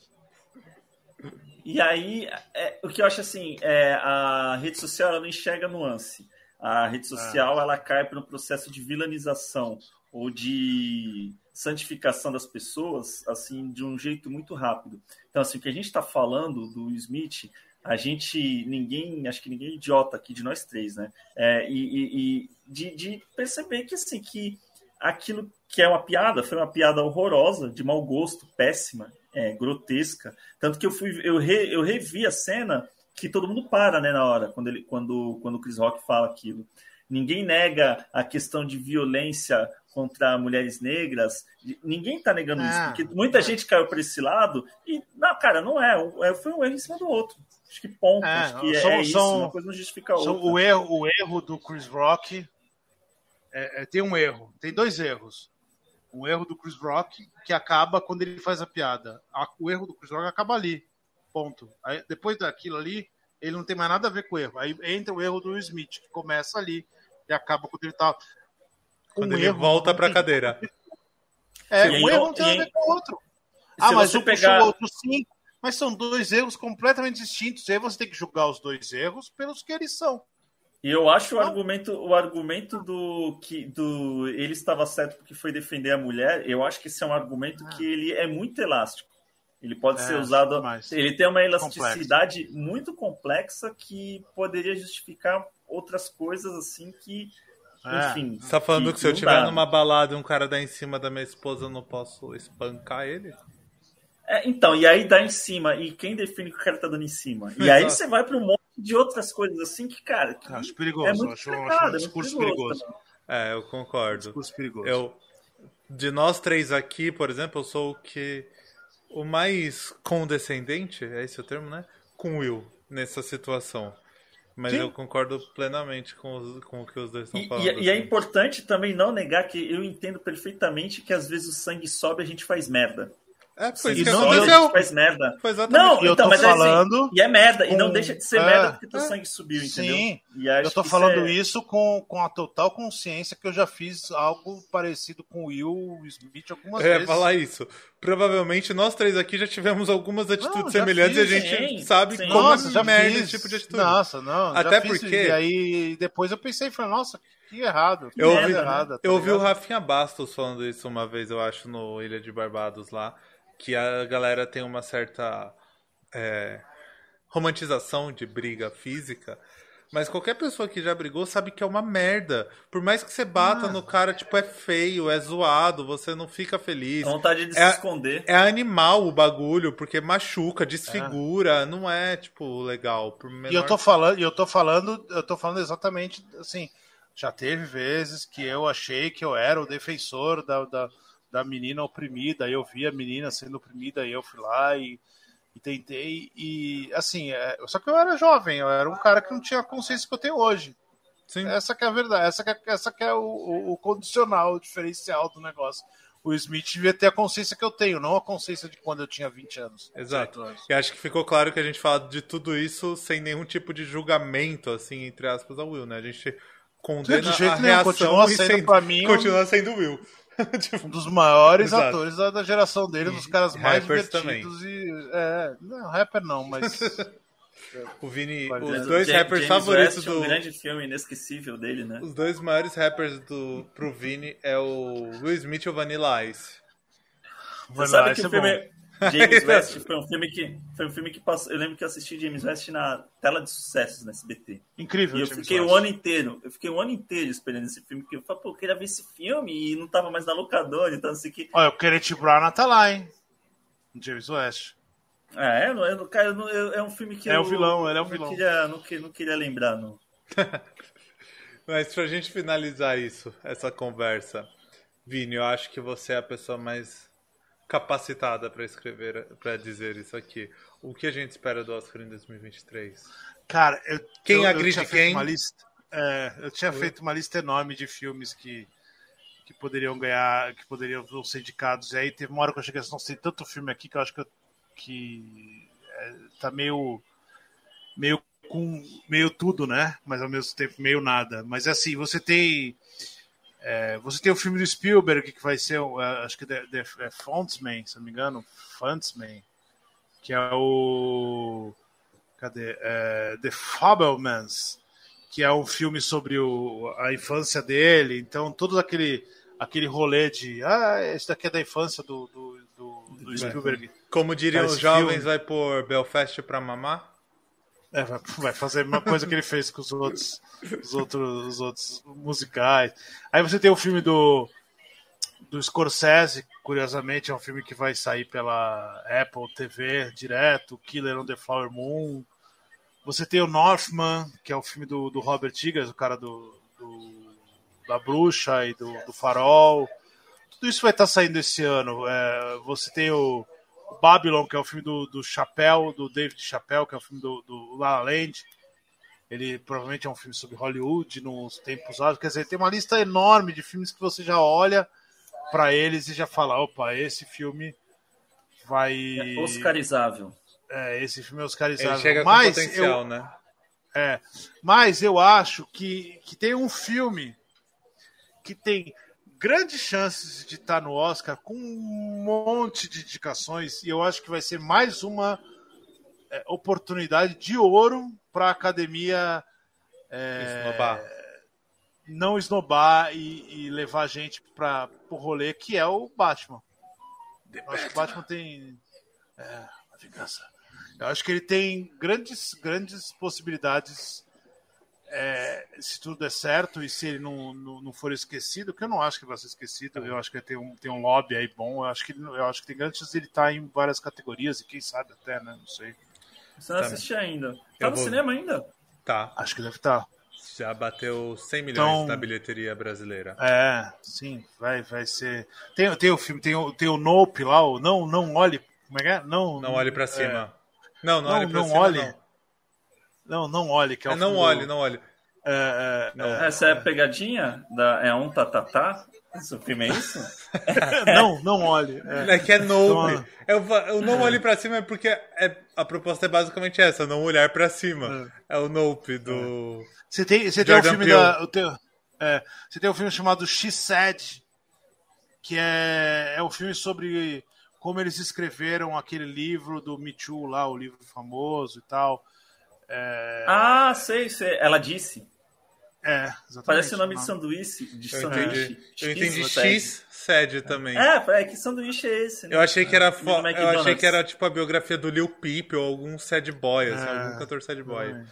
E aí, é, o que eu acho assim, é, a rede social ela não enxerga nuance. A rede social ela cai para um processo de vilanização ou de santificação das pessoas, assim, de um jeito muito rápido. Então, assim, o que a gente está falando do Smith, a gente, ninguém, acho que ninguém é idiota aqui de nós três, né? É, e e- e de, de perceber que, assim, que aquilo que é uma piada, foi uma piada horrorosa, de mau gosto, péssima, é, grotesca. Tanto que eu fui, eu, re, eu revi a cena que todo mundo para, né, na hora, quando ele, quando, quando o Chris Rock fala aquilo. Ninguém nega a questão de violência contra mulheres negras. Ninguém está negando isso,
Ah,
porque muita gente caiu para esse lado e, não, cara, não é. é, Foi um erro em cima do outro. Acho que ponto.
É,
acho que é,
são-
é isso.
são-
Uma coisa não justifica a outra.
o, erro, o erro do Chris Rock é- é- tem um erro, tem dois erros. Um erro do Chris Rock que acaba quando ele faz a piada. O erro do Chris Rock acaba ali. Ponto. Aí, depois daquilo ali, ele não tem mais nada a ver com o erro. Aí entra o erro do Will Smith, que começa ali e acaba quando ele tá.
Quando
Um
ele
erro
volta pra
tem-
cadeira.
É,
Sim,
um erro não tem a ver com o outro.
Se
Ah, mas
você
um
pegar-
puxou o outro sim. Mas são dois erros completamente distintos. E aí você tem que julgar os dois erros pelos que eles são.
E eu acho o
Não.
argumento, o argumento do que do ele estava certo porque foi defender a mulher, eu acho que esse é um argumento que ele é muito elástico. Ele pode
É,
ser usado. Ele tem uma elasticidade muito complexa que poderia justificar outras coisas assim que,
É.
enfim.
Você tá falando que, se eu
não
estiver
dá.
numa balada e um cara dá em cima da minha esposa, eu não posso espancar ele?
É, então, e aí dá em cima. E quem define que o cara tá dando em cima? E aí
Exato.
você vai para um monte de outras coisas assim que, cara, que
Acho perigoso.
é muito
acho,
complicado,
acho
é
um
muito
discurso
perigoso
perigoso.
também.
É, eu concordo.
Discurso perigoso.
Eu, de nós três aqui, por exemplo, eu sou o que o mais condescendente, é esse o termo, né? Com o Will nessa situação. Mas
Sim.
eu concordo plenamente com, os- com o que os dois estão
E,
falando.
e- e é
assim.
importante também não negar que eu entendo perfeitamente que às vezes o sangue sobe e a gente faz merda.
É, foi isso que
não-
aconteceu.
faz merda.
Foi exatamente
Não,
isso.
E eu
então,
tô
mas é assim,
falando
e é merda, e não
com-
deixa de ser
é,
merda porque teu
é.
sangue subiu, entendeu?
Sim.
E acho
Eu tô
que
falando
é-
isso com, com a total consciência que eu já fiz algo parecido com o Will Smith algumas vezes.
falar isso. Provavelmente nós três aqui já tivemos algumas atitudes
já
semelhantes
fiz,
e a gente
sim,
sabe
sim.
como
Nossa,
é
já
merda esse tipo de atitude.
Nossa, não.
Até
já fiz,
porque-
E aí depois eu pensei, falei, nossa, que errado. Que
Eu ouvi,
errada. tá
eu ouvi o? Rafinha Bastos falando isso uma vez, eu acho, no Ilha de Barbados lá, que a galera tem uma certa é, romantização de briga física, mas qualquer pessoa que já brigou sabe que é uma merda. Por mais que você bata
Ah.
no cara, tipo, é feio, é zoado, você não fica feliz.
a vontade de
É-
se esconder.
É animal o bagulho, porque machuca, desfigura, não é, tipo, legal. Por
E eu
menor-
tô falando, eu tô falando, eu tô falando exatamente assim. Já teve vezes que eu achei que eu era o defensor da, da, da menina oprimida, eu vi a menina sendo oprimida, aí eu fui lá e, e tentei. E assim, é, só que eu era jovem, eu era um cara que não tinha a consciência que eu tenho hoje.
Sim.
Essa que é a verdade, essa que é, essa que é o, o, o condicional, o diferencial do negócio. O Smith devia ter a consciência que eu tenho, não a consciência de quando eu tinha 20 anos.
Exato.
18 anos.
E acho que ficou claro que a gente fala de tudo isso sem nenhum tipo de julgamento, assim, entre aspas, ao Will, né? A gente condena
De jeito
a
nenhum,
reação
continua
e
sendo
sendo-
mim
continua sendo Will. Tipo,
Um dos maiores
Exato.
atores da, da geração dele, um dos caras mais
rappers
divertidos e. É, não, rapper não, mas.
o Vini,
Pode
os dois
James
rappers
West,
favoritos
Um
do.
grande filme inesquecível dele, né?
Os dois maiores rappers do, pro Vini é o Will Smith e o Vanilla Ice.
Você
Vai
sabe
lá,
que o
é bom.
filme James West foi um filme que foi um filme que passou. Eu lembro que eu assisti James West na tela de sucessos na SBT.
Incrível,
E eu
James
fiquei o
West.
ano inteiro, eu fiquei o ano inteiro esperando esse filme, porque eu falei, pô, eu queria ver esse filme e não tava mais na locadora, então assim que.
Olha, o Kenneth Branagh tá lá, hein? James West.
É, não, eu, cara, eu não- eu- é um filme que
É
eu
o vilão, ele é o
não
vilão.
Queria, não, que- não queria lembrar, não.
Mas pra gente finalizar isso, essa conversa, Vini, eu acho que você é a pessoa mais capacitada pra escrever, pra dizer isso aqui. O que a gente espera do Oscar em 2023?
Cara, eu,
Quem
eu, eu
agride
tinha
quem?
uma lista. é, eu tinha feito uma lista enorme de filmes que, que poderiam ganhar, que poderiam ser indicados. E aí teve uma hora que eu cheguei assim, nossa, tem tanto filme aqui que eu acho que, eu- que é, tá meio. meio com meio tudo, né? Mas ao mesmo tempo meio nada. Mas assim, você tem. É, você tem o filme do Spielberg, que vai ser, é, acho que é, The, The, é Fontsman, se não me engano, Funtsman, que é o. Cadê? É, The Fabelmans, que é um filme sobre o, a infância dele. Então, todo aquele, aquele rolê de. Ah, esse daqui é da infância do, do, do, do Spielberg.
Como diriam
Esse
os jovens,
filme-
vai por Belfast pra mamar?
É, vai, fazer a mesma coisa que ele fez com os outros, os outros, os outros musicais. Aí você tem o filme do, do Scorsese, curiosamente, é um filme que vai sair pela Apple TV direto, Killer on the Flower Moon. Você tem o Northman, que é o filme do, do Robert Eggers, o cara do, do- da Bruxa e do, do Farol. Tudo isso vai estar saindo esse ano. É, você tem o Babylon, que é o filme do, do Chappelle, do David Chappelle, que é o filme do, do La La Land. Ele provavelmente é um filme sobre Hollywood nos tempos áureos. Quer dizer, tem uma lista enorme de filmes que você já olha para eles e já fala: opa, esse filme vai.
É oscarizável.
É, esse filme é
Ele
oscarizável.
chega
Mas
com potencial,
eu,
né?
é, mas eu acho que, que tem um filme que tem grandes chances de estar no Oscar com um monte de indicações e eu acho que vai ser mais uma é, oportunidade de ouro para a academia é,
Esnobar.
não esnobar e, e levar a gente para o rolê que é o Batman. Eu acho que o Batman tem é, a vingança. Eu acho que ele tem grandes, grandes possibilidades é, se tudo der certo e se ele não, não, não for esquecido, que eu não acho que vai ser esquecido, eu acho que tem um, tem um lobby aí bom, eu acho que, eu acho que tem grandes chances de ele estar em várias categorias e quem sabe até, né? Não sei.
Você não
Tá.
assistiu ainda.
Eu
Tá no
vou-
cinema ainda?
Tá.
Acho que deve estar.
Já bateu 100 milhões
Então-
na bilheteria brasileira.
É, sim, vai, vai ser. Tem, tem o filme, tem o, tem o Nope lá, o Não, não olhe. Como é que é? Não,
Não olhe pra cima. Não, não,
Não,
olhe pra
não
cima.
olhe.
Não,
Não, não olhe, que é o
É, não olhe, não olhe.
É, é,
Não.
é.
Essa é a pegadinha? Da, é um tatatá? Esse filme é isso?
não, não olhe. é.
É que é nope.
Então,
Eu, fa- eu não olhe pra cima é porque é, a proposta é basicamente essa, não olhar pra cima. É, o nope do.
Você tem, você tem o
Jordan
filme
Peele.
da. o teu- é, você tem um filme chamado She Said, que é, é um filme sobre como eles escreveram aquele livro do Me Too lá, o livro famoso e tal. É,
Ah, sei, sei. Ela disse.
é, exatamente.
Parece o nome de sanduíche. De
Eu
sanduíche.
entendi. Eu entendi
X, sede.
Também.
É, é que sanduíche é esse, né?
Eu achei que era fo- eu achei que era tipo a biografia do Lil Peep ou algum sad boy, assim,
É.
algum cantor sad boy.
É.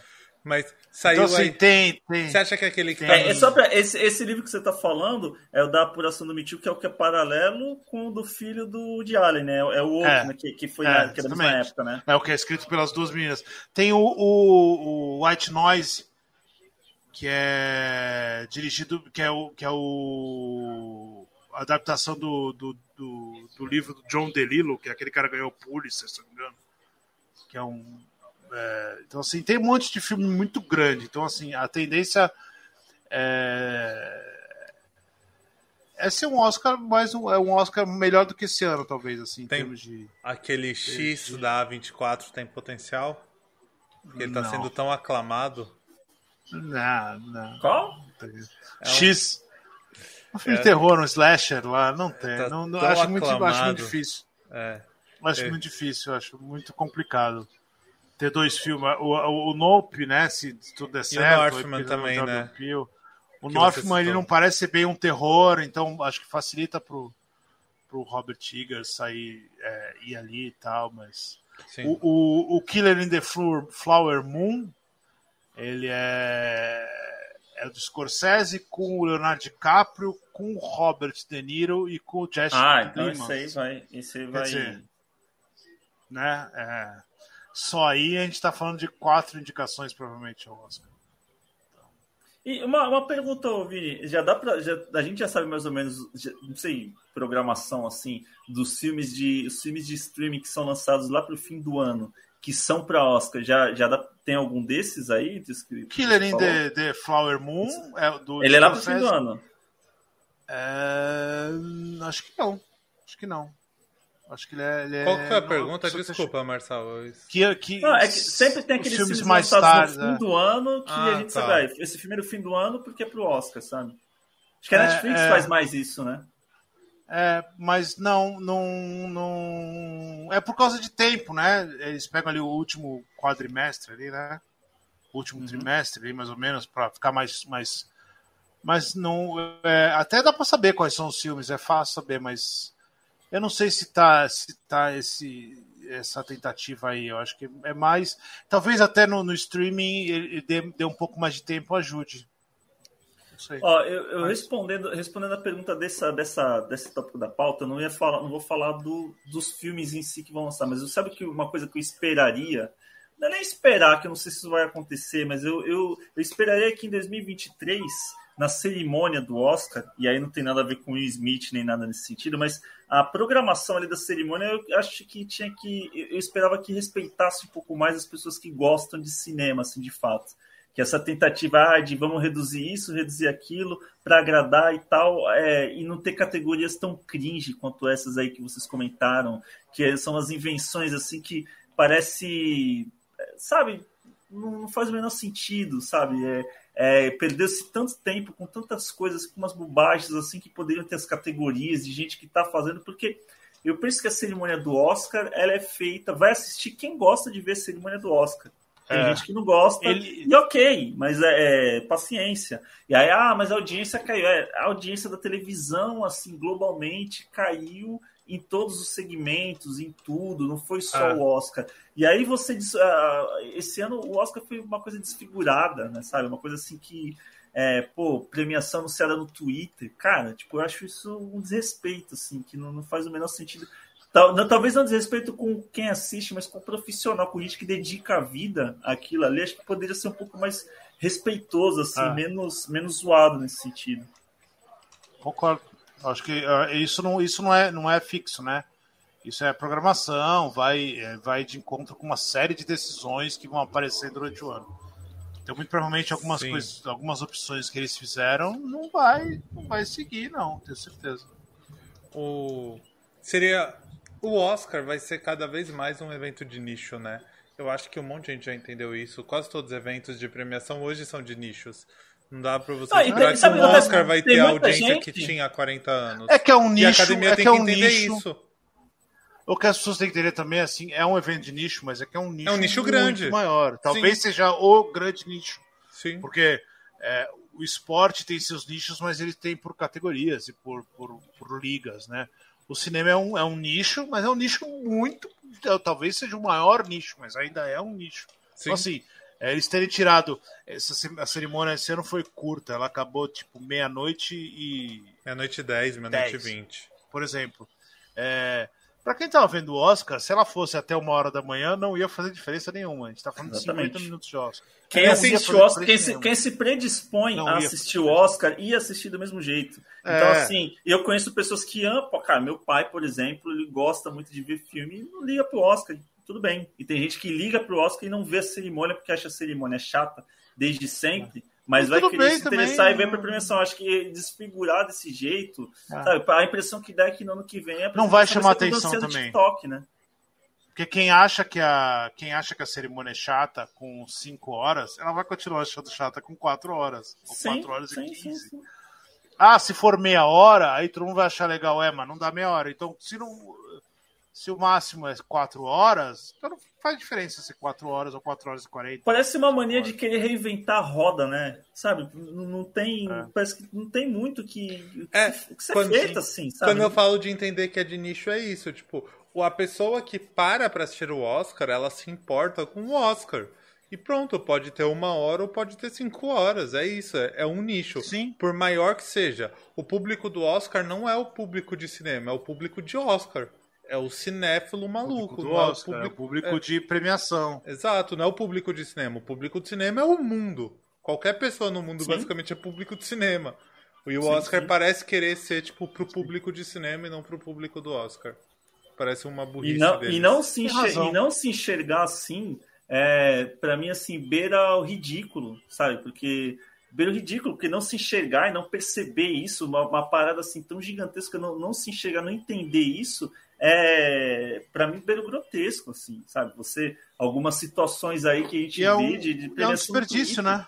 Mas saiu
Então, assim,
aí.
tem, tem.
Você acha que aquele que
tem-
tá
É, é só pra, esse, esse livro que você tá falando é o da apuração do Mitchell, que é o que é paralelo com o do filho do Woody Allen, né? É o outro,
É.
né? Que, que foi
É,
na, que era da mesma época, né?
É o que é escrito pelas duas meninas. Tem o, o, o White Noise, que é dirigido, que é o, que é o a adaptação do, do, do, do livro do John DeLillo, que é aquele cara que ganhou o Pulitzer, se não me engano. Que é um. É, então, assim, tem um monte de filme muito grande. Então, assim, a tendência é. É ser um Oscar, mas um, é um Oscar melhor do que esse ano, talvez, assim, em
Tem-
termos de.
aquele X da A24 tem potencial? Porque ele tá
Não.
sendo tão aclamado.
Não, não.
Qual?
É um... X. Um filme é. de terror, um slasher lá, não tem. Tá não, não acho, muito, acho muito difícil. É. Acho é. muito difícil, acho muito complicado. Ter dois filmes. O, o, o Nope, né? Se tudo der certo.
E o Northman também, né?
Peele. O Northman ele não parece ser bem um terror, então acho que facilita pro, pro Robert Eggers sair é, ir ali e tal, mas o, o, o, Killer in the Flower Moon ele é é do Scorsese com o Leonardo DiCaprio, com o Robert De Niro e com o Jesse
Ah, então esse aí vai, esse vai...
Dizer, né? É, só aí a gente está falando de quatro indicações provavelmente ao Oscar.
E uma, uma pergunta, Vini, já dá pra, já, a gente já sabe mais ou menos, já, não sei, programação assim, dos filmes de, os filmes de streaming que são lançados lá para o fim do ano, que são para Oscar, já, já dá, tem algum desses aí? Descrito,
Killer in the, the, Flower Moon, é do
Ele é lá para o fim do ano.
É, acho que não, acho que não. Acho que ele é. Ele
Qual foi a pergunta? Desculpa, Marcelo.
Que, que,
não, é que sempre tem aqueles filmes, filmes mais tarde, no fim é. do ano que ah, a gente tá. sabe, ah, esse filme é no fim do ano porque é pro Oscar, sabe? Acho que a é, Netflix é... faz mais isso, né?
É, mas não, não, não. É por causa de tempo, né? Eles pegam ali o último quadrimestre ali, né? O último uhum. trimestre ali, mais ou menos, para ficar mais, mais. Mas não. É, até dá para saber quais são os filmes, é fácil saber, mas eu não sei se tá, se tá esse, essa tentativa aí. Eu acho que é mais. Talvez até no, no streaming ele dê, dê um pouco mais de tempo ajude.
Ó, eu, eu Mas... respondendo, respondendo a pergunta dessa, dessa, desse tópico da pauta, eu não ia falar, não vou falar do, dos filmes em si que vão lançar, mas eu sabe que uma coisa que eu esperaria, não é nem esperar, que eu não sei se isso vai acontecer, mas eu, eu, eu esperaria que em 2023 na cerimônia do Oscar, e aí não tem nada a ver com Will Smith nem nada nesse sentido, mas a programação ali da cerimônia eu acho que tinha que. Eu esperava que respeitasse um pouco mais as pessoas que gostam de cinema, assim, de fato. Que essa tentativa ah, de vamos reduzir isso, reduzir aquilo, para agradar e tal, é, e não ter categorias tão cringe quanto essas aí que vocês comentaram, que são as invenções assim que parece. Sabe, não faz o menor sentido, sabe? É, é, Perdeu-se tanto tempo com tantas coisas, com umas bobagens assim que poderiam ter as categorias de gente que está fazendo, porque eu penso que a cerimônia do Oscar ela é feita, vai assistir quem gosta de ver a cerimônia do Oscar. Tem é. gente que não gosta, Ele... e ok, mas é, é, paciência. E aí, ah, mas a audiência caiu. É, a audiência da televisão, assim, globalmente, caiu em todos os segmentos, em tudo, não foi só é. o Oscar. E aí você uh, esse ano o Oscar foi uma coisa desfigurada, né, sabe? Uma coisa assim que é, pô, premiação anunciada no Twitter, cara, tipo, eu acho isso um desrespeito, assim, que não, não faz o menor sentido. Tal, não, talvez não desrespeito com quem assiste, mas com o profissional, com gente que dedica a vida àquilo ali, acho que poderia ser um pouco mais respeitoso, assim, ah. menos, menos zoado nesse sentido.
Concordo. Acho que uh, isso, não, isso não, é, não é fixo, né? Isso é programação, vai, é, vai de encontro com uma série de decisões que vão aparecer durante o ano. Então, muito provavelmente, algumas, coisas, algumas opções que eles fizeram não vai, não vai seguir, não, tenho certeza.
O... Seria. O Oscar vai ser cada vez mais um evento de nicho, né? Eu acho que um monte de gente já entendeu isso. Quase todos os eventos de premiação hoje são de nichos. Não dá pra você ah, esperar que o Oscar vai ter a audiência gente. que tinha há 40 anos.
É que é um nicho. E
a academia
é
tem
que,
é
um
entender
nicho.
isso.
O que as pessoas têm que entender também, assim, é um evento de nicho, mas é que é um nicho,
é um nicho grande.
maior. Talvez Sim. seja o grande nicho.
Sim.
Porque é, o esporte tem seus nichos, mas ele tem por categorias e por, por, por ligas, né? O cinema é um, é um nicho, mas é um nicho muito. Talvez seja o maior nicho, mas ainda é um nicho. Sim. Então, assim, é, eles terem tirado. Essa, a cerimônia esse ano foi curta, ela acabou tipo meia-noite e.
Meia-noite e dez, meia-noite e vinte.
Por exemplo. É, Pra quem tava vendo o Oscar, se ela fosse até uma hora da manhã, não ia fazer diferença nenhuma. A gente tá falando Exatamente. de 50 minutos de Oscar.
Quem assiste o Oscar, quem se, quem se, predispõe não a assistir o Oscar, ia assistir do mesmo jeito. Então, é. assim, eu conheço pessoas que amam. Cara, meu pai, por exemplo, ele gosta muito de ver filme e não liga pro Oscar tudo bem. E tem gente que liga pro Oscar e não vê a cerimônia porque acha a cerimônia chata desde sempre. Mas vai querer se interessar também. e ver pra premiação. Acho que desfigurar desse jeito, ah. sabe? A impressão que dá é que no ano que vem
não vai chamar atenção também.
TikTok, né?
Porque Porque quem acha que a quem acha que a cerimônia é chata com 5 horas, ela vai continuar achando chata com 4 horas. Ou 4 horas
sim,
e 15.
sim, sim.
Ah, se for meia hora, aí todo mundo vai achar legal, é, mas não dá meia hora. Então, se não. Se o máximo é 4 horas, então não faz diferença se 4 horas ou 4 horas e 40.
Parece uma mania de querer reinventar a roda, né? Sabe? Não, tem.
É.
Parece que não tem muito que, que,
É,
que ser
quando-
feito assim, sabe?
Quando eu falo de entender que é de nicho, é isso. Tipo, a pessoa que para pra assistir o Oscar, ela se importa com o Oscar. E pronto, pode ter uma hora ou pode ter cinco horas. É isso, é, é um nicho.
Sim.
Por maior que seja. O público do Oscar não é o público de cinema, é o público de Oscar. É o cinéfilo maluco.
do
não é o
Oscar, é o
público-
público de premiação.
Exato, não é o público de cinema. O público de cinema é o mundo. Qualquer pessoa no mundo
Sim.
basicamente é público de cinema. E o
Sim,
Oscar
sim.
parece querer ser tipo pro público de cinema e não pro público do Oscar. Parece uma burrice
E não,
deles.
e, não se
Tem
enxer-
razão.
e não se enxergar assim, é, para mim, assim, beira o ridículo, sabe? Porque beira o ridículo, porque não se enxergar e não perceber isso, uma, uma parada assim tão gigantesca, não, não se enxergar, não entender isso, é, para mim, o grotesco, assim, sabe? Você, algumas situações aí que a gente
E é
vê
um,
de, de
é um desperdício, né?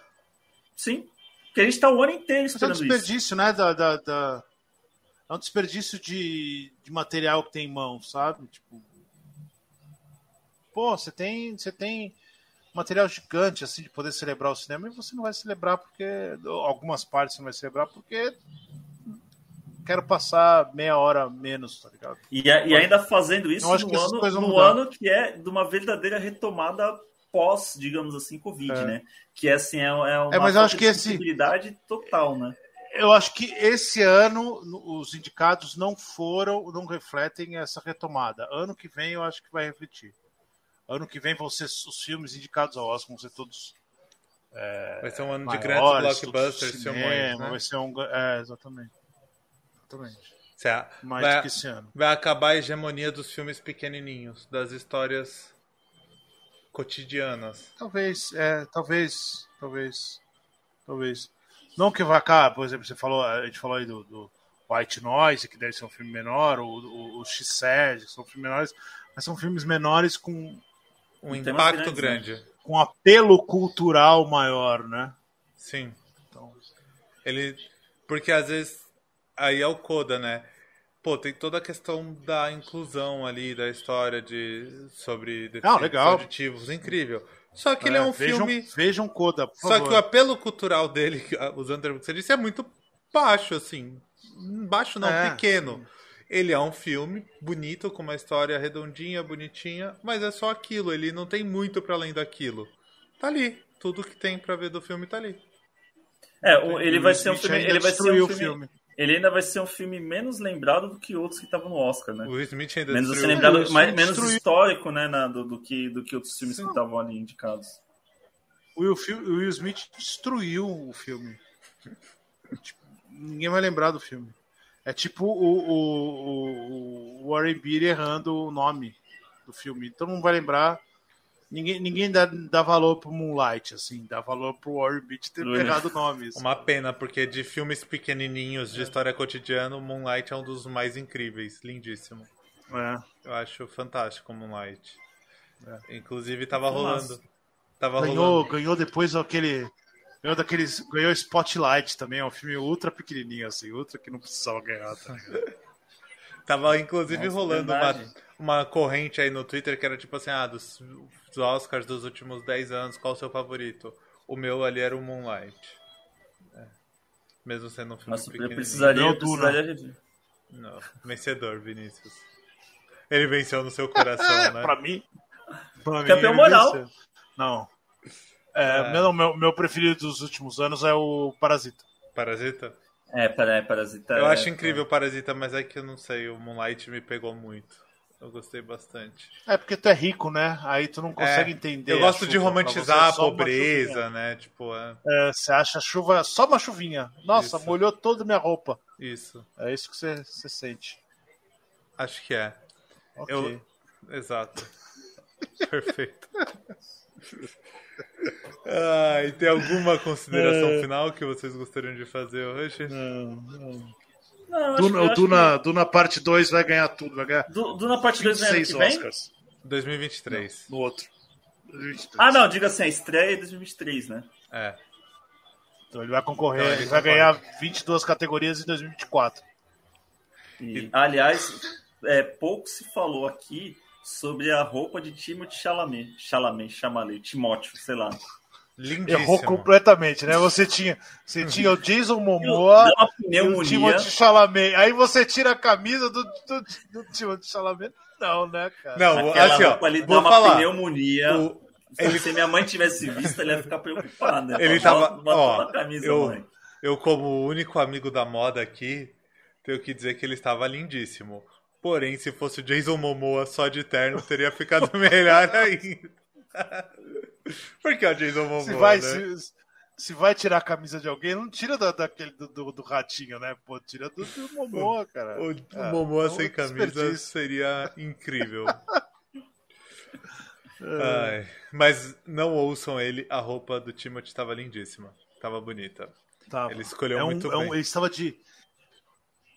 Sim, porque a gente tá o ano inteiro
é um
esperando isso.
desperdício, né? Da, da, da- É um desperdício de, de material que tem em mão, sabe? Tipo. Pô, você tem, você tem material gigante assim de poder celebrar o cinema e você não vai celebrar porque. Algumas partes você não vai celebrar porque. Quero passar meia hora menos, tá ligado?
E, a- e ainda fazendo isso
Eu acho
no,
que
ano, no ano que é de uma verdadeira retomada pós, digamos assim, Covid,
É.
né? Que é assim, é, é uma
É, mas eu acho que esse-
sensibilidade total, né?
Eu acho que esse ano no- os indicados não foram, não refletem essa retomada. Ano que vem eu acho que vai refletir. Ano que vem vão ser os filmes indicados ao Oscar, vão ser todos
Vai ser um ano de grandes
maiores,
blockbusters,
cinema,
né?
vai ser um, é, exatamente. Exatamente.
Cê-
Mais
vai,
do que esse ano.
vai acabar a hegemonia dos filmes pequenininhos, das histórias cotidianas.
Talvez, é, talvez, talvez, talvez. Não que vai acabar, por exemplo, você falou, a gente falou aí do, do White Noise, que deve ser um filme menor, ou o, o X-Sed, que são filmes menores, mas são filmes menores com,
Um impacto
grandes, né?
grande.
com apelo cultural maior, né?
Sim.
Então,
Ele. Porque às vezes. Aí é o Coda, né? Pô, tem toda a questão da inclusão ali, da história de sobre deficientes
legal.
auditivos, incrível. Só que ele é um
vejam,
filme.
Vejam Coda, por
Só
favor.
que o apelo cultural dele, ah, usando o termo que você disse, é muito baixo, assim. Baixo não,
É,
pequeno. Ele é um filme bonito, com uma história redondinha, bonitinha, mas é só aquilo. Ele não tem muito pra além daquilo. Tá ali. Tudo que tem pra ver do filme tá ali.
É, ele vai ser um filme, ele vai ser um
o
filme,
filme.
Ele ainda vai ser um filme menos lembrado do que outros que estavam no Oscar, né?
O Will Smith ainda
Menos
destruiu.
lembrado,
Will
mais, menos
destruiu.
histórico, né, na- do, do que do que outros filmes
Sim.
que estavam ali indicados.
O Will, o Will Smith destruiu o filme. Tipo, ninguém vai lembrar do filme. É tipo o, o, o Warren Beatty errando o nome do filme. Então não vai lembrar. Ninguém, ninguém dá, dá valor pro Moonlight, assim. Dá valor pro Warren ter
Uhum.
errado o nome. assim.
Uma pena, porque de filmes pequenininhos de história cotidiana, o Moonlight é um dos mais incríveis. Lindíssimo.
É.
Eu acho fantástico o Moonlight. Inclusive, tava rolando.
Nossa.
Tava
Ganhou,
rolando.
ganhou depois aquele. Ganhou daqueles. Ganhou Spotlight também, é um filme ultra pequenininho, assim, ultra que não precisava ganhar. Tá?
Tava inclusive
Nossa,
rolando uma,
verdade.
Uma corrente aí no Twitter que era tipo assim: ah, dos, dos Oscars dos últimos 10 anos, qual o seu favorito? O meu ali era o Moonlight. É. Mesmo sendo um filme
Nossa, eu
pequenininho.
precisaria,
Não,
eu precisaria rever.
Não, vencedor, Vinícius. Ele venceu no seu coração, né?
pra mim. Pra
Campeão
ele
moral.
Não. É,
É.
Meu, meu, meu preferido dos últimos anos é o Parasita.
Parasita?
É, para, é, Parasita.
Eu
é,
acho incrível o Parasita, mas é que eu não sei, o Moonlight me pegou muito. Eu gostei bastante.
É porque tu é rico, né? Aí tu não consegue
É,
entender.
Eu gosto de.
Pra
romantizar
é
a pobreza, né? Tipo, é,
É, você acha a chuva só uma chuvinha. Nossa,
Isso.
molhou toda a minha roupa.
isso.
É isso que você, você sente.
Acho que é.
Ok.
Eu... Exato. Perfeito. Ah, e tem alguma consideração
É.
final que vocês gostariam de fazer hoje?
Não, não.
Não, eu acho,
Duna,
acho
Duna, Duna parte 2 vai ganhar tudo, vai ganhar
que Du- Duna parte 2 vem ano
26
que vem?
Oscars.
2023.
No outro.
Ah, não, diga assim, a estreia é 2023, né?
É.
Então ele vai concorrer,
Então, ele
ele vai
concorre.
ganhar 22 categorias em 2024.
E, aliás, é, pouco se falou aqui sobre a roupa de Timothée Chalamet. Chalamet, Chalamet, Timóteo, sei lá.
Lindíssimo.
Errou completamente, né? Você tinha, você tinha o Jason Momoa e o. Timothée Chalamet. Aí você tira a camisa do, do, do Timothée Chalamet. Não, né, cara?
Não,
Aquela
assim, ó,
roupa ali dá
vou
uma
falar.
pneumonia.
O- ele-
Se minha mãe tivesse visto, ela ia ficar preocupada.
Ele
Fala,
tava-
"Bota
ó,
uma camisa,
eu-
mãe.
Eu, como único amigo da moda aqui, tenho que dizer que ele estava lindíssimo. Porém, se fosse o Jason Momoa só de terno, teria ficado melhor ainda. Porque é o Jason Momoa,
Se vai,
né?
se, se vai tirar a camisa de alguém, não tira da, daquele do, do, do ratinho, né? Pô, tira do, do Momoa, cara.
O
É,
Momoa
é
sem camisa seria incrível. Ai, mas não ouçam ele, a roupa do Timothy estava lindíssima. Tava bonita.
Tava.
Ele escolheu
É um-
muito
é um-
bem.
Ele estava de.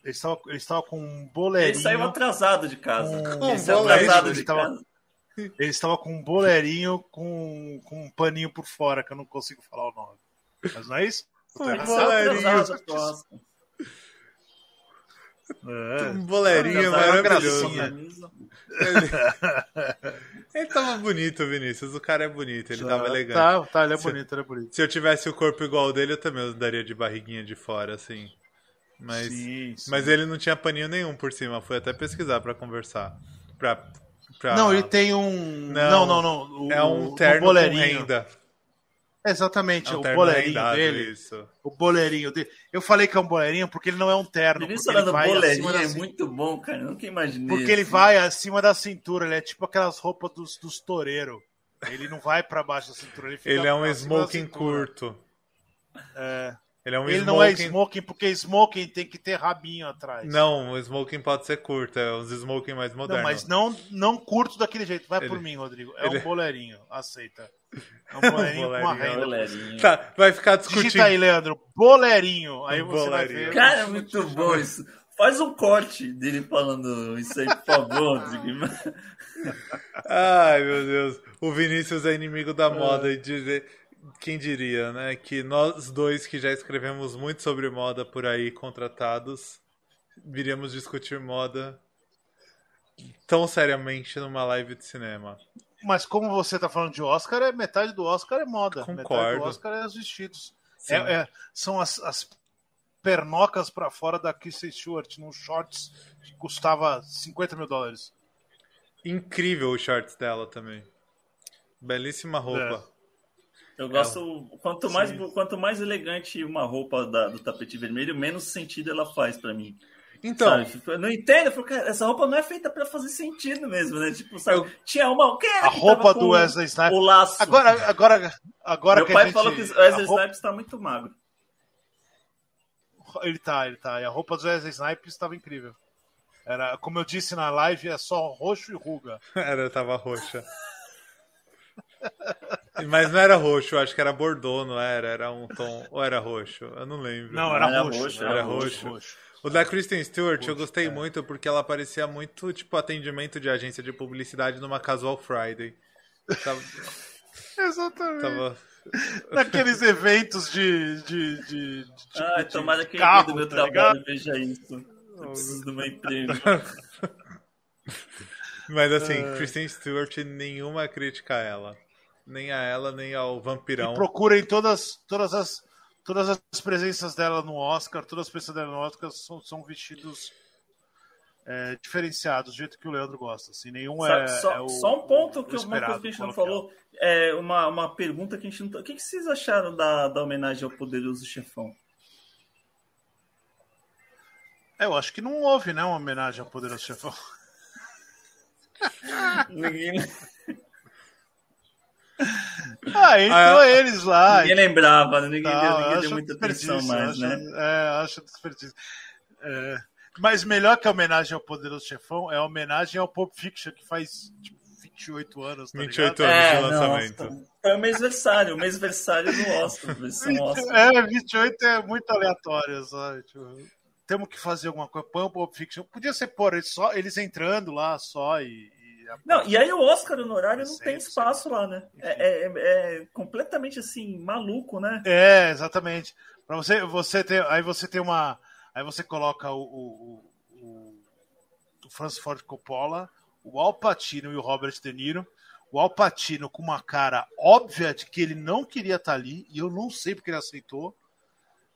Ele estava, ele estava com um
Ele
boleirinho.
saiu atrasado de casa.
Com
Ele saiu
um
atrasado
ele
de
tava-
casa.
Ele estava com um boleirinho com, com um paninho por fora, que eu não consigo falar o nome. Mas não é isso?
Um
Saiu
boleirinho.
É.
um boleirinho maravilhoso. Ele... ele tava bonito, Vinícius. O cara é bonito, ele tava elegante.
Tá, tá, ele é
Se-
bonito, ele é bonito.
Se eu tivesse o corpo igual ao dele, eu também daria de barriguinha de fora, assim. Mas,
Sim, sim.
mas ele não tinha paninho nenhum por cima. Fui até pesquisar pra conversar. Pra, pra...
Não, ele tem um. Não, não, não. O-
É um terno com
boleirinho.
renda.
Exatamente,
É um
o boleirinho
rendado,
dele.
isso.
O boleirinho dele. Eu falei que é um boleirinho porque ele não é um terno. Ele
falando
vai
boleirinho
acima da
é muito bom, cara. Eu nunca imaginei.
Porque ele vai acima da cintura, ele é tipo aquelas roupas dos, dos toureiros. Ele não vai pra baixo da cintura, ele fica
Ele é um smoking curto.
É.
Ele é um
Ele
smoking...
não é smoking porque smoking tem que ter rabinho atrás.
Não, o smoking pode ser curto. É uns smoking mais
Não,
modernos.
mas não, não curto daquele jeito. Vai
Ele-
por mim, Rodrigo. É
ele-
um boleirinho. Aceita. É um boleirinho com uma renda.
Boleirinho.
Tá, vai ficar discutindo.
Digita aí, Leandro. Boleirinho. Aí você vai
Boleirinho.
ver.
Cara, é muito bom isso. Faz um corte dele falando isso aí, por favor. Rodrigo.
Ai, meu Deus. O Vinícius é inimigo da moda e dizer. Quem diria, né? Que nós dois que já escrevemos muito sobre moda por aí, contratados, viríamos discutir moda tão seriamente numa live de cinema.
Mas como você tá falando de Oscar, é metade do Oscar é moda. Metade
Concordo.
do Oscar é os vestidos. É- é- são as, as pernocas pra fora da Kristen Stewart num shorts que custava 50 mil dólares.
Incrível os shorts dela também. Belíssima roupa.
Eu gosto. Quanto mais,
Sim.
quanto mais elegante uma roupa da- do tapete vermelho, menos sentido ela faz pra mim.
Então,
Sabe? Eu não entendo, eu cara, essa roupa não é feita pra fazer sentido mesmo, né? Tipo, sabe? Tinha uma. Quem era
A
que
roupa
tava
do
com
Wesley Snipes.
O laço.
Agora, agora, agora
Meu
que
pai
a gente,
falou que o Wesley
roupa-
Snipes tá muito magro.
Ele tá, ele tá. E a roupa do Wesley Snipes estava incrível. Era, como eu disse na live, é só roxo e ruga.
era, tava roxa. Mas não era roxo, eu acho que era bordô, não era? Era um tom. Ou era roxo? Eu não lembro.
Não, era,
Era
roxo,
roxo,
Era
era
roxo.
roxo. O da Kristen Stewart eu
Roxo,
gostei
é.
muito porque ela parecia muito tipo atendimento de agência de publicidade numa Casual Friday. Tava,
Exatamente.
tava-
Naqueles eventos de. de, de, de
Ai,
de
tomara que
carro,
do meu
tá
trabalho
ligado?
veja isso. Eu preciso do meu emprego.
Mas assim,
É.
Kristen Stewart, nenhuma crítica a ela. Nem a ela, nem ao vampirão.
E procurem todas, todas, as, todas as presenças dela no Oscar, todas as presenças dela no Oscar são, são vestidos é, diferenciados, do jeito que o Leandro gosta. Assim, nenhum
Só,
é,
só-
é o,
só um ponto, que
o
uma coisa que a gente não falou, é uma, uma pergunta que a gente não. tá- O que, que vocês acharam da, da homenagem ao poderoso chefão?
É, eu acho que não houve, né, uma homenagem ao Poderoso Chefão.
Ninguém,
Ah, entrou
Ah,
eles lá.
ninguém lembrava, né? ninguém,
eu
ninguém deu muita atenção mais,
acho,
né?
É, acho desperdício. É, mas melhor que a homenagem ao Poderoso Chefão é a homenagem ao Pulp Fiction, que faz tipo, 28 anos, tá
28
ligado?
anos de
não,
lançamento.
foi o mês-versário, o mês-versário do Oscar.
É, 28 é muito aleatório, sabe? Tipo, temos que fazer alguma coisa. Põe o Pulp Fiction. Podia ser, pô, eles, só, eles entrando lá só e
Não, e aí o Oscar honorário não tem espaço lá, né? É, é, é, completamente assim, maluco, né?
É, exatamente. Para você, você ter, aí você tem uma. Aí você coloca o, o, o, o Francis Ford Coppola, o Al Pacino e o Robert De Niro. O Al Pacino com uma cara óbvia de que ele não queria estar ali, e eu não sei porque ele aceitou.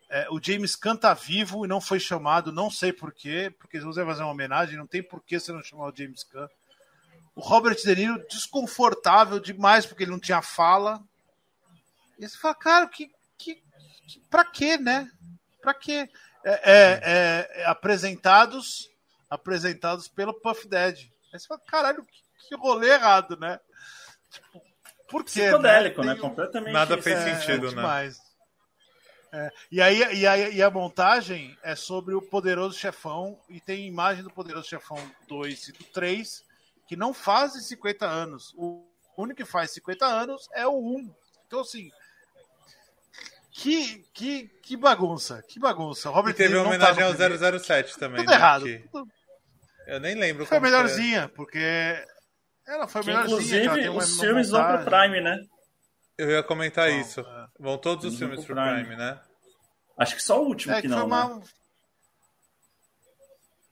É, o James Caan tá vivo e não foi chamado, não sei porquê, porque se você vai fazer uma homenagem, não tem porquê você não chamar o James Caan. O Robert De Niro desconfortável demais porque ele não tinha fala. E você fala, cara, que, que, que pra quê, né? Pra quê? É, é, é, é apresentados apresentados pelo Puff Daddy. Aí você fala, caralho, que, que rolê errado, né?
Tipo, por quê? Psicodélico, né? né? Completamente.
Nada fez sentido, né?
Demais. É, e, aí, e, aí, e a montagem é sobre o Poderoso Chefão, e tem imagem do Poderoso Chefão 2 e do 3, que não fazem 50 anos. O único que faz 50 anos é o 1. Então, assim. Que, que, que bagunça, que bagunça.
Robert e teve uma homenagem tá ao 007 também.
Tudo né, errado. Tudo...
Eu nem lembro.
Foi a melhorzinha, foi. porque ela foi a melhorzinha.
Inclusive, os filmes vão pro Prime, né?
Eu ia comentar Bom, isso. É. Vão todos os filmes pro Prime. Prime, né?
Acho que só o último é, que, que não, uma... né?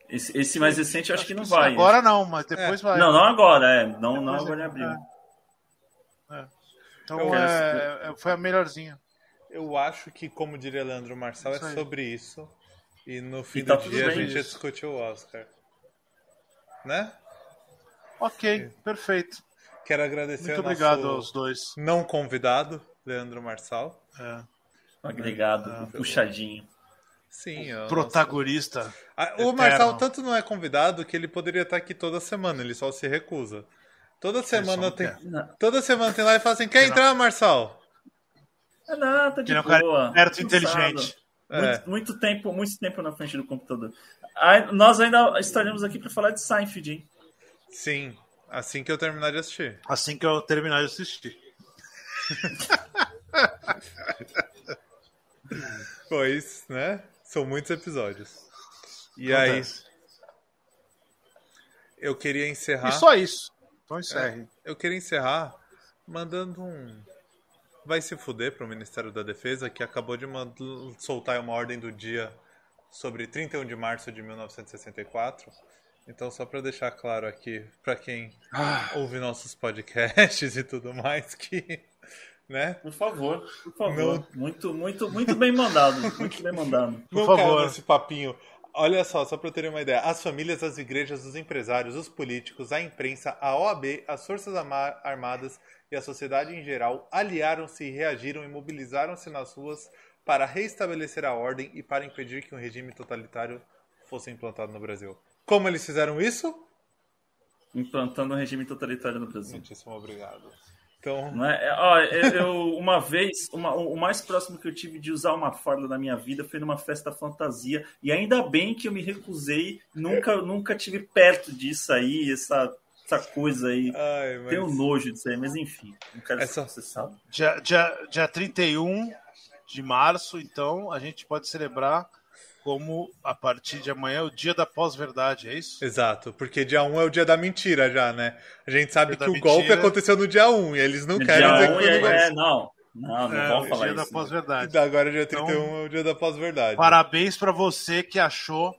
Esse, esse, mais recente eu acho, acho que não vai.
Agora não, mas depois
é.
vai.
Não, não agora, é. Não, depois não agora em abril.
É. Então é, foi a melhorzinha.
Eu acho que, como diria Leandro Marçal, é sobre isso. E no fim e do tá dia a gente discutiu o Oscar. Né?
Ok, perfeito.
Quero agradecer
Muito obrigado aos dois.
Não convidado, Leandro Marçal.
É. Agregado, é. puxadinho.
Sim,
o protagonista.
Ah, o Marçal tanto não é convidado que ele poderia estar aqui toda semana, ele só se recusa. Toda semana tem. Toda semana tem lá e fala assim: quer entrar, Marçal?
É nada, tá de que boa.
Perto inteligente.
É. Muito, muito, tempo, muito tempo na frente do computador. Aí, nós ainda estaremos aqui para falar de Seinfeld, hein?
Sim, Assim que eu terminar de assistir.
Assim que eu terminar de assistir.
pois, né? São muitos episódios. E Acontece. aí. Eu queria encerrar.
E só isso. Então encerre.
É, eu queria encerrar mandando um. Vai se fuder para o Ministério da Defesa, que acabou de soltar uma ordem do dia sobre 31 de março de 1964 então, só para deixar claro aqui, para quem ah. ouve nossos podcasts e tudo mais, que. Né?
Por favor, por favor. Não... Muito, muito, muito bem mandado. Muito bem mandado.
Por Não favor. esse papinho. Olha só, só para terem uma ideia. As famílias, as igrejas, os empresários, os políticos, a imprensa, a OAB, as Forças Armadas e a sociedade em geral aliaram-se, reagiram e mobilizaram-se nas ruas para reestabelecer a ordem e para impedir que um regime totalitário fosse implantado no Brasil. Como eles fizeram isso?
Implantando um regime totalitário no Brasil.
Muitíssimo obrigado. Então...
Não é? é ó, eu, uma vez, uma, o mais próximo que eu tive de usar uma farda na minha vida foi numa festa fantasia. E ainda bem que eu me recusei, nunca, nunca tive perto disso aí, essa, essa coisa aí. Ai, mas... Tenho nojo disso aí, mas enfim. Não quero essa... ser processado.
Dia, dia, dia 31 de março, então, a gente pode celebrar como a partir de amanhã é o dia da pós-verdade, é isso?
Exato, porque dia 1 é o dia da mentira já, né? A gente sabe que o mentira... golpe aconteceu no dia 1 e eles não no querem dizer que
foi no é, é, não. Não, não é, vão falar
dia
isso.
da pós-verdade.
E agora dia 31 então, é o dia da pós-verdade.
Parabéns para você que achou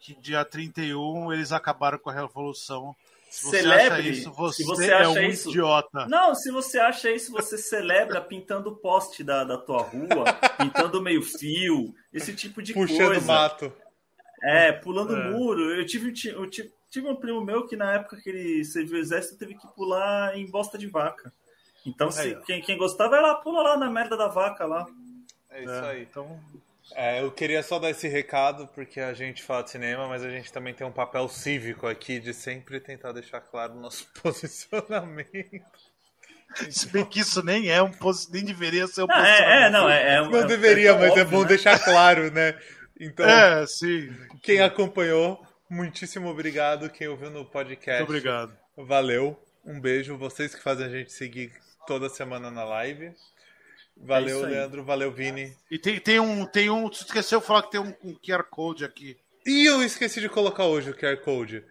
que dia 31 eles acabaram com a revolução
se celebre. Isso,
você se você acha é um isso, idiota.
Não, se você acha isso, você celebra pintando o poste da, da tua rua, pintando meio fio, esse tipo de
Puxando
coisa.
Puxando mato.
É, pulando é. muro. Eu tive, eu tive, tive um primo meu que na época que ele serviu o exército teve que pular em bosta de vaca. Então, se, quem, quem gostava, ela pula lá na merda da vaca lá.
É isso é, aí. Então, é, eu queria só dar esse recado, porque a gente fala de cinema, mas a gente também tem um papel cívico aqui de sempre tentar deixar claro o nosso posicionamento.
Se bem que isso nem é um nem deveria ser um
não, é, é, não, é, é,
não é, deveria, é mas óbvio, é bom né? deixar claro, né? Então,
é, sim.
Quem acompanhou, muitíssimo obrigado. Quem ouviu no podcast,
Muito obrigado.
Valeu. Um beijo. Vocês que fazem a gente seguir toda semana na live. Valeu, é Leandro. Valeu, Vini.
E tem, tem um. Tem um. Você esqueceu de falar que tem um, um QR Code aqui.
E eu esqueci de colocar hoje o QR Code.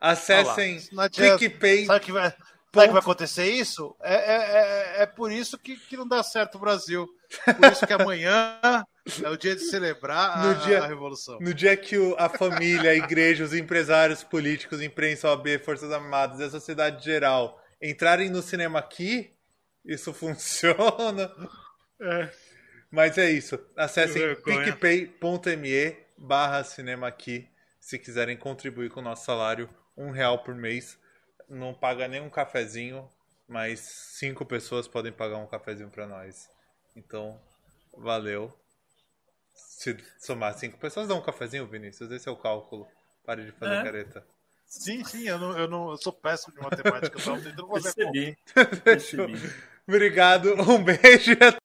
Acessem
adianta.
PicPay.
Sabe que vai, sabe que vai acontecer isso? É, é, é, é por isso que, que não dá certo o Brasil. Por isso que amanhã é o dia de celebrar
No
a,
dia-
a Revolução.
No dia que o- a família, a igreja, os empresários políticos, imprensa, OAB, Forças Armadas e a sociedade geral entrarem no cinema aqui, isso funciona. Mas é isso. Acessem picpay.me barra cinema aqui se quiserem contribuir com o nosso salário. Um real por mês. Não paga nem um cafezinho, mas cinco pessoas podem pagar um cafezinho pra nós. Então, valeu. Se somar cinco pessoas, dá um cafezinho, Vinícius. Esse é o cálculo. Pare de fazer
É.
careta.
Sim, sim, eu, não, eu, não, eu sou péssimo de matemática, eu tava tentando fazer.
Percebi. Percebi.
Obrigado, um beijo e até